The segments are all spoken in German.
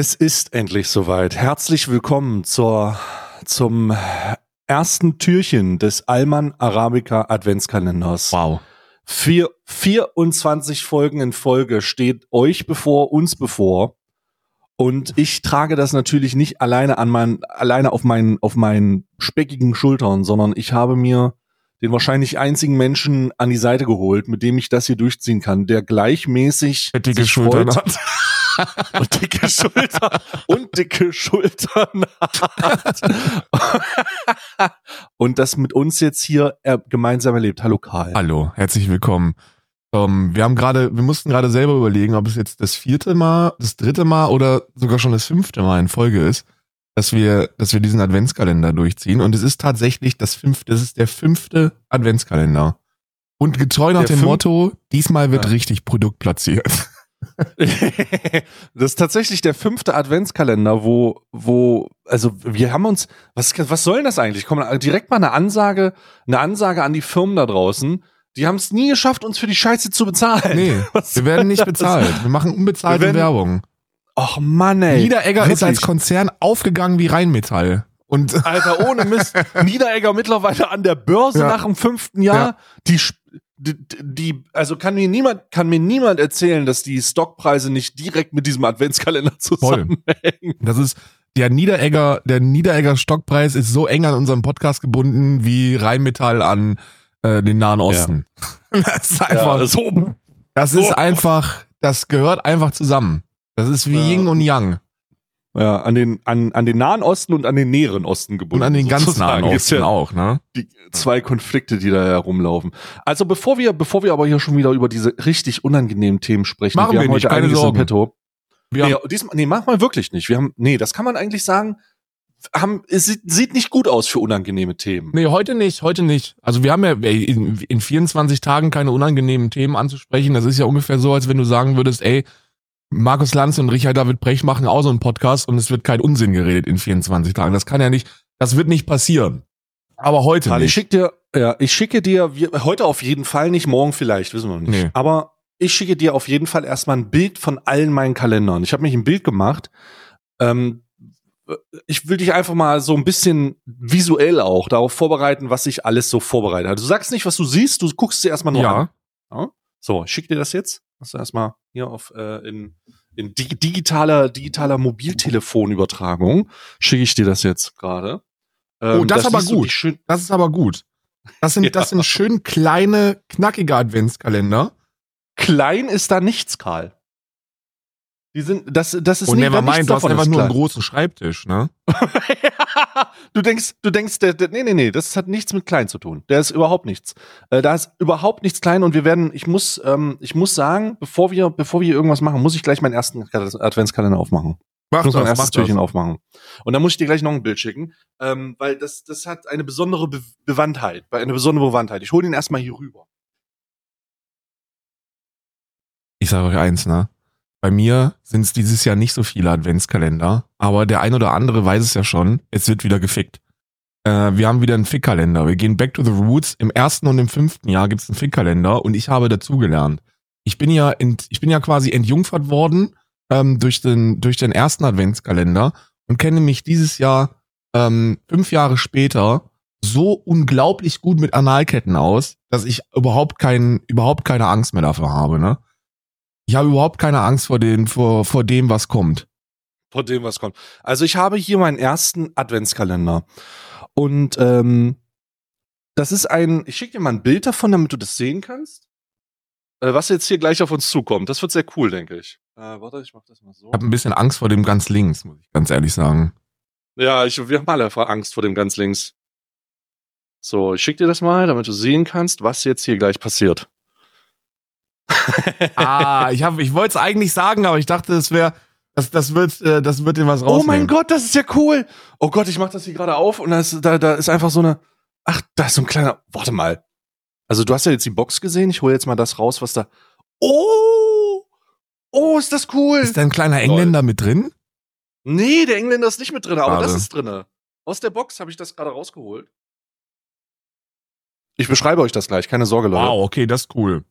Es ist endlich soweit. Herzlich willkommen zur, zum ersten Türchen des Alman Arabica Adventskalenders. Wow. Vier, 24 Folgen in Folge steht euch bevor, uns bevor. Und ich trage das natürlich nicht alleine an mein, alleine auf meinen, auf meinen speckigen Schultern, sondern ich habe mir den wahrscheinlich einzigen Menschen an die Seite geholt, mit dem ich das hier durchziehen kann, der gleichmäßig Fettige sich Schultern freut hat. und dicke Schultern und dicke Schultern hat. und das mit uns jetzt hier äh, gemeinsam erlebt. Hallo Karl. Hallo, herzlich willkommen. Ähm, wir haben gerade, wir mussten gerade selber überlegen, ob es jetzt das vierte Mal, das dritte Mal oder sogar schon das fünfte Mal in Folge ist, dass wir, dass wir diesen Adventskalender durchziehen. Und es ist tatsächlich das fünfte, das ist der fünfte Adventskalender. Und getreu nach Der dem Motto, diesmal wird Ja. richtig Produkt platziert. das ist tatsächlich der fünfte Adventskalender, wo, wo, also wir haben uns, was, was soll denn das eigentlich? Komm, direkt mal eine Ansage, eine Ansage an die Firmen da draußen. Die haben es nie geschafft, uns für die Scheiße zu bezahlen. Nee, Was wir werden nicht soll das? bezahlt. Wir machen unbezahlte Wir werden- Werbung. Och Mann, ey. Niederegger ist als Wirklich. Konzern aufgegangen wie Rheinmetall. Und Alter, ohne Mist. Niederegger mittlerweile an der Börse Ja. nach dem fünften Jahr. Ja. Die, die, also kann mir niemand, kann mir niemand erzählen, dass die Stockpreise nicht direkt mit diesem Adventskalender zusammenhängen. Das ist der Niederegger, der Niederegger Stockpreis ist so eng an unserem Podcast gebunden wie Rheinmetall an äh, den Nahen Osten. Das ist einfach, Ja, so, das ist einfach, das gehört einfach zusammen. Das ist wie Ja. Yin und Yang ja, an den, an, an den Nahen Osten und an den näheren Osten gebunden. und an den ganz. Nahen Osten ja auch, ne? Die zwei Konflikte, die da herumlaufen. Also bevor wir, bevor wir aber hier schon wieder über diese richtig unangenehmen Themen sprechen, Machen wir haben nicht, heute keine Sorgen. Petto. Wir nee, haben, diesmal, nee, mach mal wirklich nicht. Wir haben, nee, das kann man eigentlich sagen. Haben, es sieht, sieht nicht gut aus für unangenehme Themen. nee, heute nicht, heute nicht. Also wir haben ja in, in 24 Tagen keine unangenehmen Themen anzusprechen. Das ist ja ungefähr so, als wenn du sagen würdest, ey, Markus Lanz und Richard David Brecht machen auch so einen Podcast und es wird kein Unsinn geredet in 24 Tagen. Das kann ja nicht, das wird nicht passieren. Aber heute Karl, ich nicht. schicke dir, ja, ich schicke dir, heute auf jeden Fall nicht, morgen vielleicht, wissen wir noch nicht. Nee. Aber ich schicke dir auf jeden Fall erstmal ein Bild von allen meinen Kalendern. Ich habe mich ein Bild gemacht. Ähm, ich will dich einfach mal so ein bisschen visuell auch darauf vorbereiten, was ich alles so vorbereitet habe. Du sagst nicht, was du siehst, du guckst dir erstmal nur an. ja, So, ich schick dir das jetzt. Hast du erstmal hier auf äh, in, in dig digitaler digitaler Mobiltelefonübertragung schicke ich dir das jetzt gerade. Ähm, Oh, das aber siehst du gut. das ist aber gut. Das sind, Ja. das sind schön kleine, knackige Adventskalender. Klein ist da nichts, Karl. Die sind das das ist Und never mind, du hast einfach nur einen großen Schreibtisch, ne? du denkst, du denkst, der, der, nee, nee, nee, das hat nichts mit klein zu tun. Der ist überhaupt nichts. Äh, da ist überhaupt nichts klein und wir werden, ich muss, ähm, ich muss sagen, bevor wir, bevor wir irgendwas machen, muss ich gleich meinen ersten Adventskalender aufmachen. Mach Ich muss mein das, erstes mach Türchen das. aufmachen. Und dann muss ich dir gleich noch ein Bild schicken, ähm, weil das, das hat eine besondere Be Bewandtheit, eine besondere Bewandtheit. Ich hole den erstmal hier rüber. Ich sage euch eins, ne? Bei mir sind es dieses Jahr nicht so viele Adventskalender, aber der ein oder andere weiß es ja schon, es wird wieder gefickt. Äh, wir haben wieder einen Fickkalender. Wir gehen back to the roots. Im ersten und im fünften Jahr gibt's einen Fickkalender und ich habe dazugelernt. Ich bin ja ent, ich bin ja quasi entjungfert worden ähm, durch den durch den ersten Adventskalender und kenne mich dieses Jahr ähm, fünf Jahre später so unglaublich gut mit Analketten aus, dass ich überhaupt kein überhaupt keine Angst mehr dafür habe, ne? Ich habe überhaupt keine Angst vor, den, vor, vor dem, was kommt. Von dem, was kommt. Also ich habe hier meinen ersten Adventskalender. Und ähm, das ist ein, ich schicke dir mal ein Bild davon, damit du das sehen kannst. Äh, was jetzt hier gleich auf uns zukommt. Das wird sehr cool, denke ich. Äh, warte, ich mach das mal so. Ich habe ein bisschen Angst vor dem ganz links, muss ich ganz ehrlich sagen. Ja, ich, wir haben alle Angst vor dem ganz links. So, ich schicke dir das mal, damit du sehen kannst, was jetzt hier gleich passiert. Ah, ich, hab, ich wollte es eigentlich sagen, aber ich dachte, es wäre, das, das wird, äh, das wird dir was Oh rausnehmen. mein Gott, das ist ja cool. Oh Gott, ich mach das hier gerade auf und da ist, da, da ist einfach so eine. Ach, da ist so ein kleiner. Warte mal. Also du hast ja jetzt die Box gesehen. Ich hole jetzt mal das raus, was da. Oh! Oh, ist das cool. Ist da ein kleiner Engländer mit drin? nee, der Engländer ist nicht mit drin, aber Schade. das ist drinne. Aus der Box habe ich das gerade rausgeholt. Ich beschreibe euch das gleich, keine Sorge, Leute. Wow, okay, das ist cool.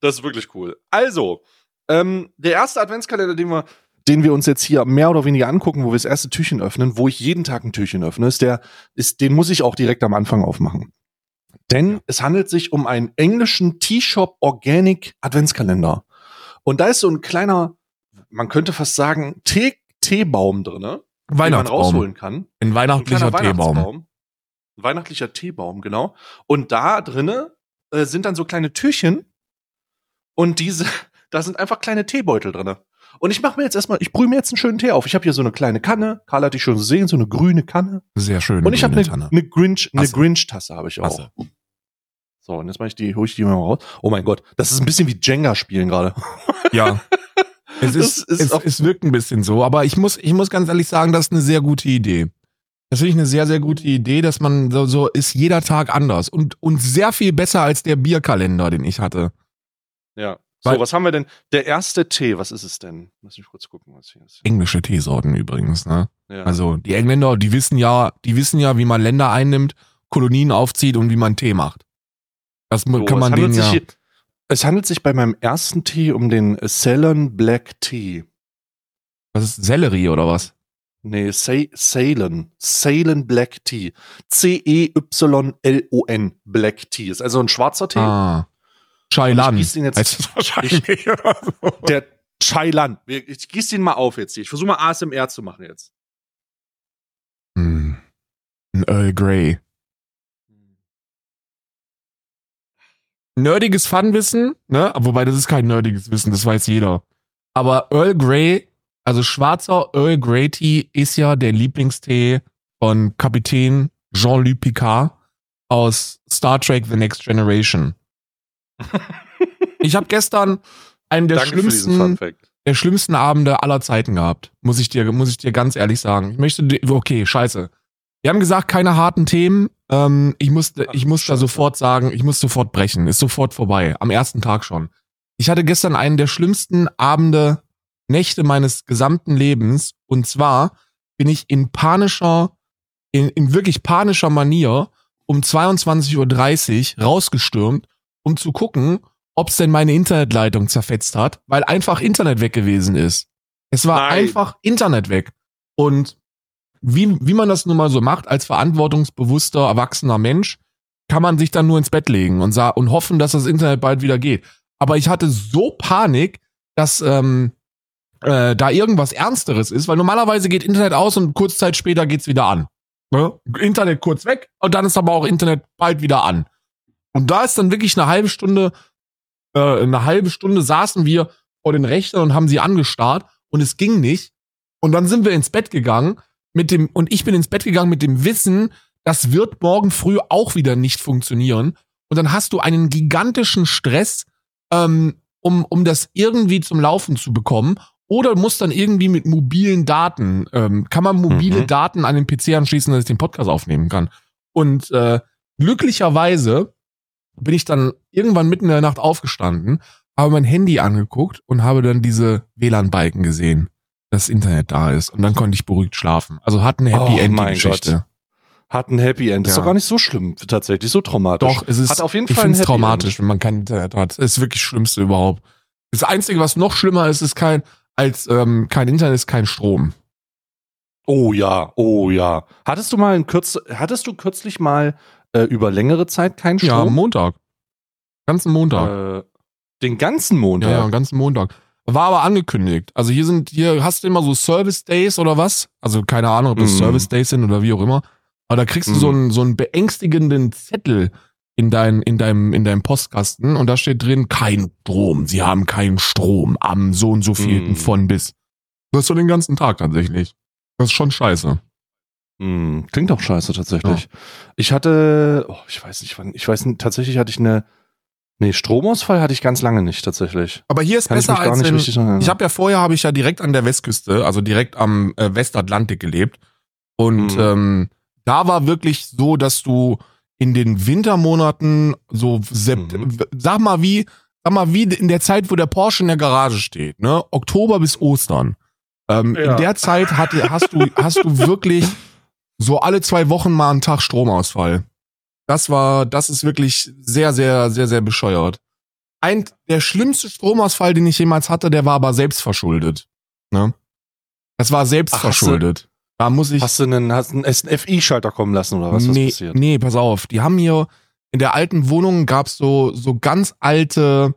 Das ist wirklich cool. Also, ähm, der erste Adventskalender, den wir, den wir uns jetzt hier mehr oder weniger angucken, wo wir das erste Türchen öffnen, wo ich jeden Tag ein Türchen öffne, ist der, ist, den muss ich auch direkt am Anfang aufmachen. Denn es handelt sich um einen englischen T-Shop Organic Adventskalender. Und da ist so ein kleiner, man könnte fast sagen, Tee, Teebaum drinne, den man Weihnachtsbaum. rausholen kann. Ein Ein weihnachtlicher kleiner Teebaum. Weihnachtsbaum. Ein weihnachtlicher Teebaum, genau. Und da drinne äh, sind dann so kleine Türchen und diese, da sind einfach kleine Teebeutel drinne. Und ich mache mir jetzt erstmal, ich brühe mir jetzt einen schönen Tee auf. Ich habe hier so eine kleine Kanne, Karl hat die schon gesehen, so eine grüne Kanne. Sehr schön. Und ich habe eine, eine Grinch, eine Tasse. Grinch-Tasse habe ich auch. Tasse. So, und jetzt mache ich die, hole ich die mal raus. Oh mein Gott, das ist ein bisschen wie Jenga spielen gerade. Ja. Es, ist, ist es, es wirkt ein bisschen so, aber ich muss, ich muss ganz ehrlich sagen, das ist eine sehr gute Idee. Das finde ich eine sehr, sehr gute Idee, dass man so, so ist jeder Tag anders und, und sehr viel besser als der Bierkalender, den ich hatte. Ja. So, Weil- was haben wir denn? Der erste Tee, was ist es denn? Lass mich kurz gucken, was hier ist. Englische Teesorten übrigens, ne? Ja. Also die Engländer, die wissen ja, die wissen ja, wie man Länder einnimmt, Kolonien aufzieht und wie man Tee macht. Das So, kann man denen ja. hier- Es handelt sich bei meinem ersten Tee um den Ceylon Black Tea. Was ist Sellerie oder was? Nee, Cey- Ceylon. Ceylon Black Tea. C-E-Y-L-O-N Black Tea. Ist also ein schwarzer Tee. Ah. Und Chailan. ich den jetzt- heißt wahrscheinlich. oder so. Der Chailan. Ich gieße den mal auf jetzt hier. Ich versuche mal ASMR zu machen jetzt. Hm. Ein Earl Grey. Nerdiges Funwissen, ne? Wobei das ist kein nerdiges Wissen, das weiß jeder. Aber Earl Grey, also schwarzer Earl Grey Tea ist ja der Lieblingstee von Kapitän Jean-Luc Picard aus Star Trek The Next Generation. Ich habe gestern einen der Danke schlimmsten der schlimmsten Abende aller Zeiten gehabt. Muss ich dir, muss ich dir ganz ehrlich sagen. Ich möchte, okay, scheiße. Wir haben gesagt, keine harten Themen. Ähm, ich musste, ich muss da sofort sagen, ich muss sofort brechen. Ist sofort vorbei. Am ersten Tag schon. Ich hatte gestern einen der schlimmsten Abende, Nächte meines gesamten Lebens. Und zwar bin ich in panischer, in, in wirklich panischer Manier um 22.30 Uhr rausgestürmt, um zu gucken, ob's denn meine Internetleitung zerfetzt hat, weil einfach Internet weg gewesen ist. Es war Nein. einfach Internet weg. Und wie, wie man das nun mal so macht, als verantwortungsbewusster, erwachsener Mensch, kann man sich dann nur ins Bett legen und, sa und hoffen, dass das Internet bald wieder geht. Aber ich hatte so Panik, dass ähm, äh, da irgendwas Ernsteres ist, weil normalerweise geht Internet aus und kurz Zeit später geht's wieder an. Ne? Internet kurz weg und dann ist aber auch Internet bald wieder an. Und da ist dann wirklich eine halbe Stunde, äh, eine halbe Stunde saßen wir vor den Rechnern und haben sie angestarrt und es ging nicht. Und dann sind wir ins Bett gegangen mit dem, und ich bin ins Bett gegangen mit dem Wissen, das wird morgen früh auch wieder nicht funktionieren. Und dann hast du einen gigantischen Stress, ähm, um, um das irgendwie zum Laufen zu bekommen. Oder musst dann irgendwie mit mobilen Daten, ähm, kann man mobile Mhm. Daten an den PC anschließen, dass ich den Podcast aufnehmen kann. Und äh, glücklicherweise bin ich dann irgendwann mitten in der Nacht aufgestanden, habe mein Handy angeguckt und habe dann diese WLAN-Balken gesehen, dass Internet da ist. Und dann konnte ich beruhigt schlafen. Also hat eine Happy Oh End Geschichte. Hat ein Happy End. Ist Ja. doch gar nicht so schlimm, tatsächlich, so traumatisch. Doch, es ist, Hat auf jeden ich Fall ein finde es traumatisch, wenn man kein Internet hat. Es ist wirklich das Schlimmste überhaupt. Das Einzige, was noch schlimmer ist, ist kein, als ähm, kein Internet ist kein Strom. Oh ja, oh ja. Hattest du mal ein kürz, hattest du kürzlich mal äh, über längere Zeit keinen Ja, am Strom? Montag. Ganzen Montag. äh, den ganzen Montag. Ja, ja, ganzen Montag. War aber angekündigt. Also hier sind, hier hast du immer so Service Days oder was? Also keine Ahnung, ob das Mhm. Service Days sind oder wie auch immer. Aber da kriegst du Mhm. so einen, so einen beängstigenden Zettel in, dein, in, deinem, in deinem Postkasten und da steht drin, kein Strom. Sie haben keinen Strom am so und so vielten Mhm. von bis. Das ist so den ganzen Tag tatsächlich. Das ist schon scheiße. Hm, klingt auch scheiße tatsächlich. Ich hatte, oh, ich weiß nicht, wann, ich weiß nicht, tatsächlich hatte ich eine, nee, Stromausfall hatte ich ganz lange nicht tatsächlich. Aber hier ist Kann ich besser gar als nicht in, richtig erinnern. Ich habe ja vorher habe ich ja direkt an der Westküste, also direkt am äh, Westatlantik gelebt und Mhm. ähm, da war wirklich so, dass du in den Wintermonaten so Sept Mhm. sag mal wie sag mal wie in der Zeit, wo der Porsche in der Garage steht, ne, Oktober bis Ostern. Ähm, Ja. In der Zeit hatte, hast du hast du wirklich so alle zwei Wochen mal einen Tag Stromausfall. Das war, das ist wirklich sehr, sehr, sehr, sehr bescheuert. Ein, der schlimmste Stromausfall, den ich jemals hatte, der war aber selbst verschuldet. Ne? Das war selbst Ach, hast du- verschuldet. Da muss ich. Hast du einen, hast einen, einen FI-Schalter kommen lassen oder was, was nee, passiert? nee, pass auf. Die haben hier in der alten Wohnung gab's so so ganz alte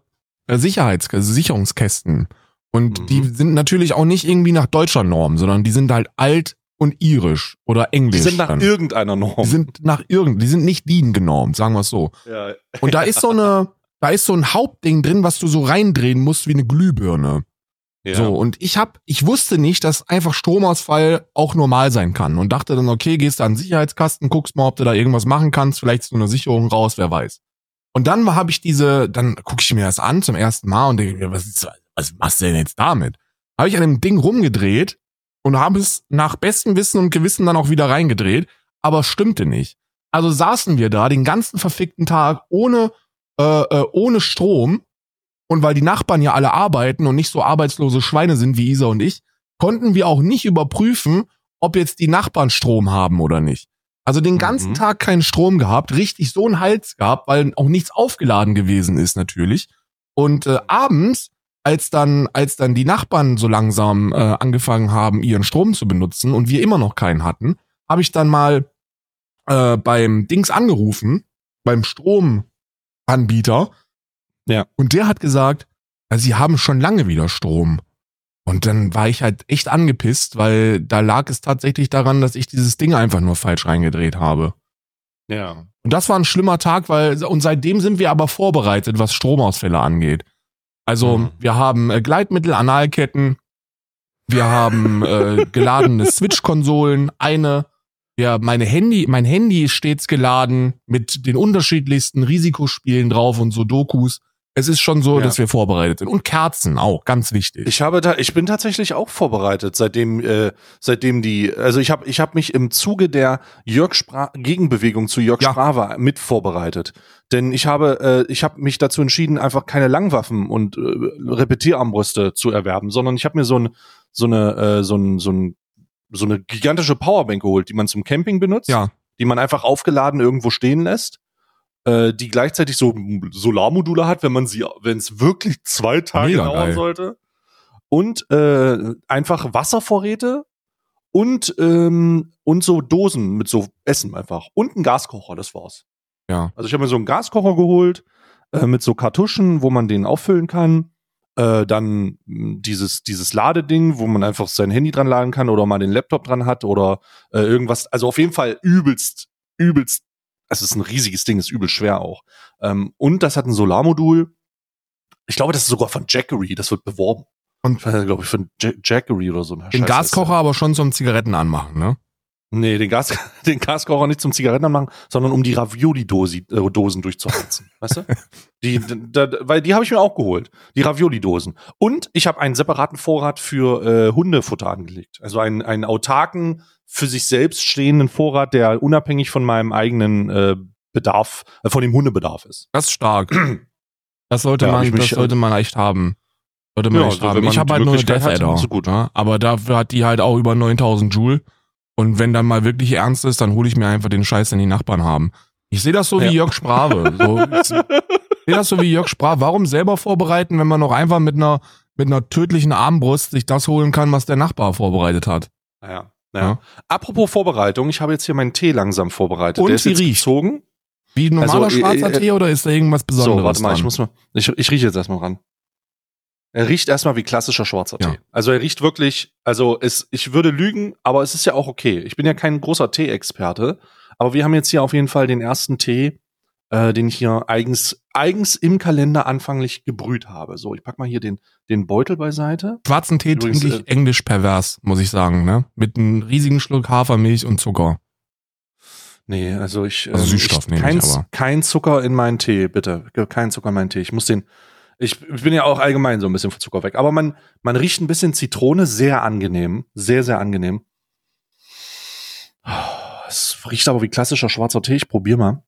äh, Sicherheits also Sicherungskästen und Mhm. die sind natürlich auch nicht irgendwie nach deutscher Norm, sondern die sind halt alt und irisch oder Die englisch. sind nach dann. irgendeiner Norm. die sind nach irgend, die sind nicht DIN genormt, sagen wir es so. ja. Und da ist so eine, da ist so ein Hauptding drin, was du so reindrehen musst wie eine Glühbirne. ja. So, und ich hab, ich wusste nicht, dass einfach Stromausfall auch normal sein kann und dachte dann, okay, gehst da an den Sicherheitskasten, guckst mal, ob du da irgendwas machen kannst, vielleicht ist so eine Sicherung raus, wer weiß. Und dann habe ich diese, dann gucke ich mir das an zum ersten Mal und denke mir, was, ist, was machst du denn jetzt damit? Habe ich an dem Ding rumgedreht und habe es nach bestem Wissen und Gewissen dann auch wieder reingedreht, aber stimmte nicht. Also saßen wir da den ganzen verfickten Tag ohne, äh, äh, ohne Strom und weil die Nachbarn ja alle arbeiten und nicht so arbeitslose Schweine sind wie Isa und ich, konnten wir auch nicht überprüfen, ob jetzt die Nachbarn Strom haben oder nicht. Also den ganzen Mhm. Tag keinen Strom gehabt, richtig so einen Hals gehabt, weil auch nichts aufgeladen gewesen ist natürlich. Und äh, abends, als dann, als dann die Nachbarn so langsam äh, angefangen haben, ihren Strom zu benutzen und wir immer noch keinen hatten, habe ich dann mal äh, beim Dings angerufen, beim Stromanbieter. Ja. Und der hat gesagt, sie haben schon lange wieder Strom. Und dann war ich halt echt angepisst, weil da lag es tatsächlich daran, dass ich dieses Ding einfach nur falsch reingedreht habe. ja. Und das war ein schlimmer Tag, weil, und seitdem sind wir aber vorbereitet, was Stromausfälle angeht. Also, Mhm. wir haben äh, Gleitmittel, Analketten, wir haben äh, geladene Switch-Konsolen, eine, ja, meine Handy, mein Handy ist stets geladen mit den unterschiedlichsten Risikospielen drauf und so Dokus. Es ist schon so, Ja. dass wir vorbereitet sind. Und Kerzen auch, ganz wichtig. Ich habe da, ich bin tatsächlich auch vorbereitet, seitdem, äh, seitdem die, also ich habe, ich habe mich im Zuge der Jörg Spra Gegenbewegung zu Jörg Ja. Sprava mit vorbereitet, denn ich habe, äh, ich habe mich dazu entschieden, einfach keine Langwaffen und äh, Repetierarmbrüste zu erwerben, sondern ich habe mir so ein, so eine, äh, so ein, so ein, so eine gigantische Powerbank geholt, die man zum Camping benutzt, ja, die man einfach aufgeladen irgendwo stehen lässt. Äh, die gleichzeitig so Solarmodule hat, wenn man sie, wenn es wirklich zwei Tage Mega dauern geil. sollte und äh, einfach Wasservorräte und ähm, und so Dosen mit so Essen einfach und ein Gaskocher, das war's. ja. Also ich habe mir so einen Gaskocher geholt äh, mit so Kartuschen, wo man den auffüllen kann. Äh, dann mh, dieses dieses Ladeding, wo man einfach sein Handy dran laden kann oder mal den Laptop dran hat oder äh, irgendwas. Also auf jeden Fall übelst übelst. Es ist ein riesiges Ding, ist übel schwer auch. Ähm, und das hat ein Solarmodul. Ich glaube, das ist sogar von Jackery. Das wird beworben. Und glaube ich von Ja- Jackery oder so. den Scheiß Gaskocher aber schon zum Zigaretten anmachen, ne? Nee, den, Gas, den Gaskocher nicht zum Zigaretten anmachen, sondern um die Ravioli-Dosen durchzuheizen. weißt du? Die, da, weil die habe ich mir auch geholt. Die Ravioli-Dosen. Und ich habe einen separaten Vorrat für äh, Hundefutter angelegt. Also einen, einen autarken, für sich selbst stehenden Vorrat, der unabhängig von meinem eigenen äh, Bedarf, äh, von dem Hundebedarf ist. Das ist stark. Das sollte Ja, man, das sollte man echt haben. Sollte man Ja, echt also haben. Ich habe halt nur eine Death Adder. ist gut. Ja, aber dafür hat die halt auch über 9000 Joule. Und wenn dann mal wirklich ernst ist, dann hole ich mir einfach den Scheiß, den die Nachbarn haben. Ich sehe das so wie Ja. Jörg Sprave. So, ich sehe das so wie Jörg Sprave. Warum selber vorbereiten, wenn man noch einfach mit einer, mit einer tödlichen Armbrust sich das holen kann, was der Nachbar vorbereitet hat? Ja. Ja. Ja. Apropos Vorbereitung, ich habe jetzt hier meinen Tee langsam vorbereitet. Und Der ist wie jetzt riecht? gezogen. Wie ein normaler Also, äh, schwarzer äh, Tee oder ist da irgendwas Besonderes So, warte mal, dran? ich muss mal, ich, ich rieche jetzt erstmal ran. Er riecht erstmal wie klassischer schwarzer Ja. Tee. Also er riecht wirklich, also es, ich würde lügen, aber es ist ja auch okay. Ich bin ja kein großer Tee-Experte, aber wir haben jetzt hier auf jeden Fall den ersten Tee, äh, den ich hier eigens, eigens im Kalender anfanglich gebrüht habe. So, ich pack mal hier den, den Beutel beiseite. Schwarzen Tee Übrigens, trinke ich äh, englisch pervers, muss ich sagen, ne? Mit einem riesigen Schluck Hafermilch und Zucker. Nee, also ich, Also ähm, Süßstoff ich, kein, ich aber. kein Zucker in meinen Tee, bitte. Kein Zucker in meinen Tee. Ich muss den, ich, ich bin ja auch allgemein so ein bisschen von Zucker weg. Aber man, man riecht ein bisschen Zitrone, sehr angenehm. Sehr, sehr angenehm. Es riecht aber wie klassischer schwarzer Tee. Ich probier mal.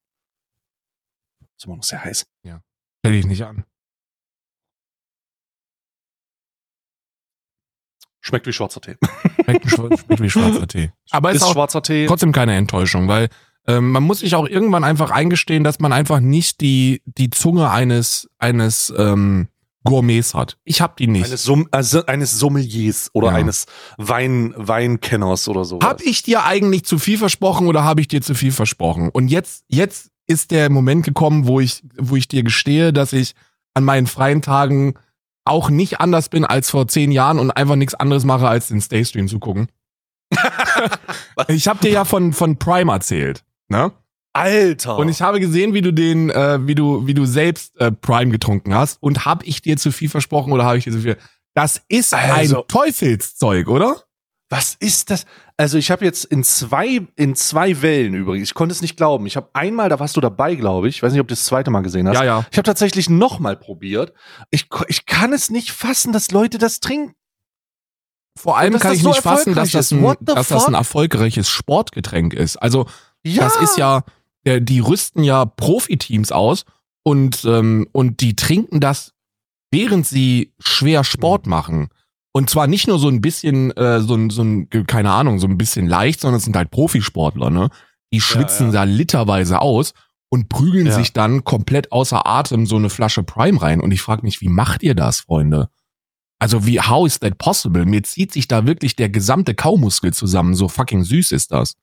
Ist immer noch sehr heiß. Stell ich nicht an. Schmeckt wie schwarzer Tee. Schmeckt, schmeckt wie schwarzer Tee. Aber ist ist auch schwarzer Tee. trotzdem keine Enttäuschung, weil ähm, man muss sich auch irgendwann einfach eingestehen, dass man einfach nicht die, die Zunge eines, eines ähm, Gourmets hat. Ich habe die nicht. Eines, Sum also eines Sommeliers oder Ja. eines Wein Weinkenners oder so. Hab ich dir eigentlich zu viel versprochen oder habe ich dir zu viel versprochen? Und jetzt, jetzt ist der Moment gekommen, wo ich, wo ich dir gestehe, dass ich an meinen freien Tagen auch nicht anders bin als vor zehn Jahren und einfach nichts anderes mache, als den Stay-Stream zu gucken. ich habe dir ja von, von Prime erzählt, ne? Alter. Und ich habe gesehen, wie du den, äh, wie du, wie du selbst äh, Prime getrunken hast. Und habe ich dir zu viel versprochen oder habe ich dir zu viel? Das ist Also- ein Teufelszeug, oder? Was ist das? Also ich habe jetzt in zwei in zwei Wellen übrigens. Ich konnte es nicht glauben. Ich habe einmal, da warst du dabei, glaube ich. Ich weiß nicht, ob du das zweite Mal gesehen hast. Ja, ja. Ich habe tatsächlich noch mal probiert. Ich, ich kann es nicht fassen, dass Leute das trinken. Vor allem kann ich so nicht fassen, dass das, ein, dass das ein erfolgreiches Sportgetränk ist. Also Ja. das ist ja, die rüsten ja Profiteams aus und, ähm, und die trinken das, während sie schwer Sport machen. Und zwar nicht nur so ein bisschen, äh, so ein, so ein, keine Ahnung, so ein bisschen leicht, sondern es sind halt Profisportler, ne? Die schwitzen ja. da literweise aus und prügeln Ja. sich dann komplett außer Atem so eine Flasche Prime rein. Und ich frage mich, wie macht ihr das, Freunde? Also wie, how is that possible? Mir zieht sich da wirklich der gesamte Kaumuskel zusammen. So fucking süß ist das.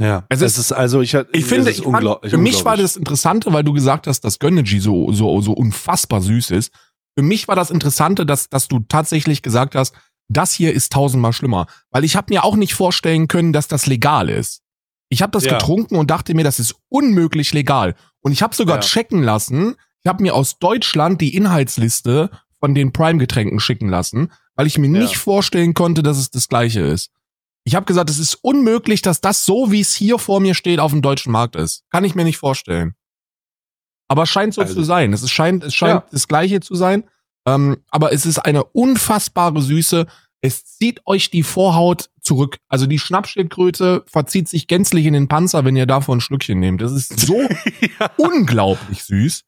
Ja. Es Es, ist- ist, also ich, Ich finde, es ist ich fand, für mich war das Interessante, weil du gesagt hast, dass Gönnergy so, so, so unfassbar süß ist. Für mich war das Interessante, dass, dass du tatsächlich gesagt hast, das hier ist tausendmal schlimmer. Weil ich habe mir auch nicht vorstellen können, dass das legal ist. Ich habe das Ja. getrunken und dachte mir, das ist unmöglich legal. Und ich habe sogar Ja. checken lassen, ich habe mir aus Deutschland die Inhaltsliste von den Prime-Getränken schicken lassen, weil ich mir Ja. nicht vorstellen konnte, dass es das gleiche ist. Ich habe gesagt, es ist unmöglich, dass das so, wie es hier vor mir steht, auf dem deutschen Markt ist. Kann ich mir nicht vorstellen. Aber es scheint so Also- zu sein. Es ist, scheint, es scheint Ja. das gleiche zu sein. Ähm, aber es ist eine unfassbare Süße. Es zieht euch die Vorhaut zurück. Also die Schnappschildkröte verzieht sich gänzlich in den Panzer, wenn ihr davon ein Schlückchen nehmt. Das ist so unglaublich süß.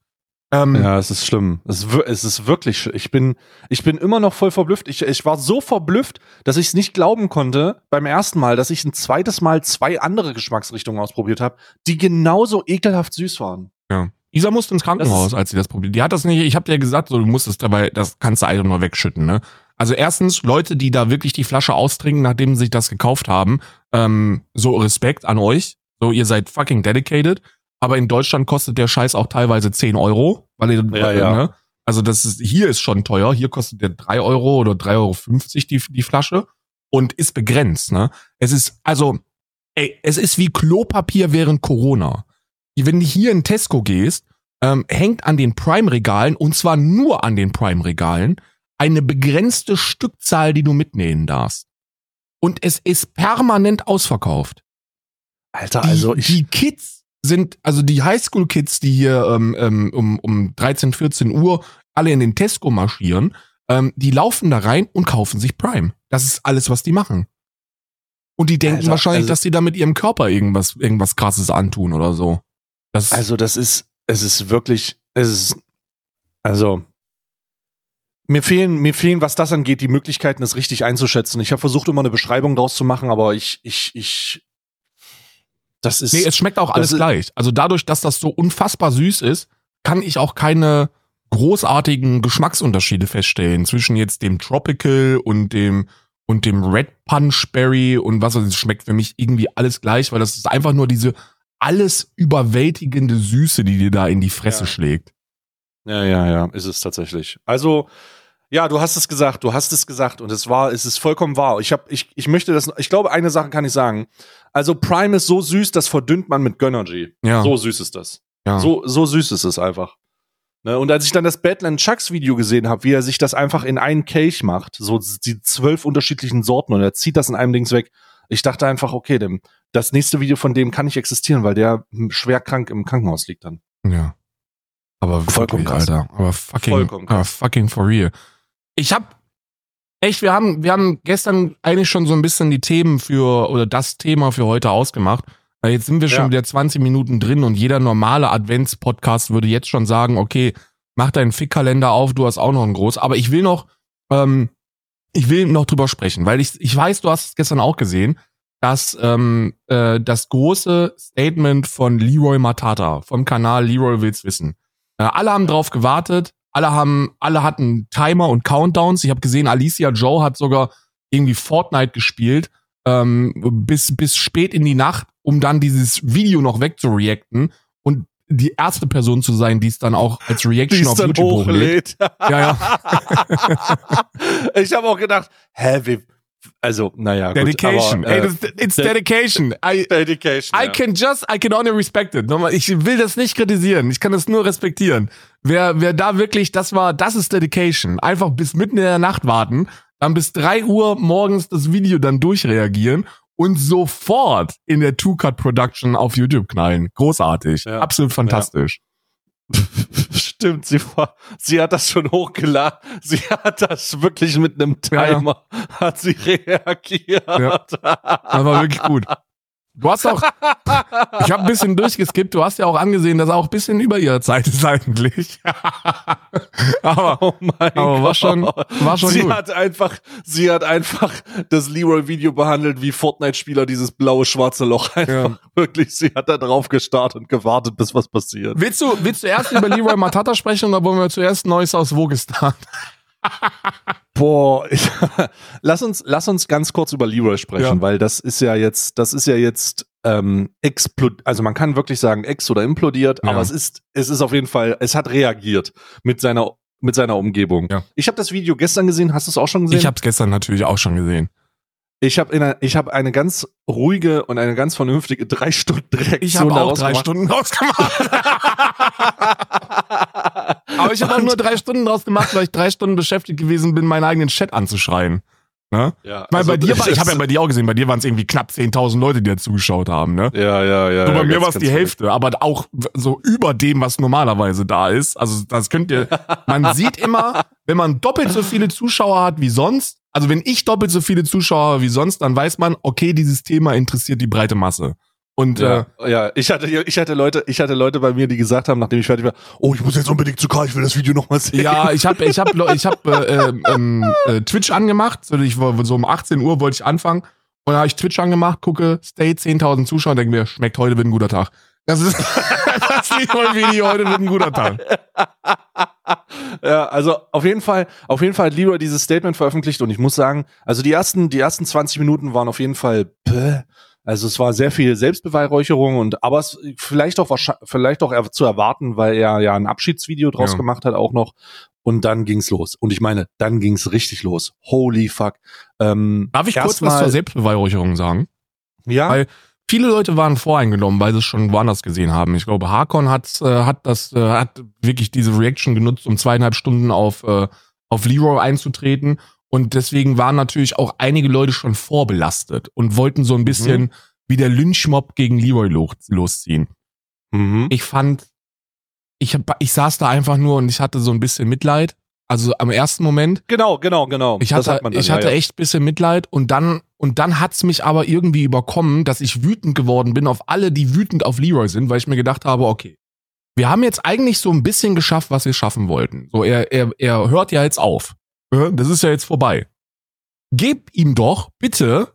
Ähm, Ja, es ist schlimm. Es ist, es ist wirklich, ich bin, ich bin immer noch voll verblüfft. Ich, ich war so verblüfft, dass ich es nicht glauben konnte beim ersten Mal, dass ich ein zweites Mal zwei andere Geschmacksrichtungen ausprobiert habe, die genauso ekelhaft süß waren. Ja. Isa musste ins Krankenhaus, als sie das probiert. Die hat das nicht, ich habe dir gesagt, so, du musstest dabei, das kannst du einfach nur wegschütten, ne? Also erstens, Leute, die da wirklich die Flasche austrinken, nachdem sie sich das gekauft haben, ähm, so Respekt an euch. So, ihr seid fucking dedicated. Aber in Deutschland kostet der Scheiß auch teilweise 10 Euro. Weil ihr, Ja, ja. Ne? Also das ist, hier ist schon teuer. Hier kostet der 3 Euro oder 3,50 Euro die, die Flasche. Und ist begrenzt, ne? Es ist, also, ey, es ist wie Klopapier während Corona wenn du hier in Tesco gehst, ähm, hängt an den Prime-Regalen, und zwar nur an den Prime-Regalen, eine begrenzte Stückzahl, die du mitnehmen darfst. Und es ist permanent ausverkauft. Alter, Die, also ich, die Kids sind, also die Highschool-Kids, die hier ähm, ähm, um, um 13, 14 Uhr alle in den Tesco marschieren, ähm, die laufen da rein und kaufen sich Prime. Das ist alles, was die machen. Und die denken Alter, wahrscheinlich, also- dass die da mit ihrem Körper irgendwas, irgendwas krasses antun oder so. Das, also das ist, es ist wirklich, es ist, also mir fehlen, mir fehlen, was das angeht, die Möglichkeiten, das richtig einzuschätzen. Ich habe versucht, immer eine Beschreibung draus zu machen, aber ich, ich, ich, das ist, Nee, es schmeckt auch alles gleich. Also dadurch, dass das so unfassbar süß ist, kann ich auch keine großartigen Geschmacksunterschiede feststellen zwischen jetzt dem Tropical und dem und dem Red Punch Berry und was weiß ich, es schmeckt für mich irgendwie alles gleich, weil das ist einfach nur diese alles überwältigende Süße, die dir da in die Fresse Ja. schlägt. Ja, ja, ja, ist es tatsächlich. Also, ja, du hast es gesagt, du hast es gesagt und es war, es ist vollkommen wahr. Ich habe, ich, ich möchte das, ich glaube, eine Sache kann ich sagen. Also Prime ist so süß, das verdünnt man mit Gönnergy. Ja. So süß ist das. ja. So, so süß ist es einfach. Ne? Und als ich dann das Badland Chucks Video gesehen habe, wie er sich das einfach in einen Kelch macht, so die zwölf unterschiedlichen Sorten und er zieht das in einem Dings weg. Ich dachte einfach, okay, dem, das nächste Video von dem kann nicht existieren, weil der schwer krank im Krankenhaus liegt dann. Ja. Aber Vollkommen wirklich, krass. Alter. Aber fucking, Vollkommen krass. aber fucking for real. Ich hab, echt, wir haben, wir haben gestern eigentlich schon so ein bisschen die Themen für, oder das Thema für heute ausgemacht. Äh, Jetzt sind wir schon Ja. wieder 20 Minuten drin und jeder normale Advents-Podcast würde jetzt schon sagen, okay, mach deinen Fickkalender auf, du hast auch noch einen groß. Aber ich will noch, ähm, ich will noch drüber sprechen, weil ich, ich weiß, du hast es gestern auch gesehen, dass ähm, äh, das große Statement von Leroy Matata vom Kanal Leroy will's wissen. Äh, alle haben drauf gewartet, Alle haben, alle hatten Timer und Countdowns. Ich habe gesehen, Alicia Joe hat sogar irgendwie Fortnite gespielt ähm, bis bis spät in die Nacht, um dann dieses Video noch wegzureacten die erste Person zu sein, die es dann auch als Reaction auf YouTube hochlädt. Ja, ja. ich habe auch gedacht, hä, wie, also, naja, gut, Dedication. aber, Ey, äh, it's dedication. I, Dedication. I ja. can just, I can only respect it. Nochmal, Ich will das nicht kritisieren. Ich kann das nur respektieren. Wer, wer da wirklich, das war, das ist Dedication. Einfach bis mitten in der Nacht warten, dann bis drei Uhr morgens das Video dann durchreagieren und sofort in der Two-Cut-Production auf YouTube knallen. Großartig. Ja. Absolut fantastisch. Stimmt, sie war, sie hat das schon hochgeladen. Sie hat das wirklich mit einem Ja, ja. Timer, hat sie reagiert. Das war wirklich gut. Du hast auch, ich habe ein bisschen durchgeskippt, du hast ja auch angesehen, dass er auch ein bisschen über ihrer Zeit ist eigentlich. aber Oh mein Aber war Gott. schon- war schon sie gut. hat einfach, sie hat einfach das Leroy-Video behandelt, wie Fortnite-Spieler dieses blaue schwarze Loch einfach Ja. wirklich. Sie hat da drauf gestartet und gewartet, bis was passiert. willst du, willst du erst über Leroy Matata sprechen oder wollen wir zuerst Neues aus Wogestan? Boah, ich, lass uns, lass uns ganz kurz über Leroy sprechen, Ja. weil das ist ja jetzt, das ist ja jetzt ähm, explod, also man kann wirklich sagen ex oder implodiert, Ja. aber es ist, es ist auf jeden Fall, es hat reagiert mit seiner mit seiner Umgebung. Ja. Ich habe das Video gestern gesehen. Hast du es auch schon gesehen? Ich habe es gestern natürlich auch schon gesehen. Ich habe eine, ich habe eine ganz ruhige und eine ganz vernünftige drei Stunden Reaktion Ich habe auch drei gemacht. Stunden draus gemacht. Aber ich habe auch nur drei Stunden draus gemacht, weil ich drei Stunden beschäftigt gewesen bin, meinen eigenen Chat anzuschreien. Ne? Ja, Ich meine, also bei dir, war, ich habe ja bei dir auch gesehen, bei dir waren es irgendwie knapp 10.000 Leute, die da zugeschaut haben. Ne? ja, ja, ja. So, bei ja, mir war es die Hälfte, aber auch so über dem, was normalerweise da ist. Also das könnt ihr, man sieht immer, wenn man doppelt so viele Zuschauer hat wie sonst, also wenn ich doppelt so viele Zuschauer wie sonst, dann weiß man, okay, dieses Thema interessiert die breite Masse. Und äh, Ja, ja, ich hatte, ich hatte Leute, ich hatte Leute bei mir, die gesagt haben, nachdem ich fertig war, oh, ich muss jetzt unbedingt zu Karl, ich will das Video nochmal sehen. Ja, ich habe ich hab, ich hab, äh, ähm, äh, Twitch angemacht. So, ich, war- so um 18 Uhr wollte ich anfangen. Und da habe ich Twitch angemacht, gucke, Stay 10.000 Zuschauer, denke mir, schmeckt heute wird ein guter Tag. Das ist das Video, heute wird ein guter Tag. Ja, also auf jeden Fall, auf jeden Fall hat Leroy dieses Statement veröffentlicht und ich muss sagen, also die ersten, die ersten 20 Minuten waren auf jeden Fall, bäh. also es war sehr viel Selbstbeweihräucherung und aber es vielleicht auch wahrscheinlich, vielleicht auch zu erwarten, weil er ja ein Abschiedsvideo draus Ja. gemacht hat auch noch und dann ging's los und ich meine, dann ging's richtig los. Holy fuck. Ähm, Darf ich kurz was zur Selbstbeweihräucherung sagen? Ja, Weil- Viele Leute waren voreingenommen, weil sie es schon woanders gesehen haben. Ich glaube, Harkon hat, äh, hat das, äh, hat wirklich diese Reaction genutzt, um zweieinhalb Stunden auf, äh, auf Leroy einzutreten. Und deswegen waren natürlich auch einige Leute schon vorbelastet und wollten so ein bisschen wie der Lynchmob gegen Leroy lo losziehen. mhm. Ich fand, ich, hab, ich saß da einfach nur und ich hatte so ein bisschen Mitleid. Also am ersten Moment. genau, genau, genau. Ich Das hatte, hat man dann, ich hatte ja. echt bisschen Mitleid und dann, und dann hat's mich aber irgendwie überkommen, dass ich wütend geworden bin auf alle, die wütend auf Leroy sind, weil ich mir gedacht habe, okay, wir haben jetzt eigentlich so ein bisschen geschafft, was wir schaffen wollten. So, er, er, er hört ja jetzt auf. Das ist ja jetzt vorbei. Gib ihm doch bitte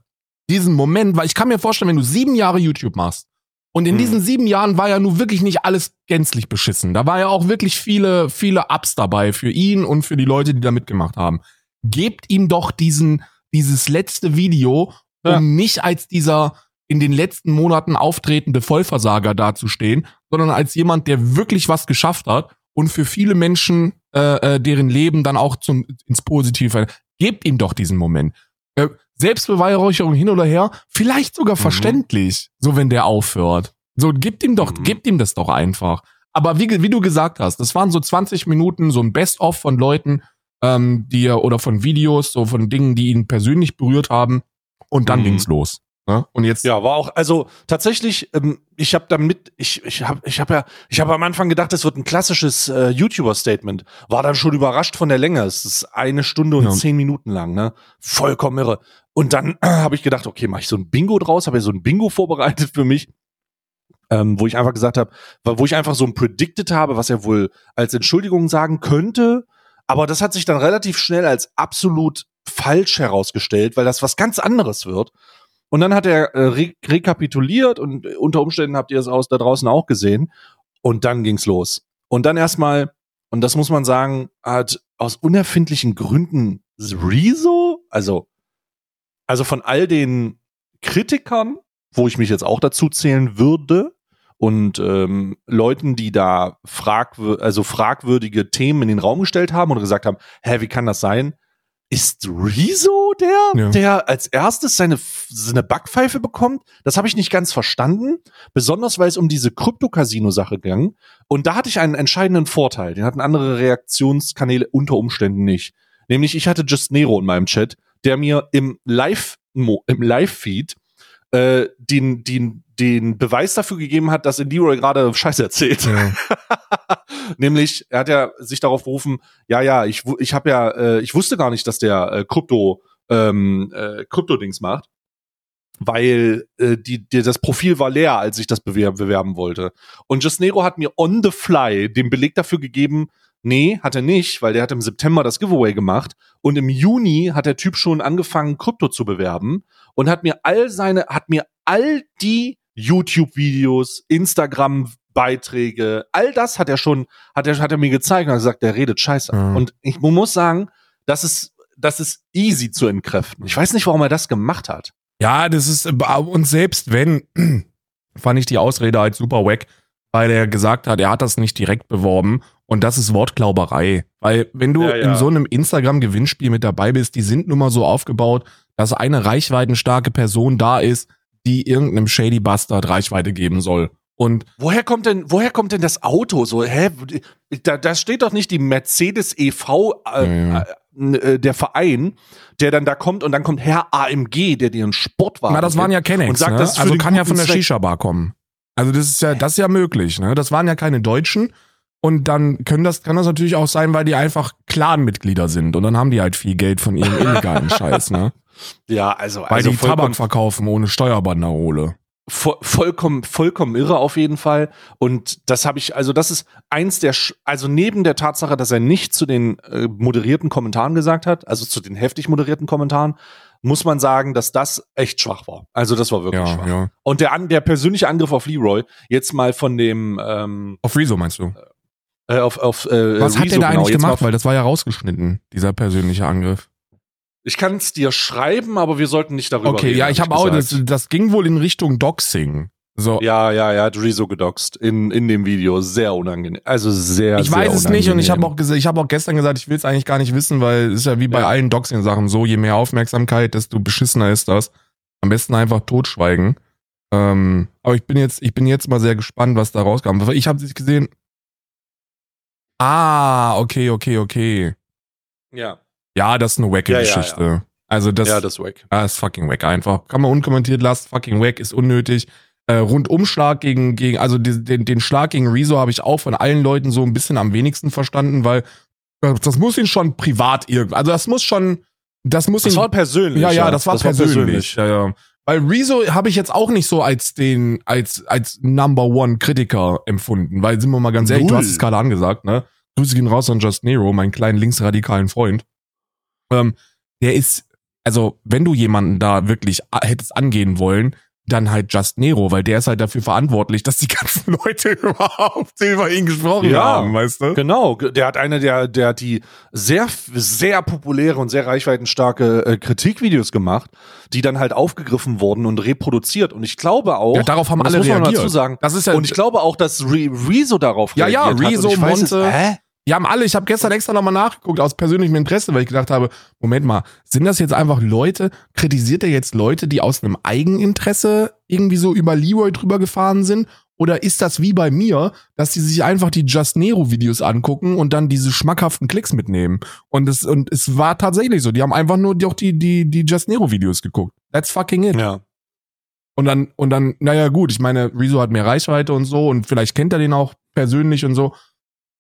diesen Moment, weil ich kann mir vorstellen, wenn du sieben Jahre YouTube machst und in Hm. diesen sieben Jahren war ja nun wirklich nicht alles gänzlich beschissen. Da war ja auch wirklich viele, viele Ups dabei für ihn und für die Leute, die da mitgemacht haben. Gebt ihm doch diesen, dieses letzte Video, um Ja. nicht als dieser in den letzten Monaten auftretende Vollversager dazustehen, sondern als jemand, der wirklich was geschafft hat und für viele Menschen äh, äh, deren Leben dann auch zum, ins Positive. Gebt ihm doch diesen Moment. Äh, Selbstbeweihräucherung hin oder her, vielleicht sogar Mhm. verständlich, so wenn der aufhört. So, gebt ihm doch, Mhm. gebt ihm das doch einfach. Aber wie, wie du gesagt hast, das waren so 20 Minuten, so ein Best-of von Leuten, ähm, die er, oder von Videos, so von Dingen, die ihn persönlich berührt haben. Und dann Mhm. ging's los. Ne? Und jetzt, Ja, war auch, also tatsächlich, ähm, ich habe damit, ich, ich habe ich hab ja, ich habe am Anfang gedacht, es wird ein klassisches äh, YouTuber-Statement. War dann schon überrascht von der Länge. Es ist eine Stunde und Ja. zehn Minuten lang, ne? Vollkommen irre. Und dann habe ich gedacht, okay, mache ich so ein Bingo draus, habe ja so ein Bingo vorbereitet für mich. Ähm, wo ich einfach gesagt habe, wo ich einfach so ein Predicted habe, was er wohl als Entschuldigung sagen könnte. Aber das hat sich dann relativ schnell als absolut falsch herausgestellt, weil das was ganz anderes wird. Und dann hat er äh, re rekapituliert und äh, unter Umständen habt ihr es aus da draußen auch gesehen. Und dann ging's los. Und dann erstmal und das muss man sagen, hat aus unerfindlichen Gründen Rezo, also, also von all den Kritikern, wo ich mich jetzt auch dazu zählen würde, und ähm, Leuten, die da fragw also fragwürdige Themen in den Raum gestellt haben und gesagt haben, hä, wie kann das sein? Ist Rezo der, Ja. der als erstes seine, seine Backpfeife bekommt? Das habe ich nicht ganz verstanden. Besonders weil es um diese Krypto-Casino-Sache ging. Und da hatte ich einen entscheidenden Vorteil. Den hatten andere Reaktionskanäle unter Umständen nicht. Nämlich ich hatte Just Nero in meinem Chat, der mir im Live, im Live-Feed äh, den, den, den Beweis dafür gegeben hat, dass Leroy gerade Scheiße erzählt. Ja. Nämlich, er hat ja sich darauf berufen, ja, ja, ich, ich habe ja, äh, ich wusste gar nicht, dass der äh, Krypto, ähm, äh, Krypto-Dings macht, weil äh, die, die, das Profil war leer, als ich das bewerben, bewerben wollte. Und Just Nero hat mir on the fly den Beleg dafür gegeben, nee, hat er nicht, weil der hat im September das Giveaway gemacht und im Juni hat der Typ schon angefangen, Krypto zu bewerben und hat mir all seine, hat mir all die YouTube-Videos, Instagram-Beiträge, all das hat er schon, hat er, hat er mir gezeigt und hat gesagt, der redet scheiße. Ja. Und ich muss sagen, das ist, das ist easy zu entkräften. Ich weiß nicht, warum er das gemacht hat. Ja, das ist, und selbst wenn, fand ich die Ausrede halt super wack, weil er gesagt hat, er hat das nicht direkt beworben und das ist Wortglauberei. Weil wenn du Ja, ja. in so einem Instagram-Gewinnspiel mit dabei bist, die sind nun mal so aufgebaut, dass eine reichweitenstarke Person da ist, die irgendeinem Shady Bastard Reichweite geben soll. Und Woher kommt denn, woher kommt denn das Auto? So, hä? Da, da steht doch nicht die Mercedes e.V., äh, Ja, äh, der Verein, der dann da kommt und dann kommt Herr AMG, der dir einen Sportwagen na, das waren ja Kennex, und sagt, ne? das also kann ja von der. Shisha-Bar kommen. Also das ist ja, das ist ja möglich, ne? Das waren ja keine Deutschen. Und dann können das, kann das natürlich auch sein, weil die einfach Clan-Mitglieder sind. Und dann haben die halt viel Geld von ihrem illegalen Scheiß, ne? Ja, also, Weil also die Tabak verkaufen ohne Steuerbanderole. vo vollkommen, vollkommen irre auf jeden Fall. Und das habe ich, also das ist eins der, also neben der Tatsache, dass er nicht zu den äh, moderierten Kommentaren gesagt hat, also zu den heftig moderierten Kommentaren, muss man sagen, dass das echt schwach war. Also das war wirklich Ja, schwach. ja. Und der, an, der persönliche Angriff auf Leroy, jetzt mal von dem, ähm, Auf Rezo meinst du? Äh, auf, auf äh, Was hat Rezo, der da genau, eigentlich jetzt gemacht? Weil das war ja rausgeschnitten, dieser persönliche Angriff. Ich kann es dir schreiben, aber wir sollten nicht darüber Okay, reden. ja, ich hab habe auch, das, das ging wohl in Richtung Doxing. So, Ja, ja, ja, hat Rezo gedoxt in, in dem Video. Sehr unangenehm. Also sehr, ich sehr weiß es nicht und ich habe auch, ich hab auch gestern gesagt, ich will es eigentlich gar nicht wissen, weil es ist ja wie bei Ja. allen Doxing-Sachen so, je mehr Aufmerksamkeit, desto beschissener ist das. Am besten einfach totschweigen. Ähm, aber ich bin jetzt, ich bin jetzt mal sehr gespannt, was da rauskam. Ich habe nicht gesehen. Ah, okay, okay, okay. Ja, Ja, das ist eine wacke Ja, ja, Geschichte. Also das, ja, das ist wack. Ah, ist fucking wack einfach. Kann man unkommentiert lassen, fucking wack, ist unnötig. Äh, Rundumschlag gegen, gegen, also die, den, den Schlag gegen Rezo habe ich auch von allen Leuten so ein bisschen am wenigsten verstanden, weil das muss ihn schon privat irgendwie, also das muss schon, das muss Das ihn, war persönlich. ja, ja, das war persönlich. Ja, ja. Weil Rezo habe ich jetzt auch nicht so als den, als, als Number One Kritiker empfunden, weil sind wir mal ganz ehrlich, du hast es gerade angesagt, ne? Grüße gehen raus an Just Nero, meinen kleinen linksradikalen Freund. Ähm, der ist, also, wenn du jemanden da wirklich hättest angehen wollen, dann halt Just Nero, weil der ist halt dafür verantwortlich, dass die ganzen Leute überhaupt über ihn gesprochen Ja. haben, weißt du? Genau, ge- der hat eine der, der hat die sehr, sehr populäre und sehr reichweitenstarke äh, Kritikvideos gemacht, die dann halt aufgegriffen wurden und reproduziert. Und ich glaube auch, Ja, darauf haben alle muss man reagiert. dazu sagen, Das ist ja, und ich glaube auch, dass Re Rezo darauf Ja, ja, reagiert hat. Rezo, und ich weiß Monte. hä? Die haben alle, ich habe gestern extra nochmal nachgeguckt aus persönlichem Interesse, weil ich gedacht habe, Moment mal, sind das jetzt einfach Leute, kritisiert er jetzt Leute, die aus einem Eigeninteresse irgendwie so über Leroy drüber gefahren sind? Oder ist das wie bei mir, dass die sich einfach die Just Nero Videos angucken und dann diese schmackhaften Klicks mitnehmen? Und es, und es war tatsächlich so, die haben einfach nur die, auch die, die, die Just Nero Videos geguckt. That's fucking it. Ja. Und dann, und dann, naja, gut, ich meine, Rezo hat mehr Reichweite und so und vielleicht kennt er den auch persönlich und so.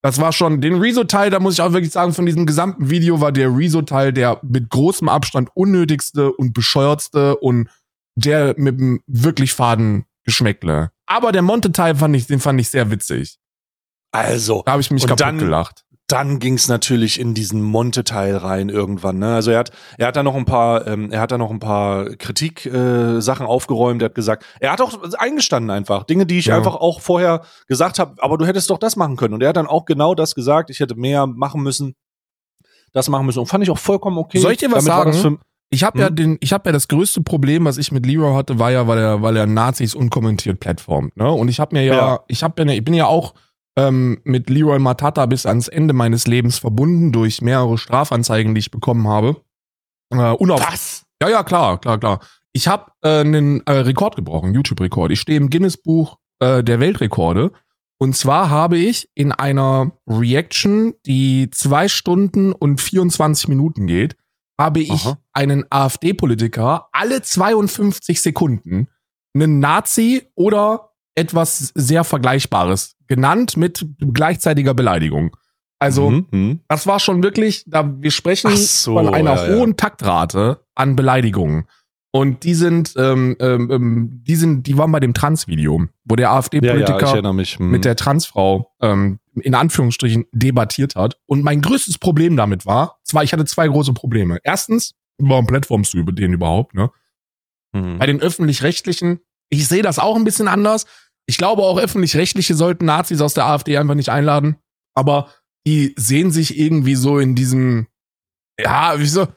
Das war schon, den Rezo-Teil, da muss ich auch wirklich sagen, von diesem gesamten Video war der Rezo-Teil der mit großem Abstand unnötigste und bescheuertste und der mit einem wirklich faden Geschmäckle. Aber der Monte-Teil fand ich, den fand ich sehr witzig. Also, Da habe ich mich kaputt dann- gelacht. Dann ging's natürlich in diesen Monte-Teil rein irgendwann. Ne? Also er hat, er hat da noch ein paar, ähm, er hat da noch ein paar Kritik-Sachen äh, Sachen aufgeräumt. Er hat gesagt, er hat auch eingestanden einfach Dinge, die ich Ja. einfach auch vorher gesagt habe. Aber du hättest doch das machen können. Und er hat dann auch genau das gesagt. Ich hätte mehr machen müssen, das machen müssen. Und fand ich auch vollkommen okay. Soll ich dir was Damit sagen? Ich habe ja Hm? den, ich habe ja das größte Problem, was ich mit Leroy hatte, war ja, weil er, weil er Nazis unkommentiert plattformt. Ne? Und ich habe mir ja, Ja. ich habe ja, ich bin ja auch ähm, mit Leroy Matata bis ans Ende meines Lebens verbunden durch mehrere Strafanzeigen, die ich bekommen habe. Äh, unauf Was? Ja, ja, klar, klar, klar. Ich habe äh, einen äh, Rekord gebrochen, YouTube-Rekord. Ich stehe im Guinness-Buch äh, der Weltrekorde. Und zwar habe ich in einer Reaction, die zwei Stunden und 24 Minuten geht, habe ich Aha. einen AfD-Politiker alle 52 Sekunden einen Nazi oder etwas sehr Vergleichbares genannt mit gleichzeitiger Beleidigung. Also, Mhm, mhm. das war schon wirklich, da wir sprechen so, von einer ja, ja. hohen Taktrate an Beleidigungen. Und die sind, ähm, ähm, ähm, die sind, die waren bei dem Trans-Video, wo der ja, ja, AfD-Politiker mich. Mhm. mit der Transfrau ähm, in Anführungsstrichen debattiert hat. Und mein größtes Problem damit war, zwar ich hatte zwei große Probleme. Erstens, warum plattformst du über den überhaupt? Ne? Mhm. Bei den öffentlich-rechtlichen, ich sehe das auch ein bisschen anders. Ich glaube auch öffentlich-rechtliche sollten Nazis aus der AfD einfach nicht einladen. Aber die sehen sich irgendwie so in diesem, ja, wie so,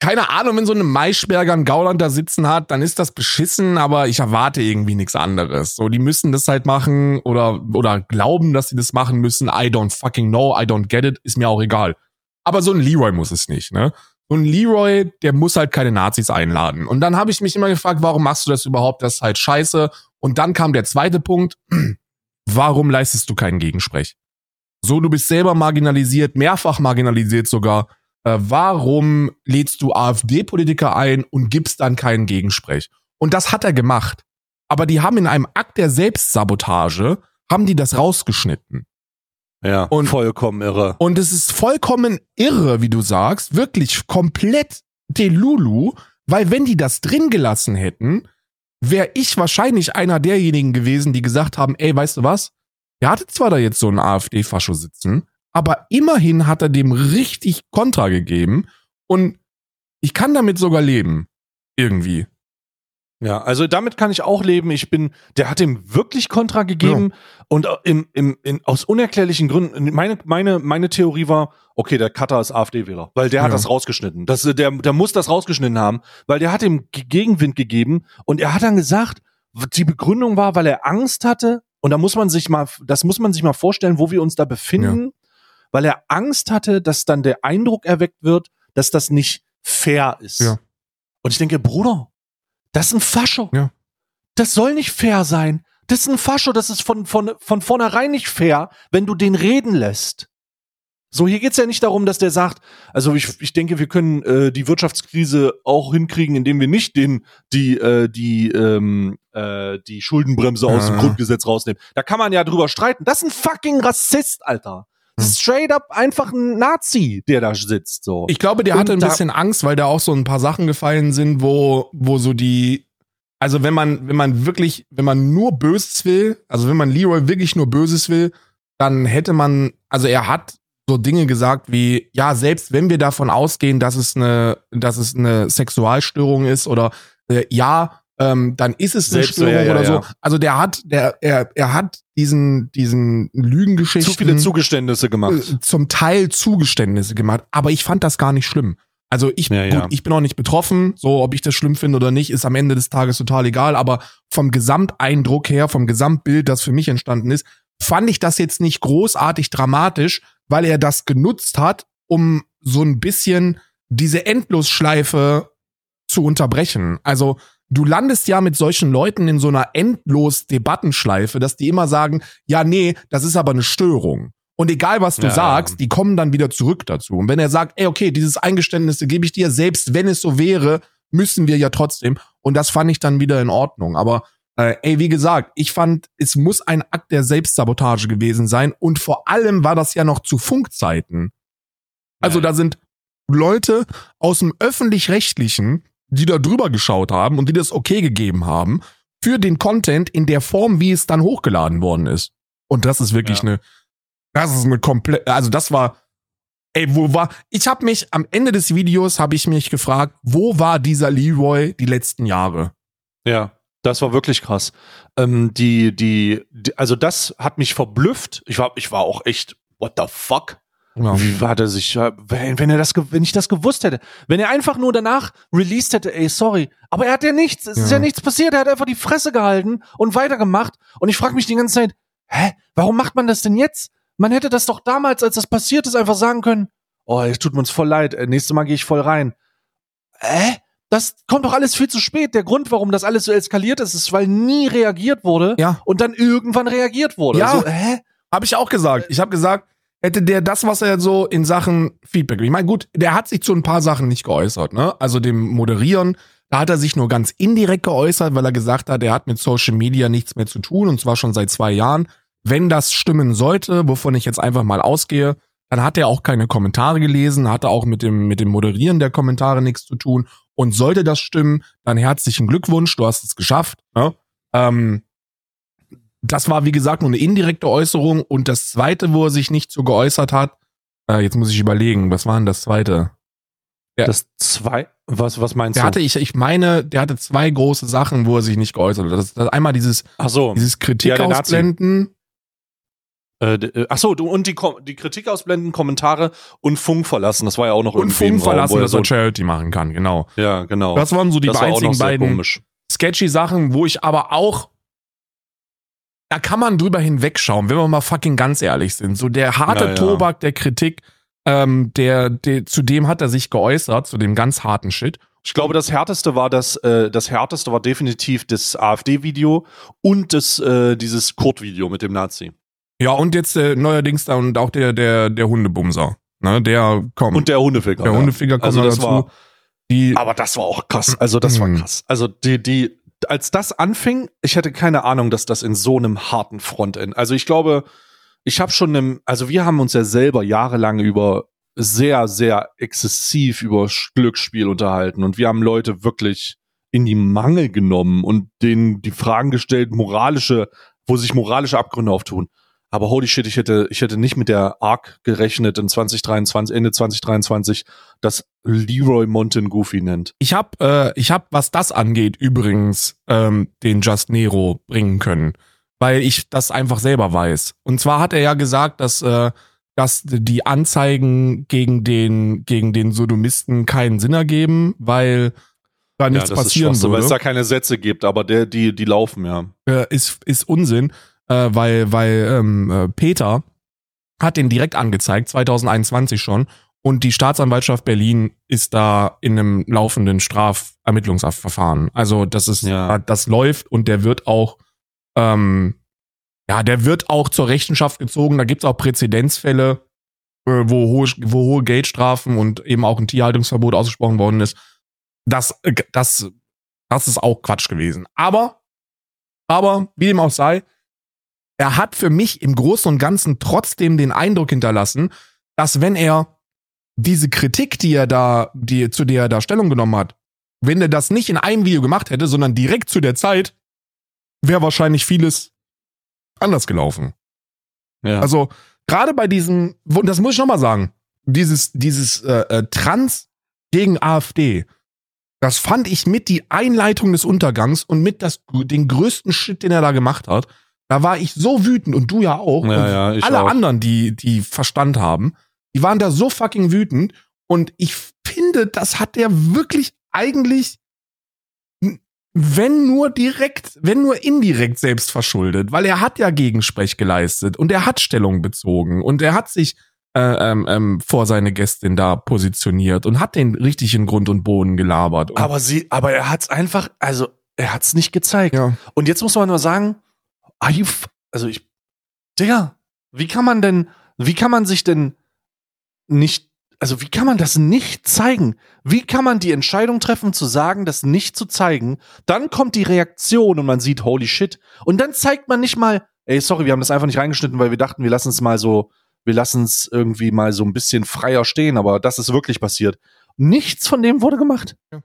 keine Ahnung, wenn so eine Maischberger ein Gauland da sitzen hat, dann ist das beschissen, aber ich erwarte irgendwie nichts anderes. So, die müssen das halt machen oder, oder glauben, dass sie das machen müssen. I don't fucking know, I don't get it, ist mir auch egal. Aber so ein Leroy muss es nicht, ne? Ein Leroy, der muss halt keine Nazis einladen. Und dann habe ich mich immer gefragt, warum machst du das überhaupt? Das ist halt scheiße. Und dann kam der zweite Punkt. Warum leistest du keinen Gegensprech? So, du bist selber marginalisiert, mehrfach marginalisiert sogar. Äh, warum lädst du AfD-Politiker ein und gibst dann keinen Gegensprech? Und das hat er gemacht. Aber die haben in einem Akt der Selbstsabotage, haben die das rausgeschnitten. Ja, Und- vollkommen irre. Und es ist vollkommen irre, wie du sagst, wirklich komplett Delulu, weil wenn die das drin gelassen hätten, wäre ich wahrscheinlich einer derjenigen gewesen, die gesagt haben, ey, weißt du was? Der hatte zwar da jetzt so einen AfD-Fascho sitzen, aber immerhin hat er dem richtig Kontra gegeben und ich kann damit sogar leben. Irgendwie. Ja, also damit kann ich auch leben. Ich bin, der hat ihm wirklich Kontra gegeben und im, im, in, aus unerklärlichen Gründen, meine, meine, meine Theorie war, okay, der Cutter ist AfD-Wähler, weil der hat Ja. das rausgeschnitten. Das, der, der muss das rausgeschnitten haben, weil der hat ihm Ge- Gegenwind gegeben und er hat dann gesagt, die Begründung war, weil er Angst hatte und da muss man sich mal, das muss man sich mal vorstellen, wo wir uns da befinden, weil er Angst hatte, dass dann der Eindruck erweckt wird, dass das nicht fair ist. Ja. Und ich denke, Bruder, das ist ein Fascho. Ja. Das soll nicht fair sein. Das ist ein Fascho, das ist von, von, von vornherein nicht fair, wenn du den reden lässt. So, hier geht's ja nicht darum, dass der sagt, also ich, ich denke, wir können äh, die Wirtschaftskrise auch hinkriegen, indem wir nicht den, die, äh, die, ähm, äh, die Schuldenbremse aus dem Ja. Grundgesetz rausnehmen. Da kann man ja drüber streiten. Das ist ein fucking Rassist, Alter. Straight up einfach ein Nazi, der da sitzt. So. Ich glaube, der Und hatte ein bisschen Angst, weil da auch so ein paar Sachen gefallen sind, wo, wo so die, also wenn man, wenn man wirklich, wenn man nur Böses will, also wenn man Leroy wirklich nur Böses will, dann hätte man, also er hat so Dinge gesagt wie, ja, selbst wenn wir davon ausgehen, dass es eine, dass es eine Sexualstörung ist oder äh, ja, ähm, dann ist es eine Störung ja, ja, oder so. ja. Also der hat, der, er, er hat diesen, diesen Lügengeschichten zu viele Zugeständnisse gemacht. äh, zum Teil Zugeständnisse gemacht, aber ich fand das gar nicht schlimm. Also ich, gut, ich bin auch nicht betroffen, so ob ich das schlimm finde oder nicht, ist am Ende des Tages total egal, aber vom Gesamteindruck her, vom Gesamtbild, das für mich entstanden ist, fand ich das jetzt nicht großartig dramatisch, weil er das genutzt hat, um so ein bisschen diese Endlosschleife zu unterbrechen. Also du landest ja mit solchen Leuten in so einer endlos Debattenschleife, dass die immer sagen, ja, nee, das ist aber eine Störung. Und egal, was du Ja, sagst, ja. die kommen dann wieder zurück dazu. Und wenn er sagt, ey, okay, dieses Eingeständnisse gebe ich dir, selbst wenn es so wäre, müssen wir ja trotzdem. Und das fand ich dann wieder in Ordnung. Aber äh, ey, wie gesagt, ich fand, es muss ein Akt der Selbstsabotage gewesen sein. Und vor allem war das ja noch zu Funkzeiten. Also Ja. da sind Leute aus dem öffentlich-rechtlichen, die da drüber geschaut haben und die das okay gegeben haben für den Content in der Form, wie es dann hochgeladen worden ist. Und das ist wirklich Ja. eine, das ist eine komplett, also das war, Ey, wo war, ich habe mich, am Ende des Videos habe ich mich gefragt, wo war dieser Leroy die letzten Jahre? Ja, das war wirklich krass. Ähm, die, die, die, also das hat mich verblüfft. Ich war, ich war auch echt, what the fuck? Ja. Wie hat er sich, ja, wenn, wenn er das, wenn ich das gewusst hätte, wenn er einfach nur danach released hätte, ey, sorry, aber er hat ja nichts, es ist Ja. ja nichts passiert, er hat einfach die Fresse gehalten und weitergemacht und ich frage mich die ganze Zeit, hä, warum macht man das denn jetzt? Man hätte das doch damals, als das passiert ist, einfach sagen können, oh, es tut mir uns voll leid, äh, nächstes Mal gehe ich voll rein. Hä? Das kommt doch alles viel zu spät. Der Grund, warum das alles so eskaliert ist, ist, weil nie reagiert wurde Ja. und dann irgendwann reagiert wurde. Ja. Also, hä? Habe ich auch gesagt. Ich habe gesagt, hätte der das, was er so in Sachen Feedback, ich meine, gut, der hat sich zu ein paar Sachen nicht geäußert, ne? Also dem Moderieren, da hat er sich nur ganz indirekt geäußert, weil er gesagt hat, er hat mit Social Media nichts mehr zu tun und zwar schon seit zwei Jahren. Wenn das stimmen sollte, wovon ich jetzt einfach mal ausgehe, dann hat er auch keine Kommentare gelesen, hatte auch mit dem, mit dem Moderieren der Kommentare nichts zu tun. Und sollte das stimmen, dann herzlichen Glückwunsch, du hast es geschafft. Ne? Ähm, das war, wie gesagt, nur eine indirekte Äußerung. Und das zweite, wo er sich nicht so geäußert hat, äh, jetzt muss ich überlegen, was war denn das zweite? Ja. Das zwei, was, was meinst Der du? hatte, ich, ich meine, der hatte zwei große Sachen, wo er sich nicht geäußert hat. Das, das einmal dieses, Ach so. dieses Kritik Ja, der ausblenden. Äh, äh, ach so, du, und die, die Kritik ausblenden, Kommentare und Funk verlassen. Das war ja auch noch Und irgendwie im Funk Raum, verlassen, er dass so, er Charity machen kann, genau. Ja, genau. Das waren so die das einzigen beiden komisch. sketchy Sachen, wo ich aber auch, da kann man drüber hinwegschauen, wenn wir mal fucking ganz ehrlich sind. So der harte Ja, ja. Tobak der Kritik, ähm, der, der, zu dem hat er sich geäußert, zu dem ganz harten Shit. Ich glaube, das härteste war das, äh, das härteste war definitiv das AfD-Video und das, äh, dieses Kurt-Video mit dem Nazi. Ja, und jetzt äh, neuerdings da und auch der, der, der Hundebumser. Ne, der kommt. Und der Hundeficker. der ja. Hundefinger kommt Also das dazu. war, die, aber das war auch krass. Also das war Mhm. krass. Also die, die, als das anfing, ich hätte keine Ahnung, dass das in so einem harten Frontend. Also ich glaube, ich habe schon im, also wir haben uns ja selber jahrelang über sehr, sehr exzessiv über Glücksspiel unterhalten und wir haben Leute wirklich in die Mangel genommen und denen die Fragen gestellt, moralische, wo sich moralische Abgründe auftun. Aber holy shit, ich hätte, ich hätte nicht mit der Arc gerechnet in 2023, Ende 2023, dass Leroy Monten Goofy nennt. ich hab, äh, ich hab, was das angeht, übrigens ähm, den Just Nero bringen können, weil ich das einfach selber weiß. Und zwar hat er ja gesagt, dass äh, dass die Anzeigen gegen den gegen den Sodomisten keinen Sinn ergeben, weil da nichts passieren Schwachsinn, weil es würde. da keine Sätze gibt, aber der, die, die laufen, ja. äh, ist, ist Unsinn, äh, weil, weil ähm, äh, Peter hat den direkt angezeigt, 2021 schon. Und die Staatsanwaltschaft Berlin ist da in einem laufenden Strafermittlungsverfahren. Also das ist, Ja. das läuft und der wird auch, ähm, ja, der wird auch zur Rechenschaft gezogen. Da gibt's auch Präzedenzfälle, äh, wo hohe, wo hohe Geldstrafen und eben auch ein Tierhaltungsverbot ausgesprochen worden ist. Das, äh, das, das ist auch Quatsch gewesen. Aber aber wie dem auch sei, er hat für mich im Großen und Ganzen trotzdem den Eindruck hinterlassen, dass wenn er diese Kritik, die er da, die, zu der er da Stellung genommen hat, wenn er das nicht in einem Video gemacht hätte, sondern direkt zu der Zeit, wäre wahrscheinlich vieles anders gelaufen. ja. Also gerade bei diesem, und das muss ich nochmal sagen, dieses, dieses äh, äh, Trans gegen AfD, das fand ich mit die Einleitung des Untergangs und mit das, den größten Shit, den er da gemacht hat. Da war ich so wütend und du ja auch. Ja, und ja, alle auch. anderen, die, die Verstand haben, die waren da so fucking wütend. Und ich finde, das hat der wirklich eigentlich, wenn nur direkt, wenn nur indirekt selbst verschuldet, weil er hat ja Gegensprech geleistet und er hat Stellung bezogen und er hat sich äh, ähm, ähm, vor seine Gästin da positioniert und hat den richtig in Grund und Boden gelabert. Aber sie, aber er hat's einfach, also er hat's nicht gezeigt. ja. Und jetzt muss man nur sagen, are you also ich, Digga, wie kann man denn, wie kann man sich denn nicht, also wie kann man das nicht zeigen? Wie kann man die Entscheidung treffen, zu sagen, das nicht zu zeigen? Dann kommt die Reaktion und man sieht, holy shit. Und dann zeigt man nicht mal, ey, sorry, wir haben das einfach nicht reingeschnitten, weil wir dachten, wir lassen es mal so, wir lassen es irgendwie mal so ein bisschen freier stehen, aber das ist wirklich passiert. Nichts von dem wurde gemacht. Ja.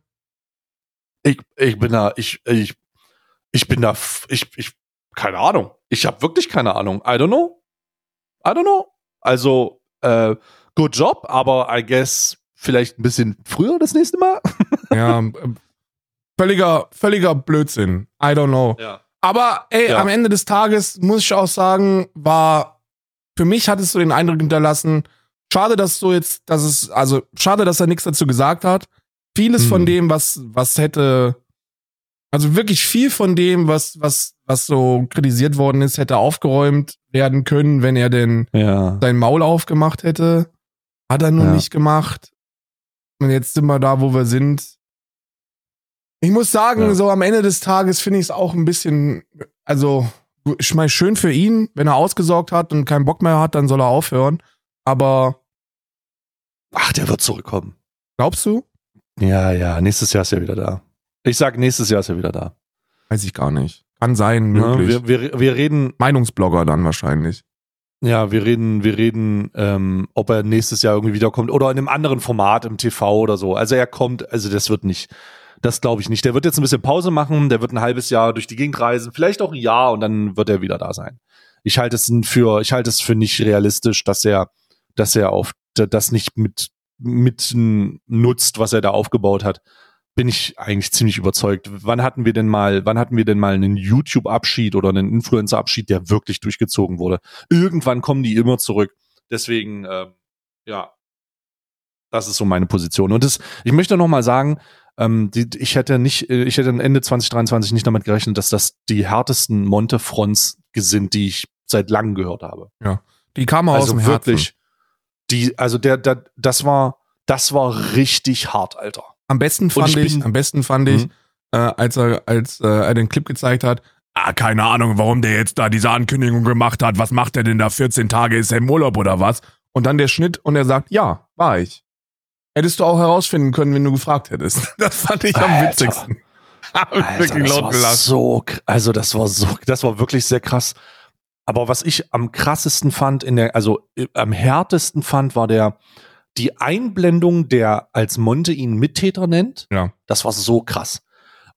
Ich, ich bin da, ich, ich, ich bin da, ich, ich, keine Ahnung. Ich habe wirklich keine Ahnung. I don't know. I don't know. Also, äh, good job, aber I guess vielleicht ein bisschen früher das nächste Mal. Ja, äh, völliger, völliger Blödsinn. I don't know. Ja. Aber ey, Ja. am Ende des Tages muss ich auch sagen, war für mich hat es so den Eindruck hinterlassen, schade, dass so jetzt, dass es, also schade, dass er nichts dazu gesagt hat. Vieles Hm. von dem, was, was hätte, also wirklich viel von dem, was, was, was so kritisiert worden ist, hätte aufgeräumt werden können, wenn er denn Ja. sein Maul aufgemacht hätte. Hat er nur Ja. nicht gemacht. Und jetzt sind wir da, wo wir sind. Ich muss sagen, Ja. so am Ende des Tages finde ich es auch ein bisschen, also, ich meine, schön für ihn, wenn er ausgesorgt hat und keinen Bock mehr hat, dann soll er aufhören. Aber Ach, der wird zurückkommen. glaubst du? Ja, ja, nächstes Jahr ist er wieder da. Ich sag, nächstes Jahr ist er wieder da. Weiß ich gar nicht. Kann sein, möglich. Wir, wir, wir reden, Meinungsblogger dann wahrscheinlich. ja, wir reden, wir reden, ähm, ob er nächstes Jahr irgendwie wiederkommt oder in einem anderen Format im TV oder so. Also er kommt, also das wird nicht, das glaube ich nicht. Der wird jetzt ein bisschen Pause machen, der wird ein halbes Jahr durch die Gegend reisen, vielleicht auch ein Jahr und dann wird er wieder da sein. Ich halte es für, ich halte es für nicht realistisch, dass er, dass er auf das nicht mit, mit nutzt, was er da aufgebaut hat. Bin ich eigentlich ziemlich überzeugt. Wann hatten wir denn mal, wann hatten wir denn mal einen YouTube-Abschied oder einen Influencer-Abschied, der wirklich durchgezogen wurde? Irgendwann kommen die immer zurück. Deswegen, ähm, ja, das ist so meine Position. Und das, ich möchte noch mal sagen, ähm, die, ich hätte nicht, äh, ich hätte Ende 2023 nicht damit gerechnet, dass das die härtesten Monte-Fronts sind, die ich seit langem gehört habe. Die kam aus Also dem Herzen. wirklich, die, also der, der, das war, das war richtig hart, Alter. Am besten fand ich am besten fand ich, Mhm. äh, als er, als äh, er den Clip gezeigt hat, ah, keine Ahnung, warum der jetzt da diese Ankündigung gemacht hat. Was macht er denn da 14 Tage? Ist er im Urlaub oder was? Und dann der Schnitt und er sagt, ja, war ich. Hättest du auch herausfinden können, wenn du gefragt hättest. Das fand ich am Alter. witzigsten. Hab ich Alter, wirklich das laut war gelacht. so, also das war so, das war wirklich sehr krass. Aber was ich am krassesten fand, in der, also äh, am härtesten fand, war der, die Einblendung, der als Monte ihn Mittäter nennt. Ja. Das war so krass.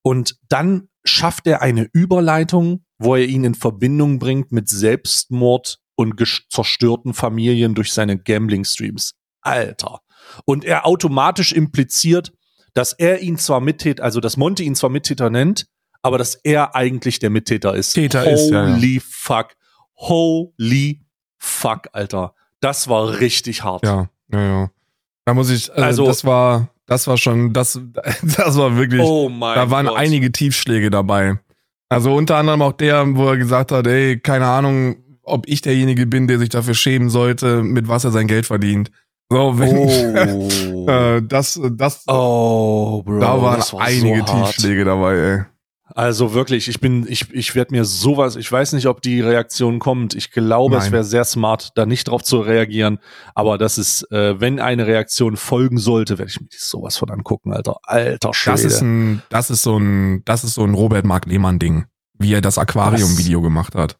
Und dann schafft er eine Überleitung, wo er ihn in Verbindung bringt mit Selbstmord und zerstörten Familien durch seine Gambling-Streams. Alter. Und er automatisch impliziert, dass er ihn zwar Mittäter, also dass Monte ihn zwar Mittäter nennt, aber dass er eigentlich der Mittäter ist. Täter Holy ist, ja, ja. fuck. Holy fuck, Alter. Das war richtig hart. Ja, ja, ja. Da muss ich, also, Also- das war, das war schon, das, das war wirklich, Oh mein da waren Gott. einige Tiefschläge dabei. Also unter anderem auch der, wo er gesagt hat, ey, keine Ahnung, ob ich derjenige bin, der sich dafür schämen sollte, mit was er sein Geld verdient. So, wenn, Oh. äh, das, das, oh, Bro. da waren das war einige so. Tiefschläge dabei, ey. Also wirklich, ich bin, ich, ich werde mir sowas, ich weiß nicht, ob die Reaktion kommt. Ich glaube, es Nein. wäre sehr smart, da nicht drauf zu reagieren. Aber das ist, äh, wenn eine Reaktion folgen sollte, werde ich mir sowas von angucken, Alter. Alter Schwede. Das ist ein, das ist so ein, das ist so ein Robert Mark Lehmann Ding, wie er das Aquarium-Video gemacht hat.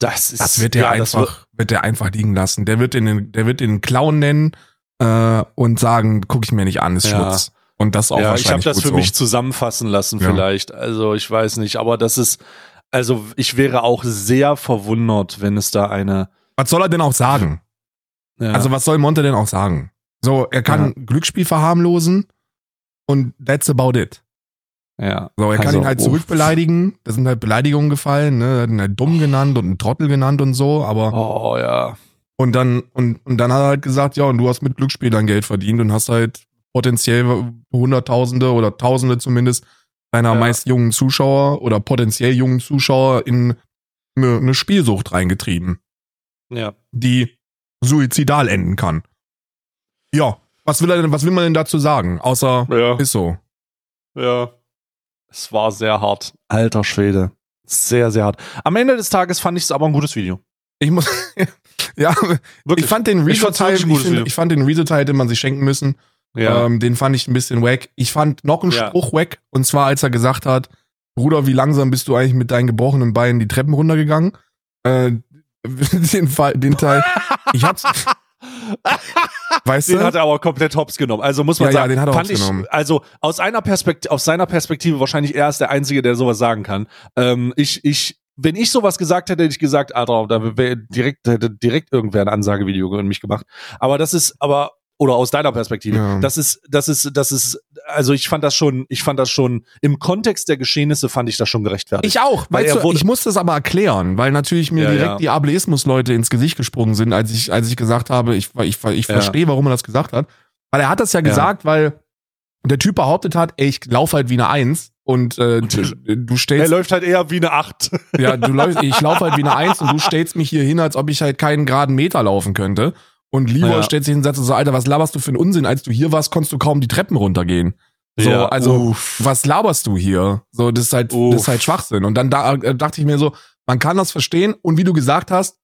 das, ist, Das wird er ja, einfach, wird er einfach liegen lassen. Der wird den, der wird den Clown nennen äh, und sagen, guck ich mir nicht an, ist Ja. Schmutz. Und das auch ja, ich habe das für so. mich zusammenfassen lassen, Ja. vielleicht. Also ich weiß nicht, aber das ist, also ich wäre auch sehr verwundert, wenn es da eine. Was soll er denn auch sagen? Ja, Also was soll Monte denn auch sagen? So, er kann Glücksspiel verharmlosen und that's about it. ja. So, er kann Also, ihn halt uff. zurückbeleidigen. Da sind halt Beleidigungen gefallen, ne? Er hat ihn halt dumm genannt und einen Trottel genannt und so, aber Oh ja. und dann und, und dann hat er halt gesagt, ja, und du hast mit Glücksspiel dein Geld verdient und hast halt potenziell Hunderttausende oder Tausende zumindest deiner Ja. meist jungen Zuschauer oder potenziell jungen Zuschauer in eine, eine Spielsucht reingetrieben, Ja. die suizidal enden kann. Ja, was will er denn, was will man denn dazu sagen? Außer Ja. ist so. Ja. Es war sehr hart. Alter Schwede. Sehr, sehr hart. Am Ende des Tages fand ich es aber ein gutes Video. Ich muss, ja, Wirklich. ich fand den Ich Rezo-Teil, ich, Video. ich fand den Rezo-Teil hätte man sich schenken müssen. Ja. Ähm, den fand ich ein bisschen wack. Ich fand noch einen Ja. Spruch wack. Und zwar, als er gesagt hat, Bruder, wie langsam bist du eigentlich mit deinen gebrochenen Beinen die Treppen runtergegangen? Äh, den, Fall, den Teil. Ich hab's. weißt Den du? hat er aber komplett hops genommen. Also muss man Ja, ja, sagen, den hat er fand ich, genommen. also aus einer Perspektive, aus seiner Perspektive wahrscheinlich er ist der Einzige, der sowas sagen kann. Ähm, ich, ich wenn ich sowas gesagt hätte, hätte ich gesagt, Alter, da wäre direkt, hätte direkt irgendwer ein Ansagevideo an mich gemacht. Aber das ist, aber, oder aus deiner Perspektive, Ja. das ist, das ist, das ist, also ich fand das schon, ich fand das schon, im Kontext der Geschehnisse fand ich das schon gerechtfertigt. Ich auch, Weil weißt er du, ich musste es aber erklären, weil natürlich mir Ja, direkt ja. die Ableismus-Leute ins Gesicht gesprungen sind, als ich, als ich gesagt habe, ich, ich, ich verstehe, warum er das gesagt hat. Weil er hat das ja gesagt, weil der Typ behauptet hat, ey, ich laufe halt wie eine Eins und äh, du, du er stellst, läuft halt eher wie eine Acht. ja, du läufst, ich laufe halt wie eine Eins und du stellst mich hier hin, als ob ich halt keinen geraden Meter laufen könnte. Und Leroy Ja. stellt sich hin und sagt so, Alter, was laberst du für einen Unsinn? Als du hier warst, konntest du kaum die Treppen runtergehen. So, Ja, also, uff. was laberst du hier? So, das ist halt, Uff. das ist halt Schwachsinn. Und dann da, äh, dachte ich mir so, man kann das verstehen. Und wie du gesagt hast,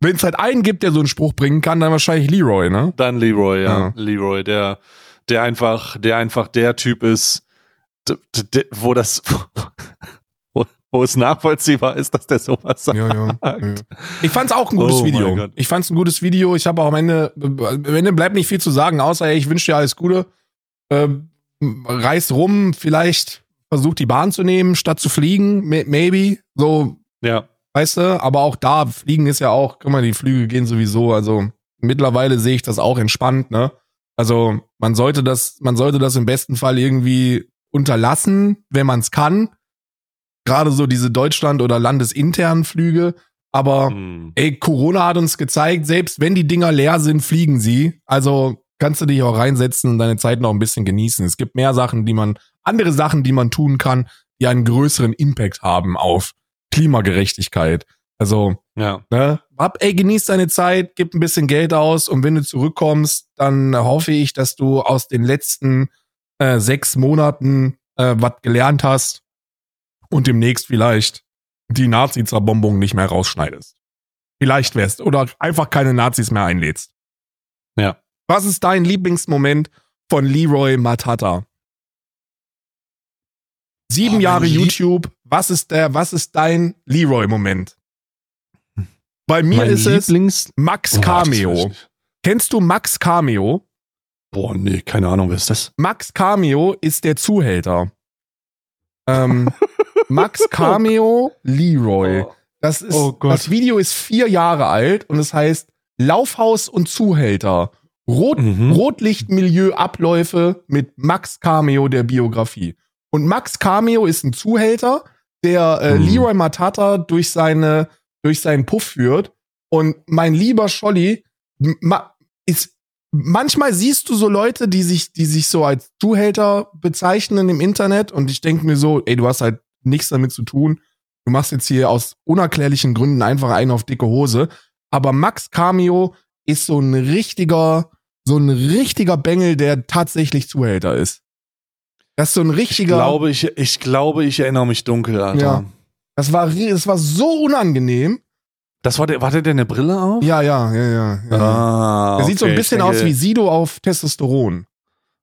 wenn es halt einen gibt, der so einen Spruch bringen kann, dann wahrscheinlich Leroy, ne? Dann Leroy, ja. Ja. Leroy, der, der einfach, der einfach der Typ ist, wo das, wo, es nachvollziehbar ist, dass der sowas sagt. Ja, ja. ja. Ich fand's auch ein gutes Oh Video. Ich fand's ein gutes Video. Ich habe auch am Ende, am Ende bleibt nicht viel zu sagen, außer ey, ich wünsche dir alles Gute. Ähm, reiß rum, vielleicht versuch die Bahn zu nehmen, statt zu fliegen, may- maybe. So, Ja. weißt du, aber auch da, Fliegen ist ja auch, guck mal, die Flüge gehen sowieso, also mittlerweile sehe ich das auch entspannt, ne? Also man sollte das, man sollte das im besten Fall irgendwie unterlassen, wenn man es kann. Gerade so diese Deutschland- oder landesinternen Flüge. Aber Hm. ey, Corona hat uns gezeigt, selbst wenn die Dinger leer sind, fliegen sie. Also kannst du dich auch reinsetzen und deine Zeit noch ein bisschen genießen. Es gibt mehr Sachen, die man, andere Sachen, die man tun kann, die einen größeren Impact haben auf Klimagerechtigkeit. Also, Ja. ne, hab, ey, genieß deine Zeit, gib ein bisschen Geld aus und wenn du zurückkommst, dann hoffe ich, dass du aus den letzten äh, sechs Monaten äh, was gelernt hast und demnächst vielleicht die Nazi-Zerbombung nicht mehr rausschneidest. Vielleicht wärst oder einfach keine Nazis mehr einlädst. Ja. Was ist dein Lieblingsmoment von Leroy Matata? Sieben Oh, Jahre YouTube. Was ist der, was ist dein Leroy-Moment? Bei mir Mein ist es Lieblings Max Oh, Cameo. nicht. Kennst du Max Cameo? Boah, nee, keine Ahnung, wer ist das? Max Cameo ist der Zuhälter. Ähm, Max Cameo Leroy. Das, ist, Oh das Video ist vier Jahre alt und es heißt Laufhaus und Zuhälter. Rot, Mhm. Rotlichtmilieu-Abläufe mit Max Cameo der Biografie. Und Max Cameo ist ein Zuhälter, der äh, Mhm. Leroy Matata durch seine durch seinen Puff führt. Und mein lieber Scholli, ma, ist manchmal siehst du so Leute, die sich die sich so als Zuhälter bezeichnen im Internet und ich denke mir so, ey, du hast halt nichts damit zu tun. Du machst jetzt hier aus unerklärlichen Gründen einfach einen auf dicke Hose. Aber Max Cameo ist so ein richtiger, so ein richtiger Bengel, der tatsächlich Zuhälter ist. Das ist so ein Ich richtiger. glaube, ich, ich glaube, ich erinnere mich dunkel, Alter. Ja. das war, das war so unangenehm. Das war der, war der, der eine Brille auf? Ja, ja, ja, ja. ja. Ah, der sieht so ein bisschen ich denke, aus wie Sido auf Testosteron.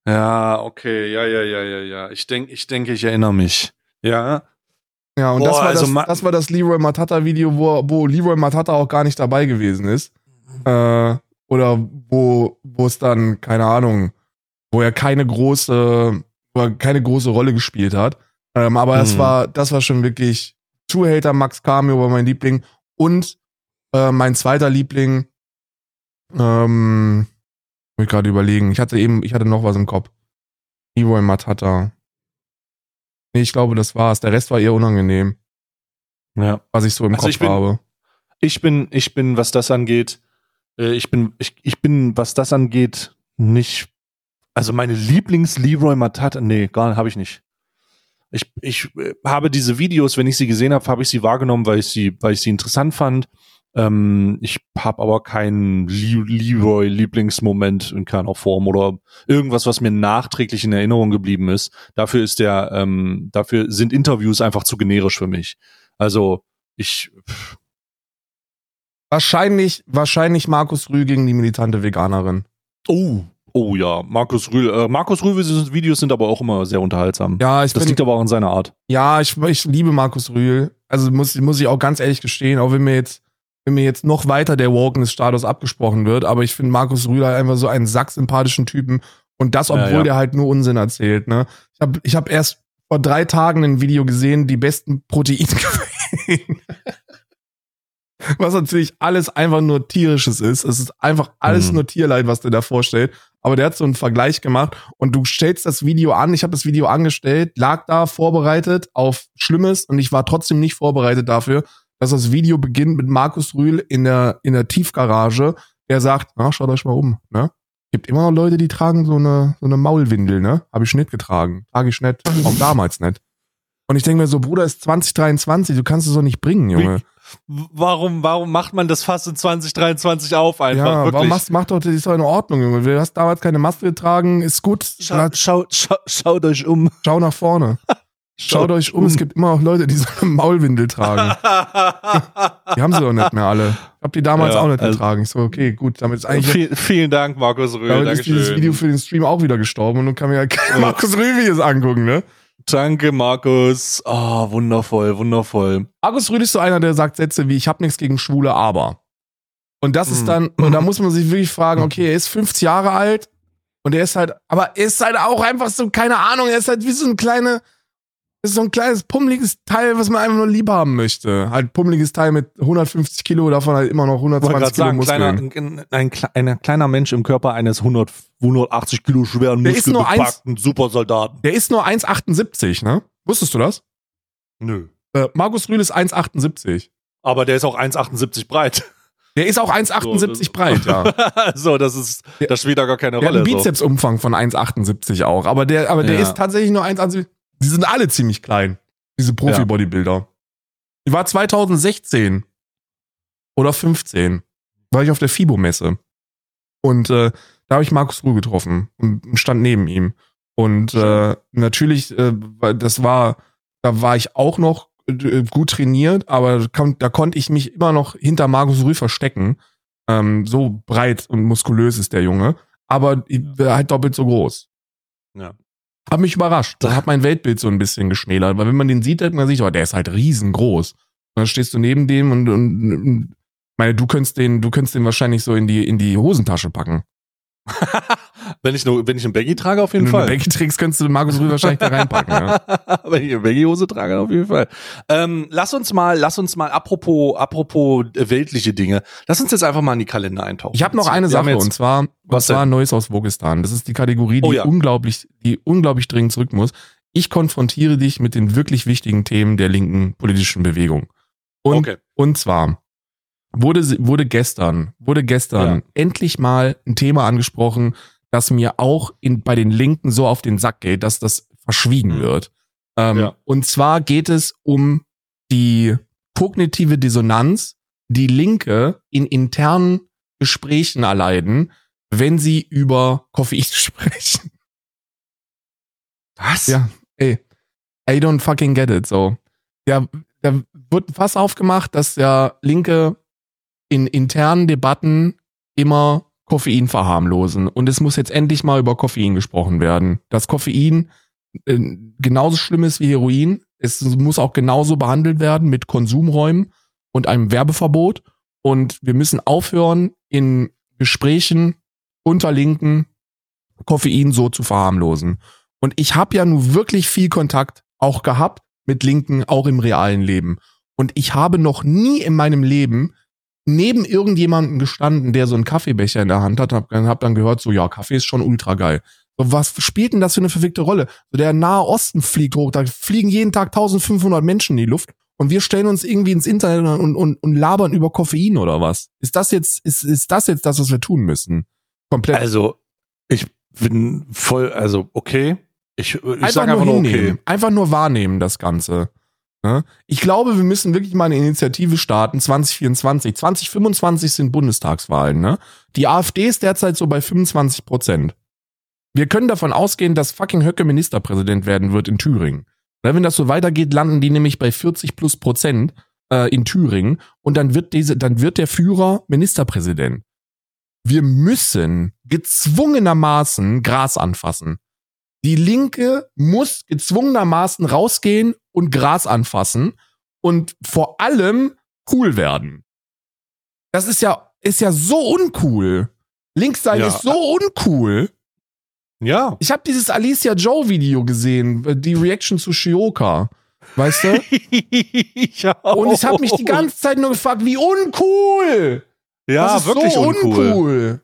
Ja, okay, ja, ja, ja, ja, ja. Ich denke, ich denke, ich erinnere mich. Ja. Ja, und Boah, das, war also das, das war das Leroy Matata-Video, wo, wo Leroy Matata auch gar nicht dabei gewesen ist. Äh, oder wo, wo es dann, keine Ahnung, wo er keine große, wo er keine große Rolle gespielt hat. Ähm, aber das Mhm. war, das war schon wirklich Zuhälter Max Cameo war mein Liebling. Und äh, mein zweiter Liebling, ähm, muss ich gerade überlegen. Ich hatte eben, ich hatte noch was im Kopf. Leroy Matata. Nee, ich glaube, das war's. Der Rest war eher unangenehm, Ja. was ich so im Also Kopf ich bin- habe. Ich bin, ich bin, was das angeht, äh, ich bin, ich, ich bin, was das angeht, nicht. Also meine Lieblings-Leroy Matata, nee, gar habe ich nicht. Ich, ich äh, habe diese Videos, wenn ich sie gesehen habe, habe ich sie wahrgenommen, weil ich sie, weil ich sie interessant fand. Ähm, ich habe aber keinen Le Leroy-Lieblingsmoment in keiner Form oder irgendwas, was mir nachträglich in Erinnerung geblieben ist. Dafür ist der, ähm, dafür sind Interviews einfach zu generisch für mich. Also ich, Wahrscheinlich, wahrscheinlich Markus Rühl gegen die militante Veganerin. Oh. Oh ja, Markus Rühl. Äh, Markus Rühl Videos sind aber auch immer sehr unterhaltsam. Ja, ich das bin, liegt aber auch in seiner Art. ja, ich, ich liebe Markus Rühl. Also muss, muss ich auch ganz ehrlich gestehen, auch wenn mir jetzt, wenn mir jetzt noch weiter der Wokeness-Status abgesprochen wird, aber ich finde Markus Rühl halt einfach so einen sacksympathischen Typen und das, obwohl Ja, ja. der halt nur Unsinn erzählt, ne. Ich habe ich hab erst vor drei Tagen ein Video gesehen, die besten Proteinquellen, was natürlich alles einfach nur tierisches ist. Es ist einfach alles Mhm. nur Tierleid, was der da vorstellt. Aber der hat so einen Vergleich gemacht und du stellst das Video an. Ich habe das Video angestellt, lag da vorbereitet auf Schlimmes und ich war trotzdem nicht vorbereitet dafür, dass das Video beginnt mit Markus Rühl in der, in der Tiefgarage, der sagt, na, schaut euch mal um, ne? Gibt immer noch Leute, die tragen so eine, so eine Maulwindel, ne? Habe ich nicht getragen. Trage ich nicht. Auch damals nicht. Und ich denke mir so, Bruder, ist 2023, du kannst es doch nicht bringen, Junge. Warum, warum macht man das fast in 2023 auf einfach? Ja, wirklich? warum machst, mach doch, das ist doch in Ordnung, Junge. Du hast damals keine Maske getragen, ist gut. Schau, schau, schau, schaut euch um. Schau nach vorne. Schaut euch um, es gibt immer noch Leute, die so eine Maulwindel tragen. Die haben sie doch nicht mehr alle. Ich hab die damals Ja, auch nicht also- getragen. Ich so, okay, gut, damit ist eigentlich Viel, vielen Dank, Markus Röhl. damit ist dieses Dankeschön. Video für den Stream auch wieder gestorben und nun kann mir ja kein Ja. Markus Rühl-Videos angucken, ne? Danke, Markus. Oh, wundervoll, wundervoll. Markus Rühl ist so einer, der sagt Sätze wie, ich hab nichts gegen Schwule, aber. Und das ist Mhm. dann, und da muss man sich wirklich fragen, okay, er ist 50 Jahre alt und er ist halt, aber er ist halt auch einfach so, keine Ahnung, er ist halt wie so ein kleine, ist so ein kleines pummeliges Teil, was man einfach nur lieb haben möchte. Halt pummeliges Teil mit 150 Kilo, davon halt immer noch Ich wollte 120 gerade Kilo sagen, Muskeln. kleiner, ein, ein, ein, ein kleiner Mensch im Körper eines 100, 180 Kilo schweren, Der muskelbepackten Supersoldaten. Der ist nur 1,78, ne? Wusstest du das? Nö. Äh, Markus Rühl ist 1,78. Aber der ist auch 1,78 breit. Der ist auch 1,78 breit, ja. so, das ist, das spielt da gar keine Der hat Rolle. einen so. Bizepsumfang von 1,78 auch. Aber der, aber der Ja. ist tatsächlich nur 1,78. Die sind alle ziemlich klein, diese Profi-Bodybuilder. Ich war 2016 oder 15, war ich auf der FIBO-Messe. Und äh, da habe ich Markus Ruh getroffen und stand neben ihm. Und äh, natürlich, äh, das war, da war ich auch noch äh, gut trainiert, aber da kon- da konnte ich mich immer noch hinter Markus Rühl verstecken. Ähm, so breit und muskulös ist der Junge, aber halt doppelt so groß. Ja. Hat mich überrascht. Das hat mein Weltbild so ein bisschen geschmälert, weil wenn man den sieht, denkt man sich, oh, der ist halt riesengroß. Und dann stehst du neben dem und, und, und meine, du könntest den, du könntest den wahrscheinlich so in die, in die Hosentasche packen. wenn ich nur, wenn ich einen Baggy trage, auf jeden Wenn du Fall. eine Baggy trägst, könntest du Markus Rühl wahrscheinlich da reinpacken. Ja. Wenn ich eine Baggy-Hose trage, auf jeden Fall. Ähm, lass uns mal, lass uns mal, apropos, apropos weltliche Dinge, lass uns jetzt einfach mal in die Kalender eintauchen. Ich habe noch eine Wir Sache jetzt- und zwar, Was denn? Neues aus Wogistan. Das ist die Kategorie, die Oh ja. unglaublich, die unglaublich dringend zurück muss. Ich konfrontiere dich mit den wirklich wichtigen Themen der linken politischen Bewegung. Und, Okay. und zwar wurde, wurde gestern, wurde gestern Ja. endlich mal ein Thema angesprochen, das mir auch in, bei den Linken so auf den Sack geht, dass das verschwiegen Mhm. wird. Ähm, Ja. Und zwar geht es um die kognitive Dissonanz, die Linke in internen Gesprächen erleiden, wenn sie über Koffein sprechen. Was? Ja, ey. I don't fucking get it. So. Ja, da wird fast aufgemacht, dass der Linke in internen Debatten immer Koffein verharmlosen. Und es muss jetzt endlich mal über Koffein gesprochen werden. Dass Koffein äh, genauso schlimm ist wie Heroin. Es muss auch genauso behandelt werden mit Konsumräumen und einem Werbeverbot. Und wir müssen aufhören, in Gesprächen unter Linken Koffein so zu verharmlosen. Und ich habe ja nun wirklich viel Kontakt auch gehabt mit Linken, auch im realen Leben. Und ich habe noch nie in meinem Leben neben irgendjemanden gestanden, der so einen Kaffeebecher in der Hand hat, hab, hab dann gehört, so ja, Kaffee ist schon ultra geil. So, was spielt denn das für eine verfickte Rolle? So, der Nahe Osten fliegt hoch, da fliegen jeden Tag 1500 Menschen in die Luft und wir stellen uns irgendwie ins Internet und, und, und labern über Koffein oder was? Ist das jetzt, ist, ist das jetzt das, was wir tun müssen? Komplett. Also, ich bin voll, also, okay. Ich, ich einfach sag nur einfach nur hinnehmen. okay. Einfach nur wahrnehmen, das Ganze. Ne? Ich glaube, wir müssen wirklich mal eine Initiative starten, 2024. 2025 sind Bundestagswahlen. Ne? Die AfD ist derzeit so bei 25 Prozent. Wir können davon ausgehen, dass fucking Höcke Ministerpräsident werden wird in Thüringen. Ne, Wenn das so weitergeht, landen die nämlich bei 40 plus Prozent äh, in Thüringen und dann wird diese, dann wird der Führer Ministerpräsident. Wir müssen gezwungenermaßen Gras anfassen. Die Linke muss gezwungenermaßen rausgehen und Gras anfassen und vor allem cool werden. Das ist ja, ist ja so uncool. Links sein Ja. ist so uncool. Ja. Ich habe dieses Alicia Joe Video gesehen, die Reaction zu Shioka. Weißt du? auch. Und ich habe mich die ganze Zeit nur gefragt, wie uncool! ja, das ist wirklich so uncool. uncool.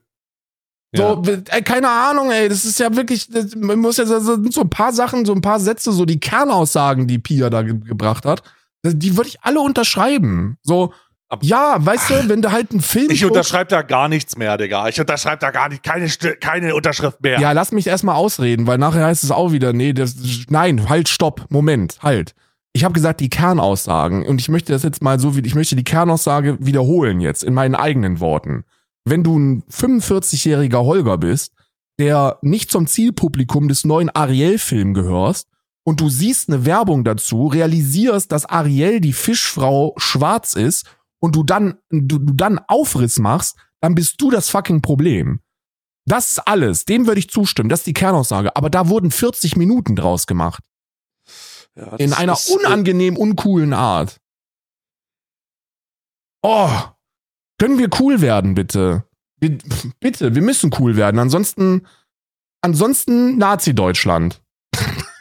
So, ey, keine Ahnung, ey, das ist ja wirklich, das, man muss ja, das sind so ein paar Sachen, so ein paar Sätze, so die Kernaussagen, die Pia da ge gebracht hat, die würde ich alle unterschreiben. So, Ab- ja, weißt du, wenn du halt einen Film Ich unterschreibe da gar nichts mehr, Digga. Ich unterschreibe da gar nicht, keine, keine Unterschrift mehr. Ja, lass mich erstmal ausreden, weil nachher heißt es auch wieder, nee, das, nein, halt, stopp, Moment, halt. Ich habe gesagt, die Kernaussagen, und ich möchte das jetzt mal so, wie ich möchte die Kernaussage wiederholen jetzt in meinen eigenen Worten. Wenn du ein 45-jähriger Holger bist, der nicht zum Zielpublikum des neuen Ariel-Film gehörst, und du siehst eine Werbung dazu, realisierst, dass Ariel die Fischfrau schwarz ist, und du dann, du, du dann Aufriss machst, dann bist du das fucking Problem. Das ist alles. Dem würde ich zustimmen. Das ist die Kernaussage. Aber da wurden 40 Minuten draus gemacht. Ja, In einer äh, unangenehm uncoolen Art. Oh. Können wir cool werden, bitte? Wir, bitte, wir müssen cool werden. Ansonsten, ansonsten Nazi-Deutschland.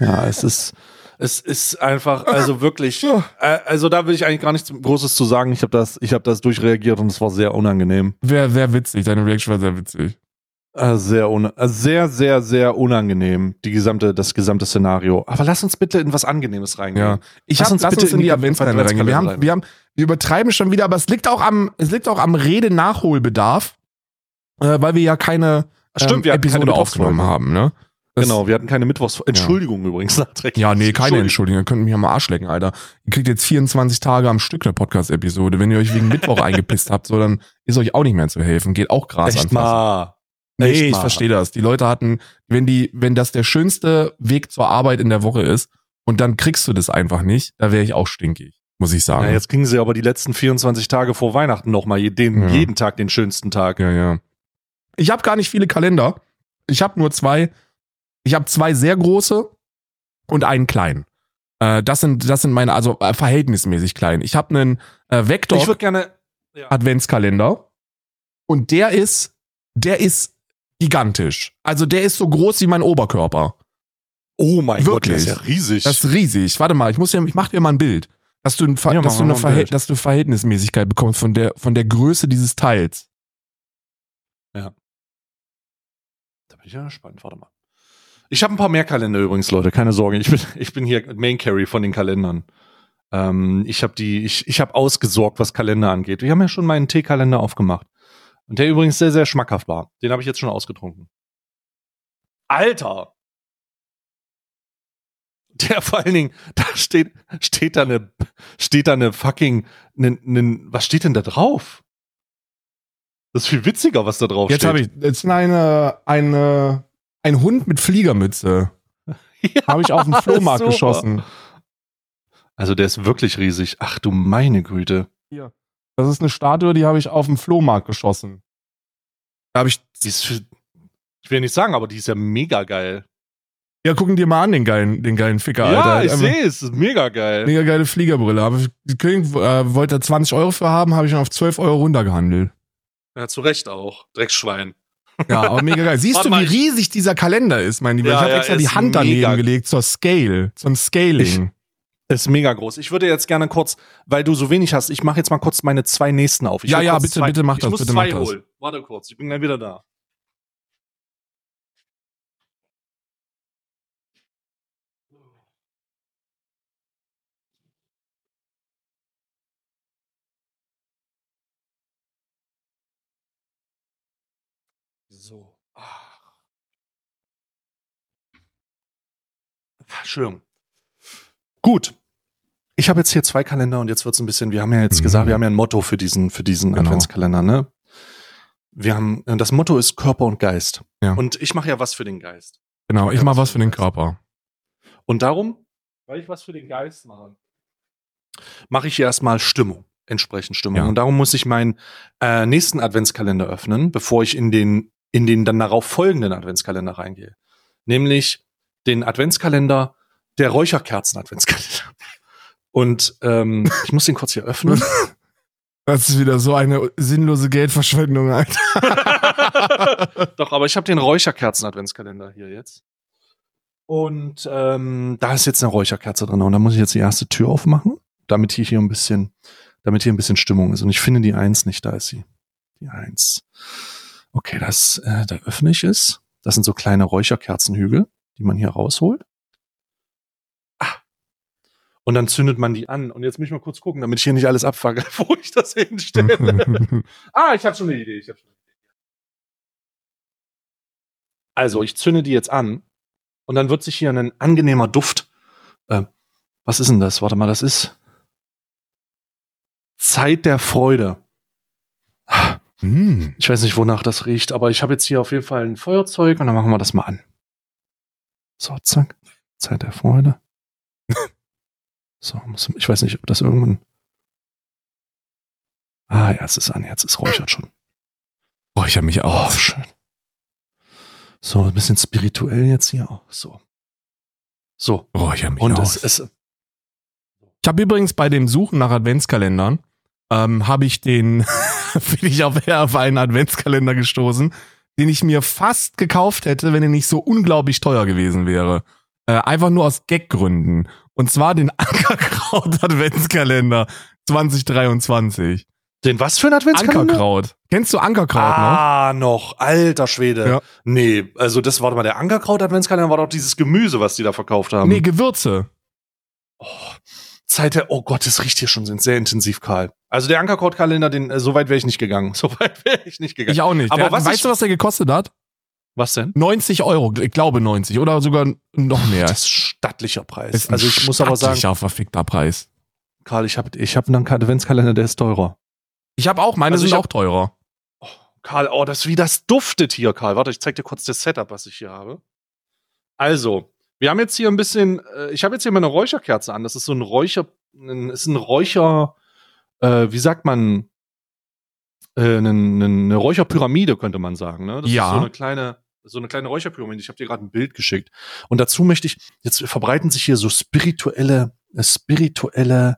Ja, es ist, es ist einfach, also wirklich, Ja. äh, also da will ich eigentlich gar nichts Großes zu sagen. Ich habe das, ich habe das durchreagiert und es war sehr unangenehm. Wäre sehr witzig. Deine Reaction war sehr witzig. Äh, sehr, äh, sehr, sehr, sehr unangenehm, die gesamte, das gesamte Szenario. Aber lass uns bitte in was Angenehmes reingehen. Ja. Ich Lass hab, uns lass bitte uns in in die Adventskalender reingehen. Wir haben, wir haben, wir übertreiben schon wieder, aber es liegt auch am, es liegt auch am Rede-Nachholbedarf, äh, weil wir ja keine Stimmt, ähm, wir Episode aufgenommen haben, ne? Das- Genau, wir hatten keine Mittwochs. Entschuldigung übrigens nachträglich. Ja, nee, keine Entschuldigung. Entschuldigung. Ihr könnt mich am Arsch lecken, Alter. Ihr kriegt jetzt 24 Tage am Stück eine Podcast-Episode. Wenn ihr euch wegen Mittwoch eingepisst habt, so, dann ist euch auch nicht mehr zu helfen. Geht auch Gras Echt anfassen. mal. Nee, Echt ich mal. verstehe das. Die Leute hatten, wenn die, wenn das der schönste Weg zur Arbeit in der Woche ist und dann kriegst du das einfach nicht, da wäre ich auch stinkig, muss ich sagen. Ja, jetzt kriegen sie aber die letzten 24 Tage vor Weihnachten nochmal jeden, Ja. jeden Tag den schönsten Tag. Ja, ja. Ich habe gar nicht viele Kalender. Ich habe nur zwei. Ich habe zwei sehr große und einen kleinen. Äh, das sind, das sind meine, also äh, verhältnismäßig klein. Ich habe einen äh, Vector Ich würde gerne. Ja. Adventskalender und der ist, der ist gigantisch. Also der ist so groß wie mein Oberkörper. Oh mein Gott, der Wirklich? ist ja riesig. Das ist riesig. Warte mal, ich muss ja, ich mach dir mal ein Bild, dass du, ein, Ver Ja, dass, du eine Verhält dass du Verhältnismäßigkeit bekommst von der, von der Größe dieses Teils. da bin ich ja gespannt. Warte mal. Ich habe ein paar mehr Kalender übrigens, Leute. Keine Sorge. Ich bin, ich bin hier Main Carry von den Kalendern. Ähm, ich habe die, ich, ich habe ausgesorgt, was Kalender angeht. Wir haben ja schon meinen Teekalender aufgemacht. Und der übrigens sehr, sehr schmackhaft war. Den habe ich jetzt schon ausgetrunken. Alter! Der vor allen Dingen, da steht, steht da eine, steht da eine fucking, ne, ne, was steht denn da drauf? Das ist viel witziger, was da drauf Jetzt steht. habe ich jetzt eine, eine, ein Hund mit Fliegermütze. Ja, Habe ich auf den Flohmarkt super. geschossen. Also der ist wirklich riesig. Ach du meine Güte. Das ist eine Statue, die habe ich auf dem Flohmarkt geschossen. Da habe ich. Die ist, ich will nicht sagen, aber die ist ja mega geil. Ja, gucken dir mal an, den geilen, den geilen Ficker, Alter. ja, ich sehe es. ist mega geil. Mega geile Fliegerbrille. Aber die König äh, wollte 20 Euro für haben, habe ich ihn auf 12 Euro runtergehandelt. Ja, zu Recht auch. Drecksschwein. Ja, aber mega geil. Siehst Warte du, wie mal, ich- riesig dieser Kalender ist, mein Lieber? Ja, ich habe ja, extra die Hand daneben mega- gelegt zur Scale, zum Scaling. Ist mega groß. Ich würde jetzt gerne kurz, weil du so wenig hast, ich mache jetzt mal kurz meine zwei nächsten auf. Ich Ja, ja, bitte, zwei, bitte mach ich das, muss bitte zwei mach das. holen. Warte kurz, ich bin gleich wieder da. Entschuldigung. Gut. Ich habe jetzt hier zwei Kalender und jetzt wird's ein bisschen, wir haben ja jetzt Mhm. gesagt, wir haben ja ein Motto für diesen, für diesen Genau. Adventskalender, ne? Wir haben, äh, das Motto ist Körper und Geist. Ja. Und ich mache ja was für den Geist. Genau, ich Ja, mach was für den. Körper. Und darum, weil ich was für den Geist mache, mache ich erstmal Stimmung, entsprechend Stimmung. Ja. Und darum muss ich meinen äh, nächsten Adventskalender öffnen, bevor ich in den, in den dann darauf folgenden Adventskalender reingehe. Nämlich den Adventskalender der Räucherkerzen-Adventskalender. Und ähm, ich muss den kurz hier öffnen. Das ist wieder so eine sinnlose Geldverschwendung, Alter. Doch, aber ich habe den Räucherkerzen-Adventskalender hier jetzt. Und ähm, da ist jetzt eine Räucherkerze drin und da muss ich jetzt die erste Tür aufmachen, damit hier, hier ein bisschen, damit hier ein bisschen Stimmung ist. Und ich finde die Eins nicht, da ist sie. Die Eins. Okay, das, äh, da öffne ich es. Das sind so kleine Räucherkerzenhügel, die man hier rausholt. Ah. Und dann zündet man die an. Und jetzt muss ich mal kurz gucken, damit ich hier nicht alles abfange, wo ich das hinstelle. ah, ich habe schon eine Idee. Ich hab schon eine Idee. Also, ich zünde die jetzt an und dann wird sich hier ein angenehmer Duft. Äh, was ist denn das? Warte mal, das ist Zeit der Freude. Hm. Ich weiß nicht, wonach das riecht, aber ich habe jetzt hier auf jeden Fall ein Feuerzeug und dann machen wir das mal an. So, zack. Zeit der Freude. so, muss, ich weiß nicht, ob das irgendwann. Ah, ja, es ist an, jetzt ist räuchert schon. Habe mich Oh, auch. schön. So, ein bisschen spirituell jetzt hier auch. So. So. Habe mich Und auch. es, es, Ich habe übrigens bei dem Suchen nach Adventskalendern, ähm, habe ich den, bin ich auf, auf einen Adventskalender gestoßen, den ich mir fast gekauft hätte, wenn er nicht so unglaublich teuer gewesen wäre. Äh, einfach nur aus Gaggründen. Und zwar den Ankerkraut Adventskalender 2023. den was für ein Adventskalender? Ankerkraut. Kennst du Ankerkraut noch? Ah, noch. Alter Schwede. Ja. Nee, also das war doch mal der Ankerkraut-Adventskalender, war doch dieses Gemüse, was die da verkauft haben. Nee, Gewürze. Oh, Zeit der, oh Gott, das riecht hier schon sehr intensiv, Karl. Also der Ankerkraut-Kalender, den, äh, so weit wäre ich nicht gegangen. So weit wäre ich nicht gegangen. Ich auch nicht. Aber Der, was weißt ich- du, was der gekostet hat? was denn? 90 Euro. Ich glaube 90 oder sogar noch mehr. Das ist stattlicher Preis. Ist also ich muss aber sagen, verfickter Preis. Karl, ich habe ich hab einen Adventskalender, der ist teurer. Ich habe auch, meine Also ich sind hab- auch teurer. Oh, Karl, oh, das, wie das duftet hier, Karl. Warte, ich zeig dir kurz das Setup, was ich hier habe. Also, wir haben jetzt hier ein bisschen, äh, ich habe jetzt hier mal eine Räucherkerze an. Das ist so ein Räucher, ein, ist ein Räucher, äh, wie sagt man, äh, eine, eine, Räucherpyramide, könnte man sagen. Ne? Das Ja. ist so eine kleine, so eine kleine Räucherpyramide. Ich habe dir gerade ein Bild geschickt. Und dazu möchte ich, jetzt verbreiten sich hier so spirituelle, äh, spirituelle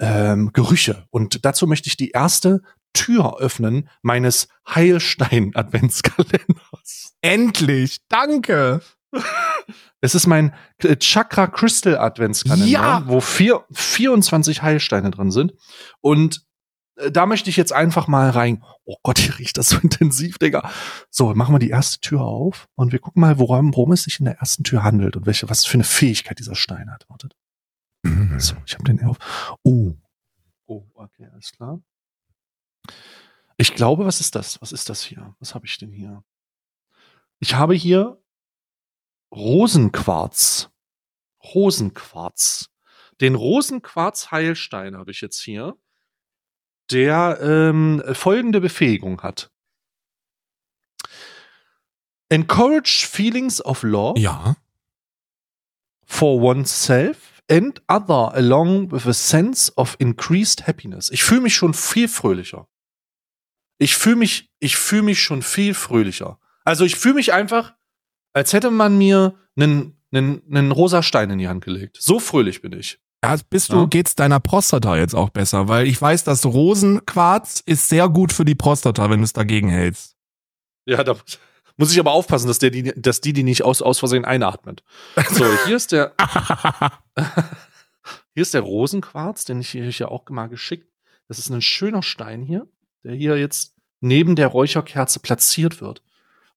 ähm, Gerüche. Und dazu möchte ich die erste Tür öffnen meines Heilstein-Adventskalenders. Endlich, danke. Es ist mein äh, Chakra Crystal Adventskalender, Ja. wo vier, 24 Heilsteine drin sind. Und äh, da möchte ich jetzt einfach mal rein. Oh Gott, hier riecht das so intensiv, Digga. So, machen wir die erste Tür auf und wir gucken mal, worum, worum es sich in der ersten Tür handelt und welche, was für eine Fähigkeit dieser Stein hat. Wartet. So, ich habe den auf. Oh. Oh, okay, alles klar. Ich glaube, was ist das? Was ist das hier? Was habe ich denn hier? Ich habe hier Rosenquarz. Rosenquarz. Den Rosenquarz-Heilstein habe ich jetzt hier, der ähm, folgende Befähigung hat. Encourage feelings of love Ja. for oneself and other along with a sense of increased happiness. Ich fühle mich schon viel fröhlicher. Ich fühle mich, ich fühle mich schon viel fröhlicher. Also ich fühle mich einfach, als hätte man mir einen, einen, einen rosa Stein in die Hand gelegt. So fröhlich bin ich. Ja, bist du, Ja. geht's deiner Prostata jetzt auch besser, weil ich weiß, dass Rosenquarz ist sehr gut für die Prostata, wenn du es dagegen hältst. Ja, da muss ich aber aufpassen, dass, der die, dass die die nicht aus, aus Versehen einatmet. So, hier ist der, hier ist der Rosenquarz, den ich hier, hier auch mal geschickt. Das ist ein schöner Stein hier, der hier jetzt neben der Räucherkerze platziert wird.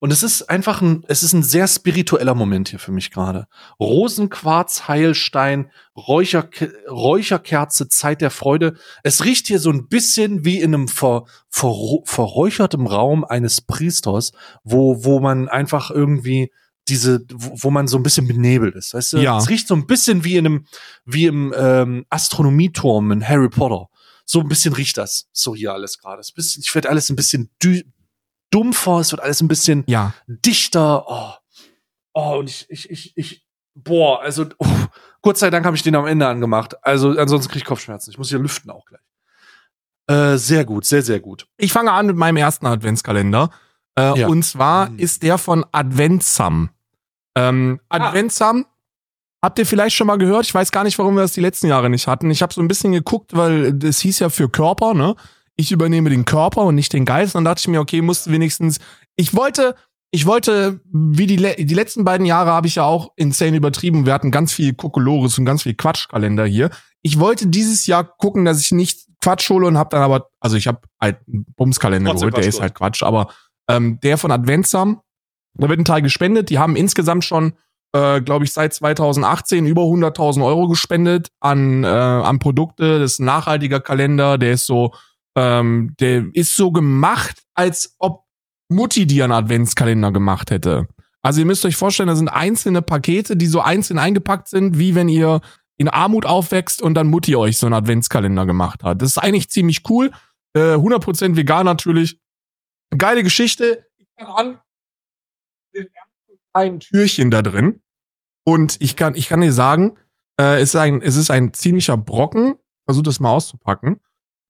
Und es ist einfach ein, es ist ein sehr spiritueller Moment hier für mich gerade. Rosenquarz, Heilstein, Räucher, Räucherkerze, Zeit der Freude. Es riecht hier so ein bisschen wie in einem ver, ver, verräuchertem Raum eines Priesters, wo, wo man einfach irgendwie diese, wo, man so ein bisschen benebelt ist. Weißt du? Ja. Es riecht so ein bisschen wie in einem, wie im ähm, Astronomieturm in Harry Potter. So ein bisschen riecht das. So hier alles gerade. Ich werde alles ein bisschen dü dumpfer, es wird alles ein bisschen Ja. dichter. Oh, oh und ich, ich, ich, ich, boah, also, oh, Gott sei Dank habe ich den am Ende angemacht. Also, ansonsten kriege ich Kopfschmerzen. Ich muss hier lüften auch gleich. Äh, sehr gut, sehr, sehr gut. Ich fange an mit meinem ersten Adventskalender. Äh, Ja. Und zwar Mhm. ist der von Adventsam. Ähm, Adventsam, habt ihr vielleicht schon mal gehört? Ich weiß gar nicht, warum wir das die letzten Jahre nicht hatten. Ich habe so ein bisschen geguckt, weil das hieß ja für Körper, ne? Ich übernehme den Körper und nicht den Geist. Und dann dachte ich mir, okay, musst du wenigstens. Ich wollte, ich wollte, wie die, le die letzten beiden Jahre habe ich ja auch insane übertrieben. Wir hatten ganz viel Kokolores und ganz viel Quatschkalender hier. Ich wollte dieses Jahr gucken, dass ich nicht Quatsch hole und habe dann aber, also ich habe halt einen Bumskalender geholt, der ist halt Quatsch, aber ähm, der von Adventsam, da wird ein Teil gespendet. Die haben insgesamt schon, äh, glaube ich, seit 2018 über 100.000 Euro gespendet an, äh, an Produkte. Das ist ein nachhaltiger Kalender, der ist so, ähm, der ist so gemacht, als ob Mutti dir einen Adventskalender gemacht hätte. Also ihr müsst euch vorstellen, da sind einzelne Pakete, die so einzeln eingepackt sind, wie wenn ihr in Armut aufwächst und dann Mutti euch so einen Adventskalender gemacht hat. Das ist eigentlich ziemlich cool. Äh, 100% vegan natürlich. Geile Geschichte. Ich kann an ein Türchen da drin. Und ich kann, ich kann dir sagen, äh, es, ist ein, es ist ein ziemlicher Brocken. Versuch das mal auszupacken.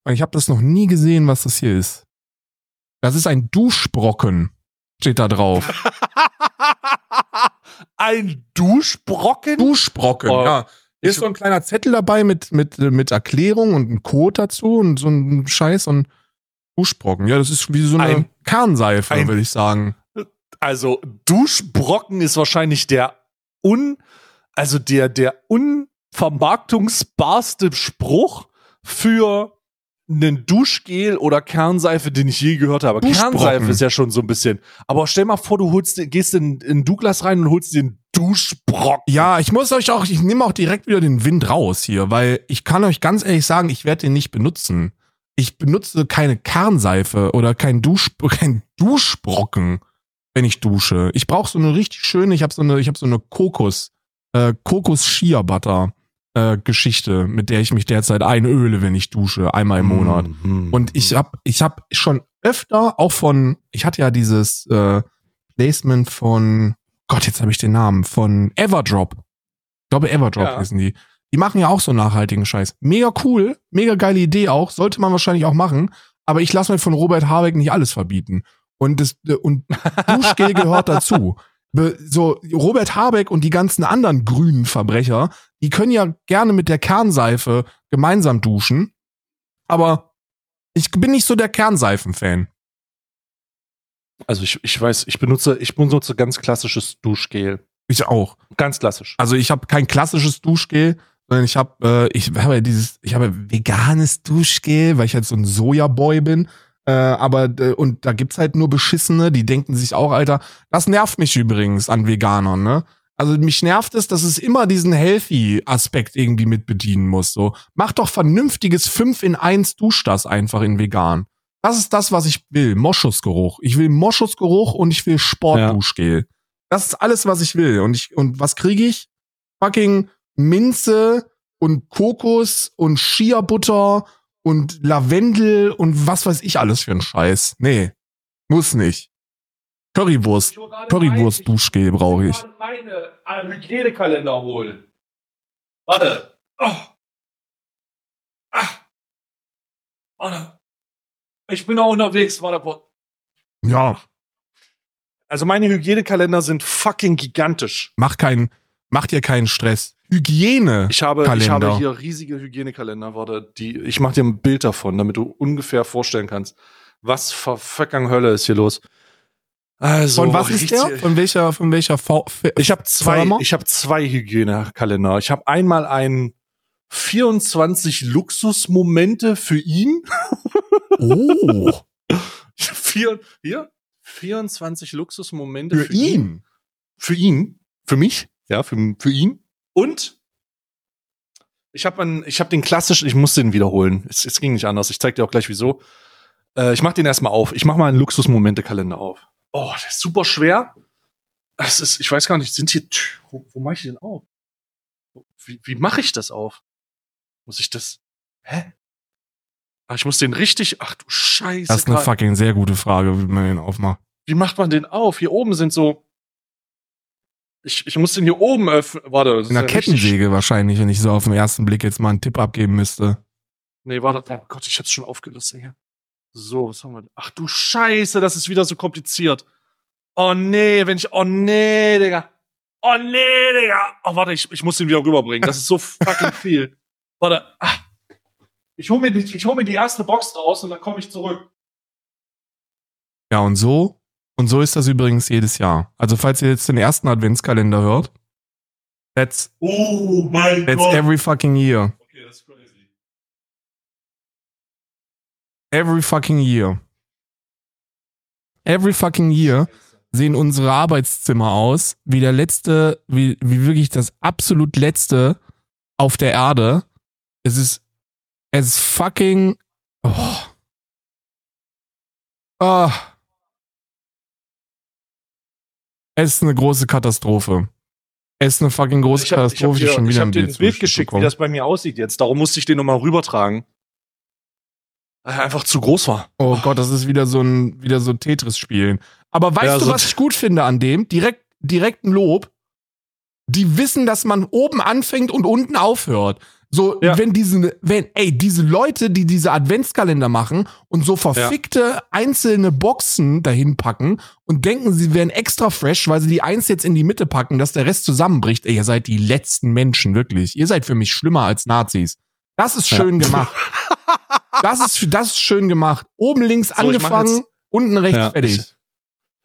Ich habe das noch nie gesehen, was das hier ist. Das ist ein Duschbrocken, steht da drauf. Ein Duschbrocken? Duschbrocken, Oh, ja. Hier ist ich- so ein kleiner Zettel dabei mit, mit, mit Erklärung und ein Code dazu und so ein Scheiß und Duschbrocken. Ja, das ist wie so eine Ein- Kernseife, ein- würde ich sagen. Also Duschbrocken ist wahrscheinlich der un, also der der unvermarktungsbarste Spruch für einen Duschgel oder Kernseife, den ich je gehört habe. Kernseife ist ja schon so ein bisschen. Aber stell mal vor, du holst, gehst in, in Douglas rein und holst den Duschbrocken. Ja, ich muss euch auch, ich nehme auch direkt wieder den Wind raus hier, weil ich kann euch ganz ehrlich sagen, ich werde den nicht benutzen. Ich benutze keine Kernseife oder kein, Dusch, kein Duschbrocken, wenn ich dusche. Ich brauche so eine richtig schöne, ich habe so eine, ich habe so eine Kokos, äh, Kokos Shea Butter äh, Geschichte, mit der ich mich derzeit einöle, wenn ich dusche, einmal im Monat. Mhm. Und ich hab, ich hab schon öfter auch von, ich hatte ja dieses äh, Placement von, Gott, jetzt habe ich den Namen, von Everdrop. Ich glaube, Everdrop Ja. heißen die. Die machen ja auch so nachhaltigen Scheiß. Mega cool, mega geile Idee auch, sollte man wahrscheinlich auch machen. Aber ich lasse mir von Robert Habeck nicht alles verbieten. Und das, und Duschgel gehört dazu. So, Robert Habeck und die ganzen anderen grünen Verbrecher, die können ja gerne mit der Kernseife gemeinsam duschen. Aber ich bin nicht so der Kernseifen-Fan. Also ich, ich weiß, ich benutze, ich benutze ganz klassisches Duschgel. Ich auch. Ganz klassisch. Also ich habe kein klassisches Duschgel, sondern ich habe äh, ich habe ja dieses ich habe veganes Duschgel, weil ich halt so ein Sojaboy bin. Äh, aber äh, und da gibt's halt nur beschissene, die denken sich auch, Alter, das nervt mich übrigens an Veganern, ne? Also mich nervt es, dass es immer diesen healthy Aspekt irgendwie mit bedienen muss, so. Mach doch vernünftiges 5 in 1 dusch das einfach in vegan. Das ist das, was ich will, Moschusgeruch. Ich will Moschusgeruch und ich will Sportduschgel. Das ist alles, was ich will und ich und was kriege ich? Fucking Minze und Kokos und Shea Butter und Lavendel und was weiß ich alles für ein Scheiß. Nee, muss nicht. Currywurst, Currywurst Duschgel brauche ich. meine Hygienekalender holen. Warte. Oh. Ah. Warte. Ich bin auch unterwegs, warte. Ja, Also meine Hygienekalender sind fucking gigantisch. mach keinen, mach dir keinen Stress. Hygiene. Ich habe, ich habe hier riesige Hygienekalender, warte, die, ich mache dir ein Bild davon, damit du ungefähr vorstellen kannst, was für fucking Hölle ist hier los. Also, Von was ist der? Von welcher, von welcher v Ich habe zwei, Firma? ich habe zwei Hygienekalender. Ich habe einmal einen 24 Luxusmomente für ihn. Oh, Vier, hier 24 Luxusmomente für ihn. Für ihn, für mich, ja, für, für ihn. Und ich habe ich habe den klassischen, ich muss den wiederholen. Es, es ging nicht anders. Ich zeig dir auch gleich wieso. Äh, ich mach den erstmal auf. Ich mach mal einen Luxusmomente-Kalender auf. Oh, der ist super schwer. Das ist, ich weiß gar nicht, sind hier, wo, wo mache ich den auf? Wie, wie mache ich das auf? Muss ich das, hä? Ah, ich muss den richtig, ach du Scheiße. Das ist eine fucking sehr gute Frage, wie man den aufmacht. Wie macht man den auf? Hier oben sind so. Ich, ich muss den hier oben öffnen. Warte. das In einer ist ja Kettensäge wahrscheinlich, wenn ich so auf den ersten Blick jetzt mal einen Tipp abgeben müsste. Nee, warte. Oh Gott, ich hab's schon aufgelöst hier. So, was haben wir? denn? Ach du Scheiße, das ist wieder so kompliziert. Oh nee, wenn ich. Oh nee, Digga. Oh nee, Digga. Oh, warte, ich, ich muss den wieder rüberbringen. Das ist so fucking viel. Warte. Ah. Ich hol, mir die, ich hol mir die erste Box raus und dann komme ich zurück. Ja, und so, Und so ist das übrigens jedes Jahr. Also falls ihr jetzt den ersten Adventskalender hört, that's, Oh mein that's every fucking year. Okay, ist crazy. Every fucking year. Every fucking year sehen unsere Arbeitszimmer aus wie der letzte, wie, wie wirklich das absolut letzte auf der Erde. Es ist, es ist fucking, oh. Ah. Es ist eine große Katastrophe. Es ist eine fucking große Ich hab Katastrophe, die dir, schon ich wieder hab ein dir ein Bild Bild geschickt, wie bekommen. das bei mir aussieht jetzt. Darum musste ich den nochmal rübertragen. Weil er einfach zu groß war. Oh Gott, das ist wieder so ein, wieder so Tetris-Spielen. Aber weißt Ja, du, so- was ich gut finde an dem? Direkt, direkt ein Lob. Die wissen, dass man oben anfängt und unten aufhört. So, Ja. wenn diese, wenn, ey, diese Leute, die diese Adventskalender machen und so verfickte einzelne Boxen dahin packen und denken, sie wären extra fresh, weil sie die eins jetzt in die Mitte packen, dass der Rest zusammenbricht. Ey, ihr seid die letzten Menschen, wirklich. Ihr seid für mich schlimmer als Nazis. Das ist schön gemacht. Das ist, das ist schön gemacht. Oben links So, mach angefangen, jetzt- unten rechts Ja, fertig. Ich,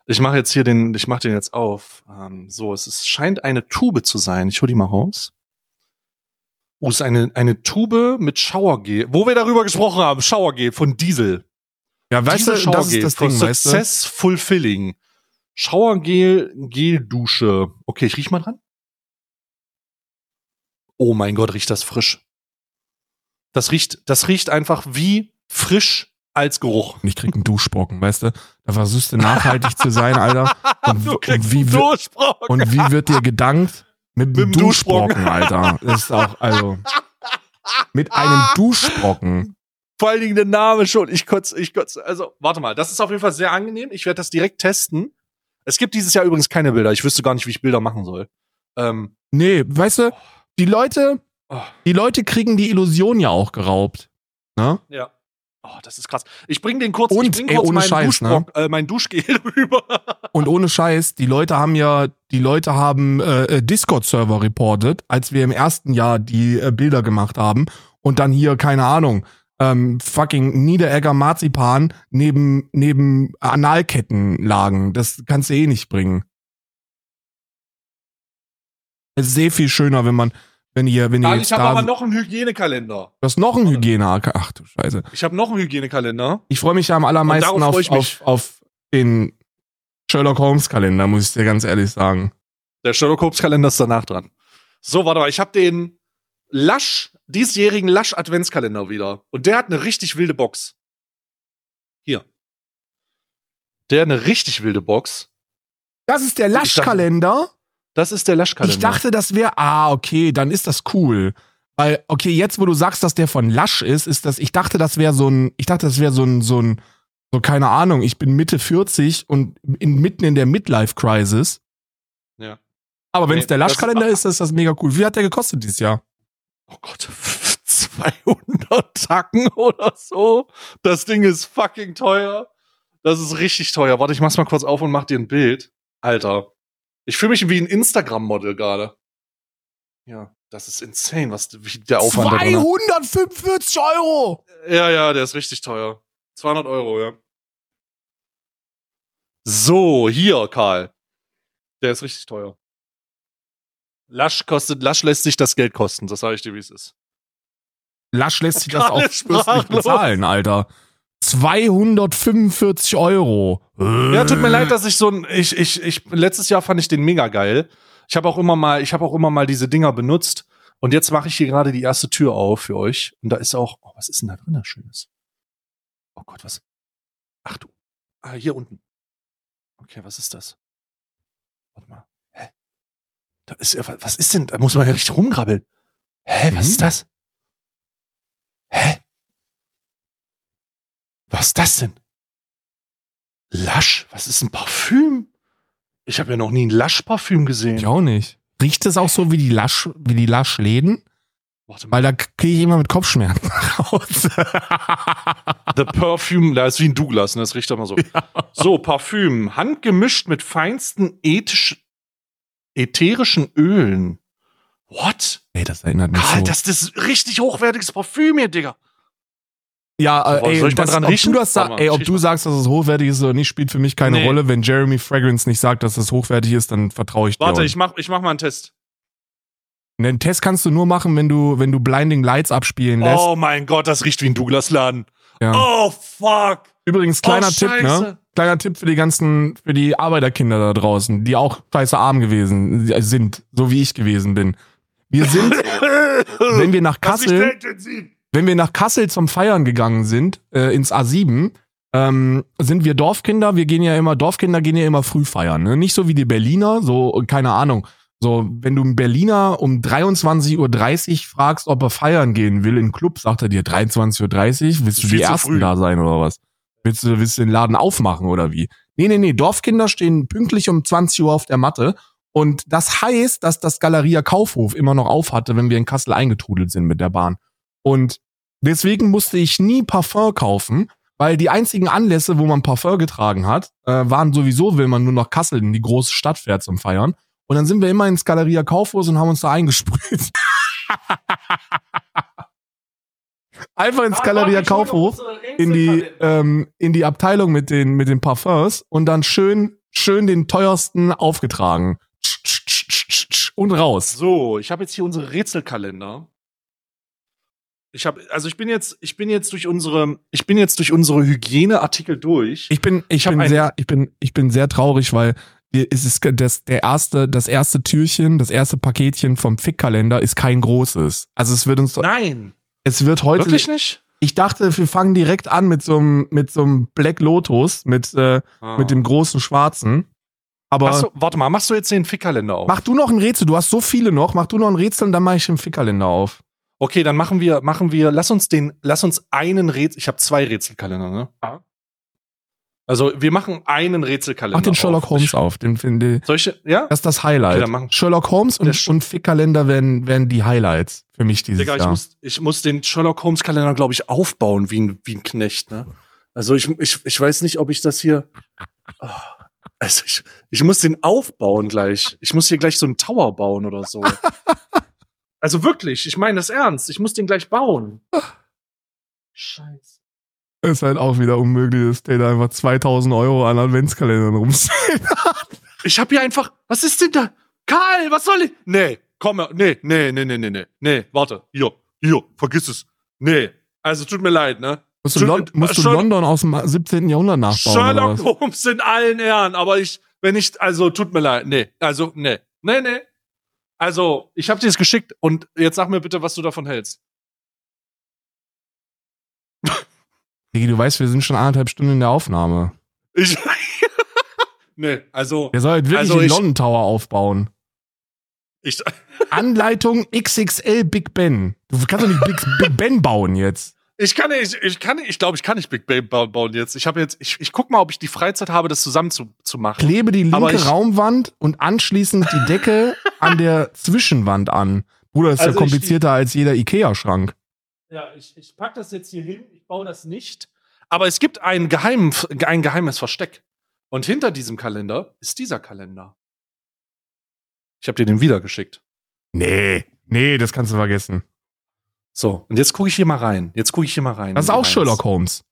ich mache jetzt hier den, ich mache den jetzt auf. Ähm, so, es ist, scheint eine Tube zu sein. Ich hol die mal raus. Oh, ist eine, eine Tube mit Schauergel. Wo wir darüber gesprochen haben, Schauergel von Diesel. ja, weißt Diesel du, das ist das Ding, weißt du? Success Fulfilling. Schauergel, Geldusche. Okay, ich riech mal dran. Oh mein Gott, riecht das frisch. Das riecht, das riecht einfach wie frisch als Geruch. Und ich krieg einen Duschbrocken, weißt du? Da versuchst du nachhaltig zu sein, Alter. Und, Du kriegst und, wie, einen Durchbruch. und wie wird dir gedankt? Mit, Mit einem Duschbrocken. Duschbrocken, Alter. Das ist auch, also. Mit einem Duschbrocken. Vor allen Dingen der Name schon. Ich kotze, ich kotze. Also, warte mal, das ist auf jeden Fall sehr angenehm. Ich werde das direkt testen. Es gibt dieses Jahr übrigens keine Bilder. Ich wüsste gar nicht, wie ich Bilder machen soll. Ähm, Nee, weißt du, die Leute, oh, die Leute kriegen die Illusion ja auch geraubt. Ne? ja. Oh, das ist krass. Ich bring den kurz, Und, ich bring kurz ohne meinen, Scheiß, ne? Äh, mein Duschgel rüber. Und ohne Scheiß, die Leute haben ja, die Leute haben äh, äh, Discord-Server reportet, als wir im ersten Jahr die äh, Bilder gemacht haben und dann hier, keine Ahnung, ähm, fucking Niederegger Marzipan neben, neben Analketten lagen. Das kannst du eh nicht bringen. Es ist sehr viel schöner, wenn man, wenn ihr, wenn ihr Nein, jetzt ich habe aber noch einen Hygienekalender. du hast noch einen Hygiene, ach du Scheiße. Ich habe noch einen Hygienekalender. Ich freue mich ja am allermeisten auf, auf, auf den Sherlock Holmes Kalender, muss ich dir ganz ehrlich sagen. Der Sherlock Holmes Kalender ist danach dran. So, warte mal, ich habe den Lasch, diesjährigen Lasch Adventskalender wieder. Und der hat eine richtig wilde Box. Hier. Der hat eine richtig wilde Box. Das ist der Laschkalender. Das ist der Lasch-Kalender. Ich dachte, das wäre, ah, okay, dann ist das cool. Weil, okay, jetzt, wo du sagst, dass der von Lasch ist, ist das, ich dachte, das wäre so ein, ich dachte, das wäre so ein, so ein, so keine Ahnung, ich bin Mitte 40 und in, mitten in der Midlife-Crisis. Ja. Aber wenn es Nee, der Laschkalender ist, ist das mega cool. Wie hat der gekostet dieses Jahr? Oh Gott, 200 Tacken oder so. Das Ding ist fucking teuer. Das ist richtig teuer. Warte, ich mach's mal kurz auf und mach dir ein Bild. Alter. Ich fühle mich wie ein Instagram-Model gerade. Ja, das ist insane, was wie der Aufwand da drin ist. 245 Euro! Ja, ja, der ist richtig teuer. 200 Euro, ja. So, hier, Karl. Der ist richtig teuer. Lasch kostet, Lasch lässt sich das Geld kosten, das sage ich dir, wie es ist. Lasch lässt sich das Karl auch sprachlos. bezahlen, Alter. 245 Euro. Ja, tut mir leid, dass ich so ein, ich, ich, ich, letztes Jahr fand ich den mega geil. Ich habe auch immer mal, ich habe auch immer mal diese Dinger benutzt. Und jetzt mache ich hier gerade die erste Tür auf für euch. Und da ist auch, oh, was ist denn da drin, das Schönes? Oh Gott, was? Ach du. Ah, hier unten. Okay, was ist das? Warte mal. Hä? Da ist ja, was ist denn? Da muss man ja richtig rumgrabbeln. Hä, was Mhm. ist das? Hä? Was ist das denn? Lasch? Was ist ein Parfüm? Ich habe ja noch nie ein Lasch-Parfüm gesehen. Ich auch nicht. Riecht es auch so wie die Lasch, wie die Laschläden? Warte mal. Weil da kriege ich immer mit Kopfschmerzen raus. The Perfume, da ist wie ein Douglas, ne? Das riecht doch mal so. So, Parfüm. Handgemischt mit feinsten ethisch, ätherischen Ölen. What? Ey, das erinnert mich Karl, so. das ist richtig hochwertiges Parfüm hier, Digga. Ja, äh, Soll ey, ich mal das, dran ob, riechen? du, das sa Warte mal, ey, ob du mal. sagst, dass es hochwertig ist oder nicht, spielt für mich keine Nee. Rolle. Wenn Jeremy Fragrance nicht sagt, dass es hochwertig ist, dann vertraue ich dir. Warte, ich mach, ich mach mal einen Test. Den Test kannst du nur machen, wenn du, wenn du Blinding Lights abspielen lässt. Oh mein Gott, das riecht wie ein Douglas-Laden. Ja. Oh, fuck. Übrigens, kleiner oh, Tipp, ne? Kleiner Tipp für die ganzen, für die Arbeiterkinder da draußen, die auch scheiße arm gewesen sind, so wie ich gewesen bin. Wir sind, wenn wir nach Kassel. Wenn wir nach Kassel zum Feiern gegangen sind, äh, ins A7, ähm, sind wir Dorfkinder. Wir gehen ja immer, Dorfkinder gehen ja immer früh feiern. Ne? Nicht so wie die Berliner, so, keine Ahnung. So, wenn du einen Berliner um 23.30 Uhr fragst, ob er feiern gehen will, in Club, sagt er dir 23.30 Uhr, willst du die Ersten früh. da sein oder was? Willst du, willst du den Laden aufmachen oder wie? Nee, nee, nee, Dorfkinder stehen pünktlich um 20 Uhr auf der Matte. Und das heißt, dass das Galeria Kaufhof immer noch auf hatte, wenn wir in Kassel eingetrudelt sind mit der Bahn. Und deswegen musste ich nie Parfum kaufen, weil die einzigen Anlässe, wo man Parfum getragen hat, äh, waren sowieso, wenn man nur nach Kassel in die große Stadt fährt zum Feiern. Und dann sind wir immer ins Galeria Kaufhaus und haben uns da eingesprüht. Einfach ins Galeria Kaufhof in die ähm, in die Abteilung mit den mit den Parfums und dann schön schön den teuersten aufgetragen und raus. So, ich habe jetzt hier unsere Rätselkalender. Ich habe, also ich bin jetzt, ich bin jetzt durch unsere, ich bin jetzt durch unsere Hygieneartikel durch. Ich bin ich hab bin sehr ich bin ich bin sehr traurig, weil es ist das der erste das erste Türchen, das erste Paketchen vom Fickkalender ist kein großes. Also es wird uns Nein, es wird heute wirklich nicht. Ich dachte, wir fangen direkt an mit so einem mit so einem Black Lotus mit äh, mit dem großen schwarzen. Aber du, warte mal, machst du jetzt den Fickkalender auf? mach du noch ein Rätsel, du hast so viele noch, mach du noch ein Rätsel und dann mache ich den Fickkalender auf. Okay, dann machen wir, machen wir, lass uns den, lass uns einen Rätsel, ich habe zwei Rätselkalender, ne? Ja. Also wir machen einen Rätselkalender. Mach den Sherlock auf. Holmes Ich, auf, den finde solche, ja? das ist das Highlight. Okay, Sherlock Holmes und, Sch- und Fickkalender werden werden die Highlights für mich dieses Digga, ich Jahr. muss, ich muss den Sherlock Holmes Kalender, glaube ich, aufbauen wie ein, wie ein Knecht, ne? Also ich, ich, ich weiß nicht, ob ich das hier. Oh, also ich, ich muss den aufbauen gleich. Ich muss hier gleich so einen Tower bauen oder so. also wirklich, ich meine das ernst. Ich muss den gleich bauen. Scheiße. ist halt auch wieder unmöglich, dass der da einfach 2000 Euro an Adventskalendern rumsteht. Ich habe hier einfach. Was ist denn da? Karl, was soll ich? Nee, komm, her. nee, nee, nee, nee, nee, nee. Nee, warte. Hier, hier, vergiss es. Nee. Also tut mir leid, ne? Musst du, Lon musst du Sherlock- London aus dem 17. Jahrhundert nachbauen oder Sherlock? Holmes in allen Ehren, aber ich, wenn ich, also tut mir leid, nee, also nee, nee, nee. Also ich habe dir das geschickt und jetzt sag mir bitte, was du davon hältst. Digi, du weißt, wir sind schon anderthalb Stunden in der Aufnahme. Ich, nee, also Der soll halt wirklich Also den ich- London Tower aufbauen. ich, Anleitung XXL Big Ben. Du kannst doch nicht Big, Big Ben bauen jetzt. Ich kann nicht, ich kann nicht, ich glaube, ich kann nicht Big Bang bauen, jetzt. Ich habe jetzt, ich, ich guck mal, ob ich die Freizeit habe, das zusammen zu, zu machen. Klebe die linke ich- Raumwand und anschließend die Decke an der Zwischenwand an. Bruder, das ist Also ja ich- komplizierter als jeder Ikea-Schrank. Ja, ich, ich pack das jetzt hier hin, ich baue das nicht. Aber es gibt ein, geheim, ein geheimes Versteck. Und hinter diesem Kalender ist dieser Kalender. Ich habe dir den wieder geschickt. Nee, nee, das kannst du vergessen. So, und jetzt gucke ich hier mal rein. Jetzt gucke ich hier mal rein. Das ist die auch. Sherlock Holmes.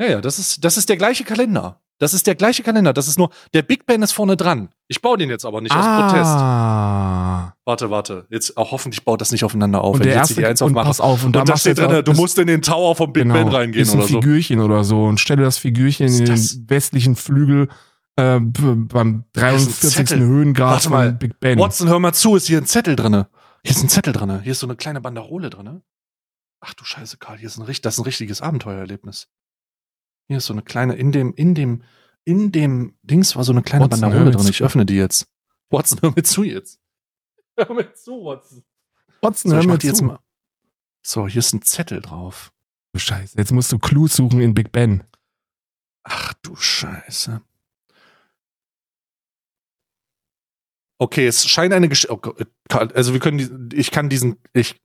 Ja, ja, das ist, das ist der gleiche Kalender. Das ist der gleiche Kalender. Das ist nur, der Big Ben ist vorne dran. Ich baue den jetzt aber nicht aus Protest. ah. Warte, warte. Jetzt auch hoffentlich baut das nicht aufeinander auf. Und wenn der jetzt erste, hier eins und pass auf, und Und da machst steht du jetzt drin, du musst in den Tower vom Big Ben reingehen ist ein oder so. Figürchen oder so und stelle das Figürchen in den westlichen Flügel äh, beim 43. Zettel. Höhengrad Warte mal. Big Ben. Watson, hör mal zu, ist hier ein Zettel drinne. Hier ist ein Zettel drinne. Hier ist so eine kleine Banderole drinne. Ach du Scheiße, Karl, hier ist ein, das ist ein richtiges Abenteuererlebnis. Hier ist so eine kleine, in dem, in dem, in dem Dings war so eine kleine Watson, Banderole drin. Ich öffne die jetzt. Watson, hör mir zu jetzt. Hör mir zu, Watson. Watson, So, hör mir jetzt mal. So, hier ist ein Zettel drauf. Du Scheiße, jetzt musst du Clues suchen in Big Ben. Ach du Scheiße. Okay, es scheint eine Geschichte. Oh Karl, also wir können die, ich kann diesen, ich,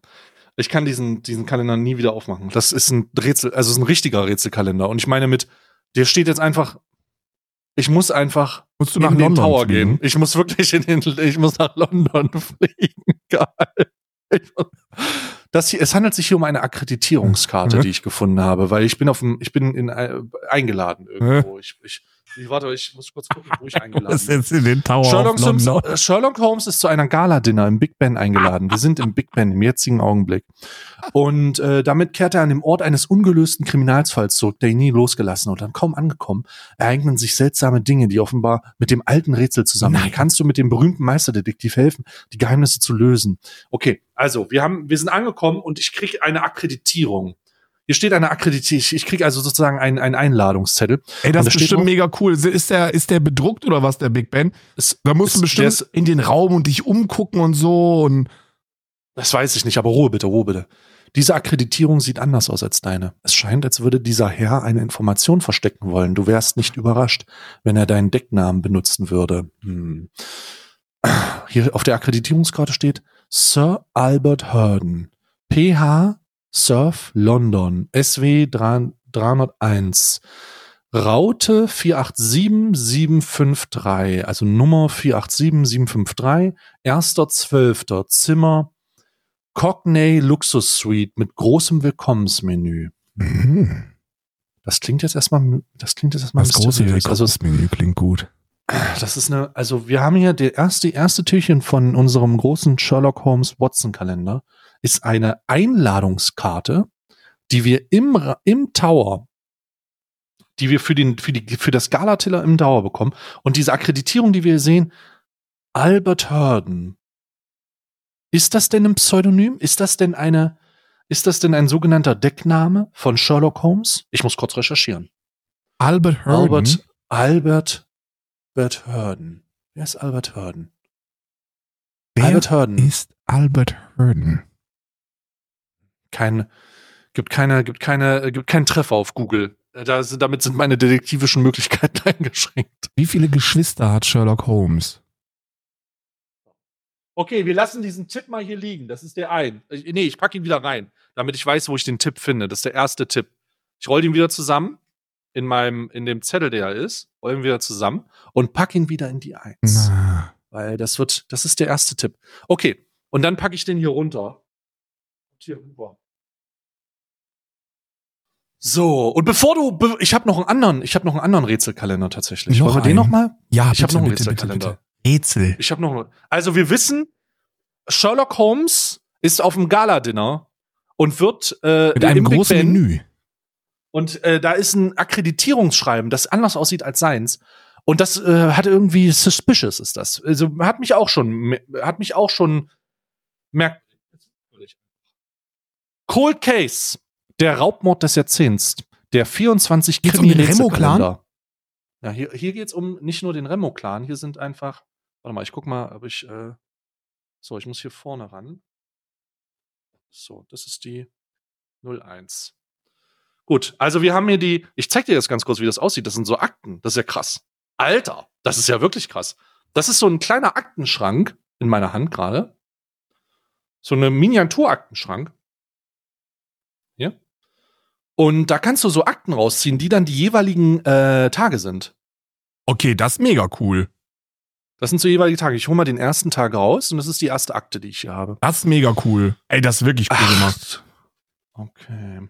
ich kann diesen, diesen Kalender nie wieder aufmachen. Das ist ein Rätsel, also ist ein richtiger Rätselkalender. Und ich meine mit, der steht jetzt einfach, ich muss einfach Musst du in nach den London Tower fliegen? gehen. Ich muss wirklich in den, ich muss nach London fliegen. Geil. Das hier, es handelt sich hier um eine Akkreditierungskarte, Mhm. die ich gefunden habe, weil ich bin auf dem, ich bin in, äh, eingeladen irgendwo. Ich, ich, ich, warte, ich muss kurz gucken, wo ich eingeladen bin. jetzt in den Tower Sherlock? Holmes, äh, Sherlock Holmes ist zu einer Gala-Dinner im Big Ben eingeladen. Wir sind im Big Ben im jetzigen Augenblick. Und äh, damit kehrt er an dem Ort eines ungelösten Kriminalfalls zurück, der ihn nie losgelassen hat. Und kaum angekommen, ereignen sich seltsame Dinge, die offenbar mit dem alten Rätsel zusammenhängen. Kannst du mit dem berühmten Meisterdetektiv helfen, die Geheimnisse zu lösen? Okay, also wir haben, wir sind angekommen und ich kriege eine Akkreditierung. Hier steht eine Akkreditierung. Ich, ich kriege also sozusagen einen, einen Einladungszettel. Ey, das ist bestimmt mega cool. Ist der, ist der bedruckt oder was, der Big Ben? Es, Da musst du es- der bestimmt ist- in den Raum und dich umgucken und so und Das weiß ich nicht, aber Ruhe bitte, Ruhe bitte. Diese Akkreditierung sieht anders aus als deine. Es scheint, als würde dieser Herr eine Information verstecken wollen. Du wärst nicht überrascht, wenn er deinen Decknamen benutzen würde. Hm. Hier auf der Akkreditierungskarte steht Sir Albert Hurden. PH Surf London. SW 301. Raute 487753, also Nummer 487753, 1.12. Zimmer Cockney Luxus Suite mit großem Willkommensmenü. Mhm. Das klingt jetzt erstmal, das klingt jetzt erstmal das große. Also Menü klingt gut. das ist eine, also wir haben hier der erste, die erste Türchen von unserem großen Sherlock Holmes Watson Kalender ist eine Einladungskarte, die wir im, im Tower, die wir für den, für die, für das Galatiller im Tower bekommen. Und diese Akkreditierung, die wir hier sehen, Albert Hurden. Ist das denn ein Pseudonym? Ist das denn eine, ist das denn ein sogenannter Deckname von Sherlock Holmes? Ich muss kurz recherchieren. Albert Hurden. Albert, Albert, Albert Hurden. Wer ist Albert Hurden? Wer Albert Hurden. ist Albert Hurden? Kein, gibt keine, gibt keine, gibt keinen Treffer auf Google. Da, sind- damit sind meine detektivischen Möglichkeiten eingeschränkt. Wie viele Geschwister hat Sherlock Holmes? Okay, wir lassen diesen Tipp mal hier liegen. Das ist der ein. Ich- Nee, ich packe ihn wieder rein, damit ich weiß, wo ich den Tipp finde. Das ist der erste Tipp. Ich roll den wieder zusammen in meinem, in dem Zettel, der er ist, roll ihn wieder zusammen und pack ihn wieder in die Eins. Na, Weil das wird, das ist der erste Tipp. Okay, und dann packe ich den hier runter. Hier rüber. So, und bevor du, be ich habe noch einen anderen, ich habe noch einen anderen Rätselkalender tatsächlich. Noch Wollen wir den noch mal? ja, Ich hab bitte, noch einen bitte, bitte, Rätselkalender. bitte. Rätsel. Ich habe noch einen. Also wir wissen, Sherlock Holmes ist auf dem Gala-Dinner und wird äh, Mit einem großen Ben- Menü. und äh, da ist ein Akkreditierungsschreiben, das anders aussieht als seins. Und das äh, hat irgendwie suspicious ist das. Also hat mich auch schon hat mich auch schon merkt Cold Case, der Raubmord des Jahrzehnts, der 24 Geht's um den. Remo-Clan? Ja, hier, hier geht's um nicht nur den Remo-Clan, hier sind einfach, warte mal, ich guck mal, ob ich, äh, so, ich muss hier vorne ran. So, das ist die 01. Gut, also wir haben hier die, ich zeig dir jetzt ganz kurz, wie das aussieht. Das sind so Akten, das ist ja krass. Alter, das ist ja wirklich krass. Das ist so ein kleiner Aktenschrank in meiner Hand gerade. So eine Miniaturaktenschrank. Und da kannst du so Akten rausziehen, die dann die jeweiligen äh, Tage sind. Okay, das ist mega cool. Das sind so jeweilige Tage. Ich hole mal den ersten Tag raus und das ist die erste Akte, die ich hier habe. Das ist mega cool. Ey, das ist wirklich cool gemacht. Okay.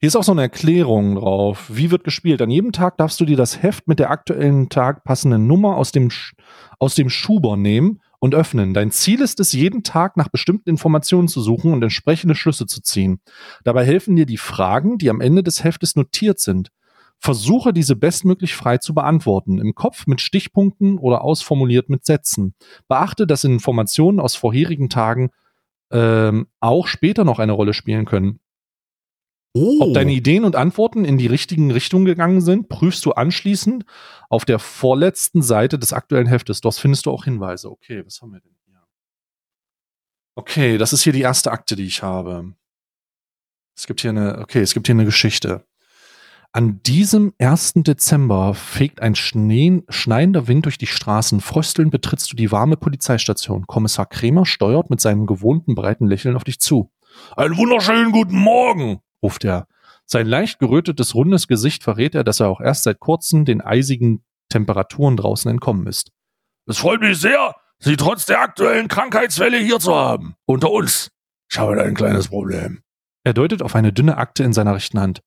Hier ist auch so eine Erklärung drauf. Wie wird gespielt? An jedem Tag darfst du dir das Heft mit der aktuellen Tag passenden Nummer aus dem, Sch- aus dem Schuber nehmen und öffnen. Dein Ziel ist es, jeden Tag nach bestimmten Informationen zu suchen und entsprechende Schlüsse zu ziehen. Dabei helfen dir die Fragen, die am Ende des Heftes notiert sind. Versuche diese bestmöglich frei zu beantworten, im Kopf mit Stichpunkten oder ausformuliert mit Sätzen. Beachte, dass Informationen aus vorherigen Tagen ähm, auch später noch eine Rolle spielen können. Oh. Ob deine Ideen und Antworten in die richtigen Richtungen gegangen sind, prüfst du anschließend auf der vorletzten Seite des aktuellen Heftes. Dort findest du auch Hinweise. Okay, was haben wir denn hier? Okay, das ist hier die erste Akte, die ich habe. Es gibt hier eine, okay, es gibt hier eine Geschichte. An diesem 1. Dezember fegt ein Schnee, schneidender Wind durch die Straßen. Fröstelnd betrittst du die warme Polizeistation. Kommissar Kremer steuert mit seinem gewohnten breiten Lächeln auf dich zu. Einen wunderschönen guten Morgen, ruft er. Sein leicht gerötetes, rundes Gesicht verrät er, dass er auch erst seit kurzem den eisigen Temperaturen draußen entkommen ist. Es freut mich sehr, Sie trotz der aktuellen Krankheitswelle hier zu haben. Unter uns. ich habe da ein kleines Problem. Er deutet auf eine dünne Akte in seiner rechten Hand.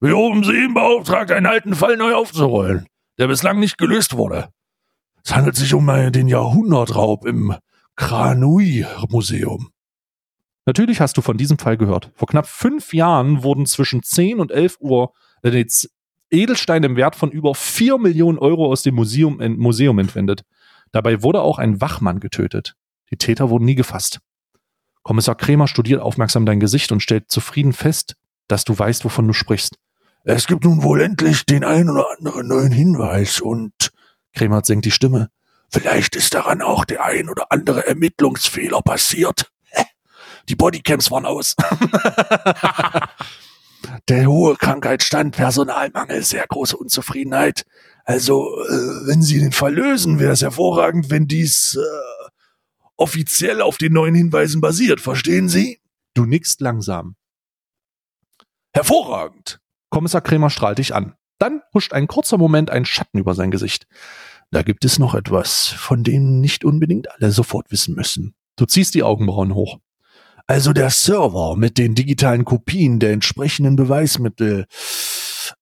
Wir haben Sie ihn beauftragt, einen alten Fall neu aufzurollen, der bislang nicht gelöst wurde. Es handelt sich um den Jahrhundertraub im Kranui-Museum. Natürlich hast du von diesem Fall gehört. Vor knapp fünf Jahren wurden zwischen 10 und 11 Uhr äh, Edelsteine im Wert von über 4 Millionen Euro aus dem Museum, Museum entwendet. Dabei wurde auch ein Wachmann getötet. Die Täter wurden nie gefasst. Kommissar Kremer studiert aufmerksam dein Gesicht und stellt zufrieden fest, dass du weißt, wovon du sprichst. Es gibt nun wohl endlich den ein oder anderen neuen Hinweis und Kremer senkt die Stimme. Vielleicht ist daran auch der ein oder andere Ermittlungsfehler passiert. Die Bodycams waren aus. der hohe Krankheitsstand, Personalmangel, sehr große Unzufriedenheit. Also, äh, wenn Sie den Fall lösen, wäre es hervorragend, wenn dies äh, offiziell auf den neuen Hinweisen basiert. Verstehen Sie? Du nickst langsam. Hervorragend. Kommissar Kremer strahlt dich an. Dann huscht ein kurzer Moment ein Schatten über sein Gesicht. Da gibt es noch etwas, von dem nicht unbedingt alle sofort wissen müssen. Du ziehst die Augenbrauen hoch. Also der Server mit den digitalen Kopien der entsprechenden Beweismittel.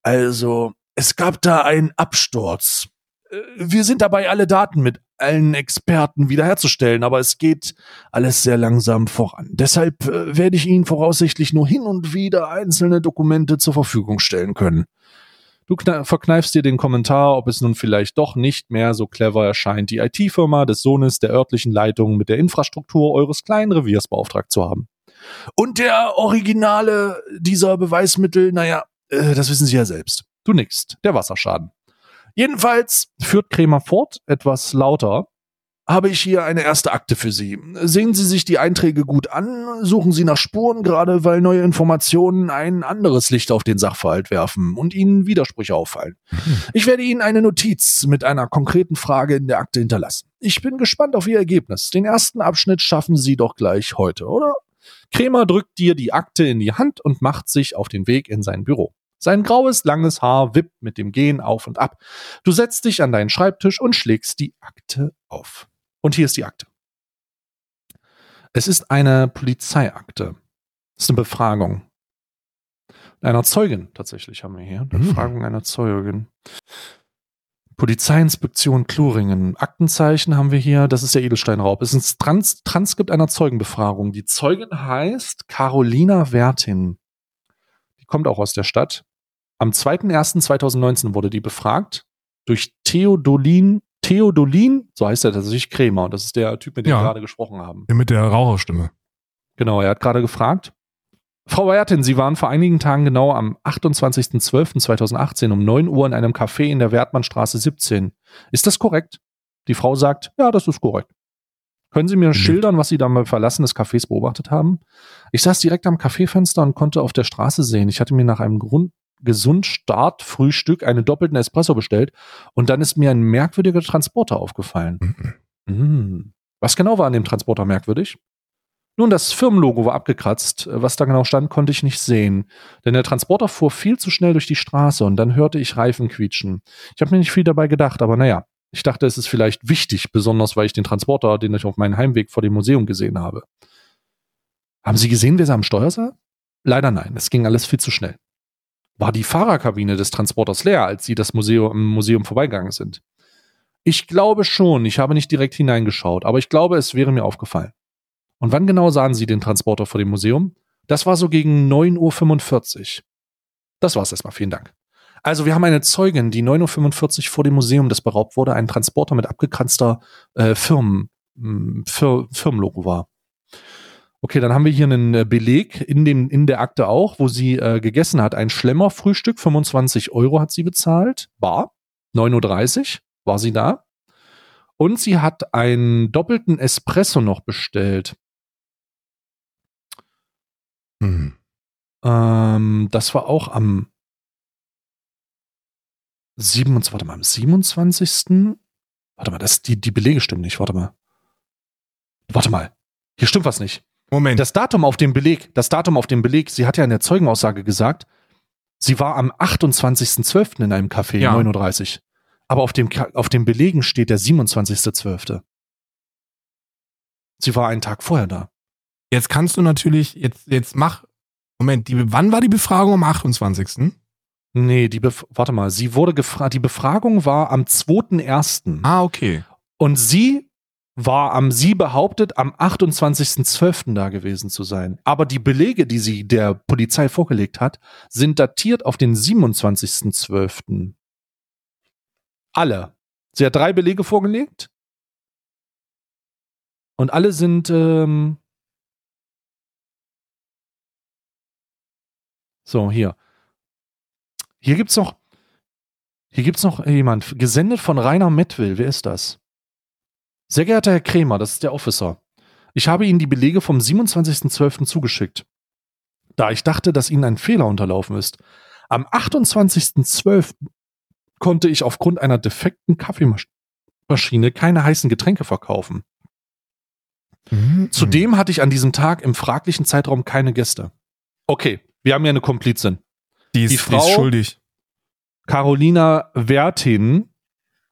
Also, es gab da einen Absturz. Äh, wir sind dabei, alle Daten mit allen Experten wiederherzustellen, aber es geht alles sehr langsam voran. Deshalb äh, werde ich Ihnen voraussichtlich nur hin und wieder einzelne Dokumente zur Verfügung stellen können. Du verkneifst dir den Kommentar, ob es nun vielleicht doch nicht mehr so clever erscheint, die IT-Firma des Sohnes der örtlichen Leitung mit der Infrastruktur eures kleinen Reviers beauftragt zu haben. Und der Originale dieser Beweismittel, naja, äh, das wissen Sie ja selbst. Du nickst, der Wasserschaden. Jedenfalls führt Kremer fort, etwas lauter, habe ich hier eine erste Akte für Sie. Sehen Sie sich die Einträge gut an, suchen Sie nach Spuren, gerade weil neue Informationen ein anderes Licht auf den Sachverhalt werfen und Ihnen Widersprüche auffallen. Mhm. Ich werde Ihnen eine Notiz mit einer konkreten Frage in der Akte hinterlassen. Ich bin gespannt auf Ihr Ergebnis. Den ersten Abschnitt schaffen Sie doch gleich heute, oder? Kremer drückt dir die Akte in die Hand und macht sich auf den Weg in sein Büro. Sein graues, langes Haar wippt mit dem Gehen auf und ab. Du setzt dich an deinen Schreibtisch und schlägst die Akte auf. Und hier ist die Akte. Es ist eine Polizeiakte. Es ist eine Befragung. Einer Zeugin tatsächlich haben wir hier. Eine mhm. Befragung einer Zeugin. Polizeiinspektion Kloringen. Aktenzeichen haben wir hier. Das ist der Edelsteinraub. Es ist ein Trans Transkript einer Zeugenbefragung. Die Zeugin heißt Carolina Wertin. Die kommt auch aus der Stadt. Am 2.1.2019 wurde die befragt durch Theodolin Theodolin, so heißt er tatsächlich Krämer. Und das ist der Typ, mit dem ja, wir gerade gesprochen haben. Mit der Raucherstimme. Genau, er hat gerade gefragt. Frau Wertin, Sie waren vor einigen Tagen genau am 28.12.2018 um 9 Uhr in einem Café in der Wertmannstraße 17. Ist das korrekt? Die Frau sagt, ja, das ist korrekt. Können Sie mir mhm. schildern, was Sie da beim Verlassen des Cafés beobachtet haben? Ich saß direkt am Kaffeefenster und konnte auf der Straße sehen. Ich hatte mir nach einem Grund gesund Start Frühstück einen doppelten Espresso bestellt und dann ist mir ein merkwürdiger Transporter aufgefallen. Mhm. Mhm. Was genau war an dem Transporter merkwürdig? Nun, das Firmenlogo war abgekratzt. Was da genau stand, konnte ich nicht sehen. Denn der Transporter fuhr viel zu schnell durch die Straße und dann hörte ich Reifen quietschen. Ich habe mir nicht viel dabei gedacht, aber naja, ich dachte, es ist vielleicht wichtig, besonders weil ich den Transporter, den ich auf meinem Heimweg vor dem Museum gesehen habe. Haben Sie gesehen, wer da am Steuer sah? Leider nein, es ging alles viel zu schnell. War die Fahrerkabine des Transporters leer, als Sie das Museum, im Museum vorbeigegangen sind? Ich glaube schon, ich habe nicht direkt hineingeschaut, aber ich glaube, es wäre mir aufgefallen. Und wann genau sahen Sie den Transporter vor dem Museum? Das war so gegen 9.45 Uhr. Das war's erstmal, vielen Dank. Also wir haben eine Zeugin, die 9.45 Uhr vor dem Museum, das beraubt wurde, ein Transporter mit abgekranzter äh, Firmen, Fir Firmenlogo war. Okay, dann haben wir hier einen äh, Beleg in, dem, in der Akte auch, wo sie äh, gegessen hat. Ein Schlemmerfrühstück, 25 Euro hat sie bezahlt. Bar, 9.30 Uhr war sie da. Und sie hat einen doppelten Espresso noch bestellt. Hm. Ähm, das war auch am 27, warte mal, am 27. Warte mal, das, die, die Belege stimmen nicht. Warte mal. Warte mal. Hier stimmt was nicht. Moment. Das Datum auf dem Beleg, das Datum auf dem Beleg, sie hat ja in der Zeugenaussage gesagt, sie war am 28.12. in einem Café, ja. 39. Aber auf dem, auf dem Belegen steht der 27.12. Sie war einen Tag vorher da. Jetzt kannst du natürlich, jetzt, jetzt mach, Moment, die, wann war die Befragung am 28.? Nee, die Bef warte mal, sie wurde gefragt, die Befragung war am 2.1. Ah, okay. Und sie war am, sie behauptet, am 28.12. da gewesen zu sein. Aber die Belege, die sie der Polizei vorgelegt hat, sind datiert auf den 27.12. Alle. Sie hat drei Belege vorgelegt. Und alle sind, ähm so, hier. Hier gibt's noch, hier gibt's noch jemand, gesendet von Rainer Mettwill. Wer ist das? Sehr geehrter Herr Krämer, das ist der Officer. Ich habe Ihnen die Belege vom 27.12. zugeschickt. Da ich dachte, dass Ihnen ein Fehler unterlaufen ist. Am 28.12. konnte ich aufgrund einer defekten Kaffeemaschine keine heißen Getränke verkaufen. Mhm. Zudem hatte ich an diesem Tag im fraglichen Zeitraum keine Gäste. Okay, wir haben ja eine Komplizin. die, ist, die die, Frau- ist schuldig. Carolina Wertin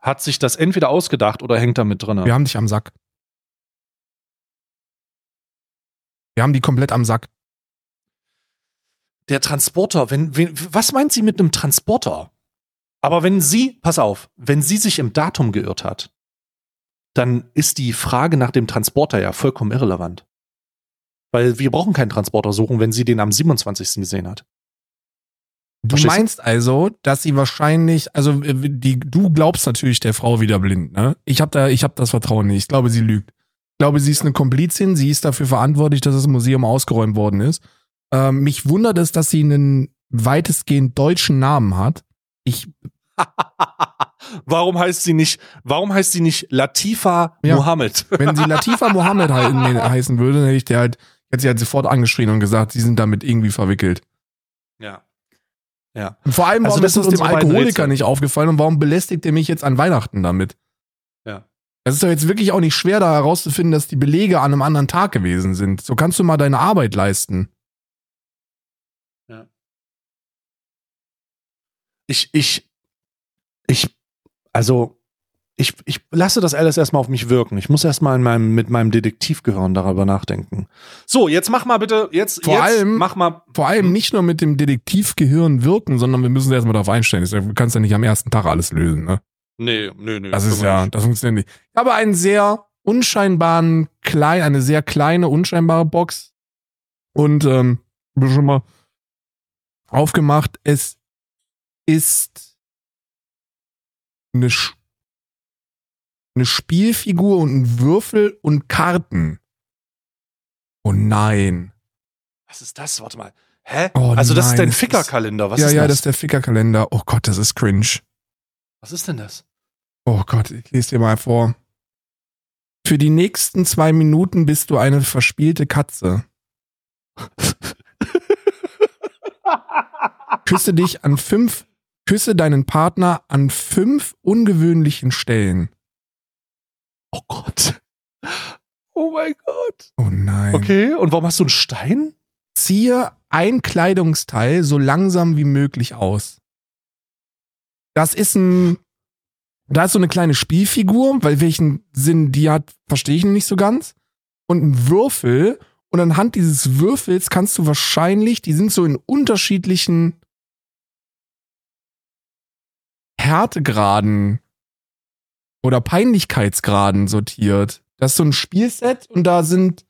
hat sich das entweder ausgedacht oder hängt da mit drin. Wir haben dich am Sack. Wir haben die komplett am Sack. Der Transporter, wenn, wenn, was meint sie mit einem Transporter? Aber wenn sie, pass auf, wenn sie sich im Datum geirrt hat, dann ist die Frage nach dem Transporter ja vollkommen irrelevant. Weil wir brauchen keinen Transporter suchen, wenn sie den am 27. gesehen hat. Du Verstehst meinst also, dass sie wahrscheinlich, also äh, die, du glaubst natürlich der Frau wieder blind, ne? Ich habe da, ich habe das Vertrauen nicht. Ich glaube, sie lügt. Ich glaube, sie ist eine Komplizin. Sie ist dafür verantwortlich, dass das Museum ausgeräumt worden ist. Ähm, mich wundert es, dass sie einen weitestgehend deutschen Namen hat. Ich, warum heißt sie nicht, warum heißt sie nicht Latifa Ja. Mohammed? wenn sie Latifa Mohammed nee, heißen würde, dann hätte ich der halt, hätte sie halt sofort angeschrien und gesagt, sie sind damit irgendwie verwickelt. Ja. Ja. Und vor allem, Also warum das ist es dem Alkoholiker nicht aufgefallen und warum belästigt er mich jetzt an Weihnachten damit? Ja. Es ist doch jetzt wirklich auch nicht schwer, da herauszufinden, dass die Belege an einem anderen Tag gewesen sind. So kannst du mal deine Arbeit leisten. Ich, ich, ich, also, ich, ich lasse das alles erstmal auf mich wirken. Ich muss erstmal in meinem, mit meinem Detektivgehirn darüber nachdenken. So, jetzt mach mal bitte, jetzt, Vor jetzt allem- mach mal. Vor allem Hm. nicht nur mit dem Detektivgehirn wirken, sondern wir müssen erstmal darauf einstellen. Du kannst ja nicht am ersten Tag alles lösen, ne? Nee, nee, nee. Das ist ja, nicht. das funktioniert nicht. Ich habe einen sehr unscheinbaren, klein, eine sehr kleine, unscheinbare Box. Und ähm, ich schon mal aufgemacht. Es ist eine, Sch eine Spielfigur und ein Würfel und Karten. Oh nein. Was ist das? Warte mal. Hä? Oh also, das ist dein Fickerkalender. Was ja, ist ja, das? das ist der Fickerkalender. Oh Gott, das ist cringe. Was ist denn das? Oh Gott, ich lese dir mal vor. Für die nächsten zwei Minuten bist du eine verspielte Katze. Küsse dich an fünf, küsse deinen Partner an fünf ungewöhnlichen Stellen. Oh Gott. Oh mein Gott. Oh nein. Okay, und warum hast du einen Stein? Ziehe ein Kleidungsteil so langsam wie möglich aus. Das ist ein, da ist so eine kleine Spielfigur, weil welchen Sinn die hat, verstehe ich nicht so ganz. Und ein Würfel. Und anhand dieses Würfels kannst du wahrscheinlich, die sind so in unterschiedlichen Härtegraden oder Peinlichkeitsgraden sortiert. Das ist so ein Spielset und da sind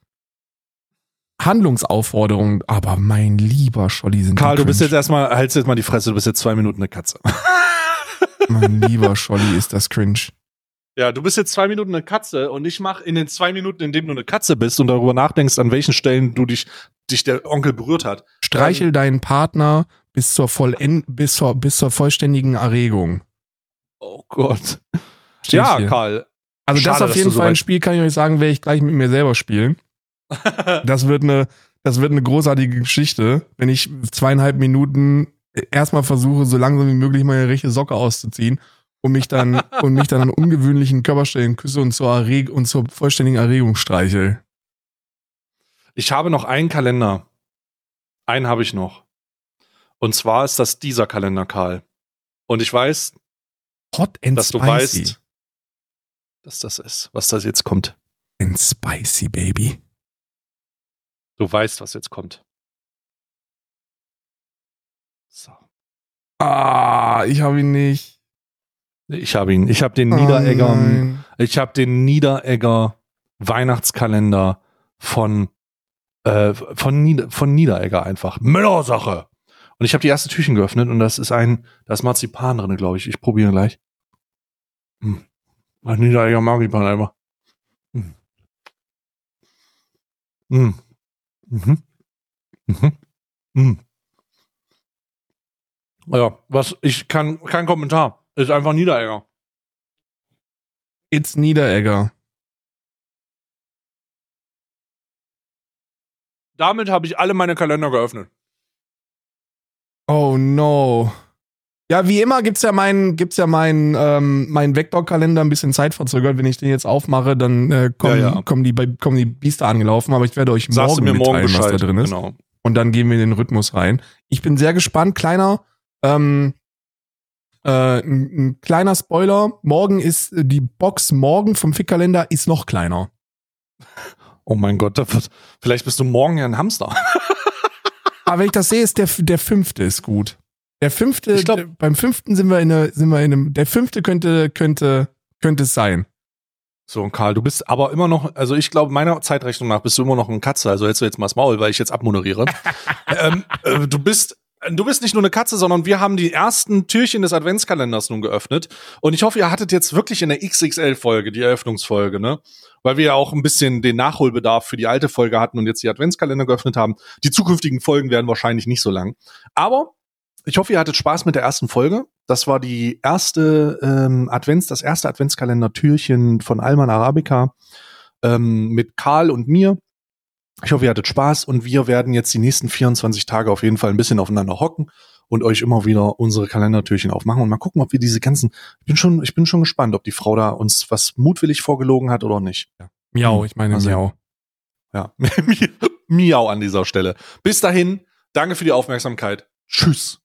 Handlungsaufforderungen. Aber mein lieber Scholli sind Karl, du bist jetzt erstmal, halt's jetzt mal die Fresse, du bist jetzt zwei Minuten eine Katze. Mein lieber Scholli ist das cringe. Ja, du bist jetzt zwei Minuten eine Katze und ich mach in den zwei Minuten, in denen du eine Katze bist und darüber nachdenkst, an welchen Stellen du dich, dich der Onkel berührt hat. Streichel deinen Partner bis zur, Vollend bis zur, bis zur vollständigen Erregung. Oh Gott. Steht Ja. Karl. Also das Schade, auf dass jeden du so Fall ein Spiel, kann ich euch sagen, werde ich gleich mit mir selber spielen. Das wird eine, das wird eine großartige Geschichte, wenn ich zweieinhalb Minuten erstmal versuche, so langsam wie möglich meine rechte Socke auszuziehen und mich dann, und mich dann an ungewöhnlichen Körperstellen küsse und zur, Erreg und zur vollständigen Erregung streichel. Ich habe noch einen Kalender. Einen habe ich noch. Und zwar ist das dieser Kalender, Karl. Und ich weiß, Hot and dass du spicy. weißt, dass das ist, was das jetzt kommt. And spicy, baby. Du weißt, was jetzt kommt. So. Ah, ich habe ihn nicht. Ich habe ihn. Ich habe den Oh Niederegger. nein. ich habe den Niederegger Weihnachtskalender von äh, von, Nieder von Niederegger einfach. Müllersache. Und ich habe die erste Türchen geöffnet und das ist ein, da ist Marzipan drin, glaube ich. Ich probiere gleich. Hm. Ach, Niederegger Marzipan einfach. Hm. Hm. Mhm. Mhm. Mhm. Ja, was, ich kann, kein Kommentar. Ist einfach Niederegger. It's Niederegger. Damit habe ich alle meine Kalender geöffnet. Oh no. Ja, wie immer gibt's ja meinen, gibt's ja meinen, ähm, meinen Vektorkalender ein bisschen zeitverzögert. Wenn ich den jetzt aufmache, dann äh, kommen, Ja, ja. kommen die, kommen die Biester angelaufen. Aber ich werde euch Sagst morgen mir morgen mitteilen, Bescheid. was da drin ist. Genau. Und dann gehen wir in den Rhythmus rein. Ich bin sehr gespannt. Kleiner, ähm, äh, ein, ein kleiner Spoiler. Morgen ist äh, die Box morgen vom Fickkalender ist noch kleiner. Oh mein Gott, wird, vielleicht bist du morgen ja ein Hamster. Aber wenn ich das sehe, ist der, der fünfte ist gut. Der fünfte, Ich glaub- der, beim fünften sind wir in, eine, sind wir in einem, der fünfte könnte, könnte, könnte es sein. So, und Karl, du bist aber immer noch, also ich glaube, meiner Zeitrechnung nach bist du immer noch ein Katze, also hältst du jetzt mal das Maul, weil ich jetzt abmoderiere. ähm, äh, du bist, du bist nicht nur eine Katze, sondern wir haben die ersten Türchen des Adventskalenders nun geöffnet. Und ich hoffe, ihr hattet jetzt wirklich in der XXL-Folge, die Eröffnungsfolge, ne? Weil wir ja auch ein bisschen den Nachholbedarf für die alte Folge hatten und jetzt die Adventskalender geöffnet haben. Die zukünftigen Folgen werden wahrscheinlich nicht so lang. Aber ich hoffe, ihr hattet Spaß mit der ersten Folge. Das war die erste ähm, Advents, das erste Adventskalender-Türchen von Alman Arabica ähm, mit Karl und mir. Ich hoffe, ihr hattet Spaß und wir werden jetzt die nächsten 24 Tage auf jeden Fall ein bisschen aufeinander hocken und euch immer wieder unsere Kalendertürchen aufmachen und mal gucken, ob wir diese ganzen. Ich bin schon, ich bin schon gespannt, ob die Frau da uns was mutwillig vorgelogen hat oder nicht. Miau, ich meine Also- Miau. Ja, Miau an dieser Stelle. Bis dahin, danke für die Aufmerksamkeit. Tschüss.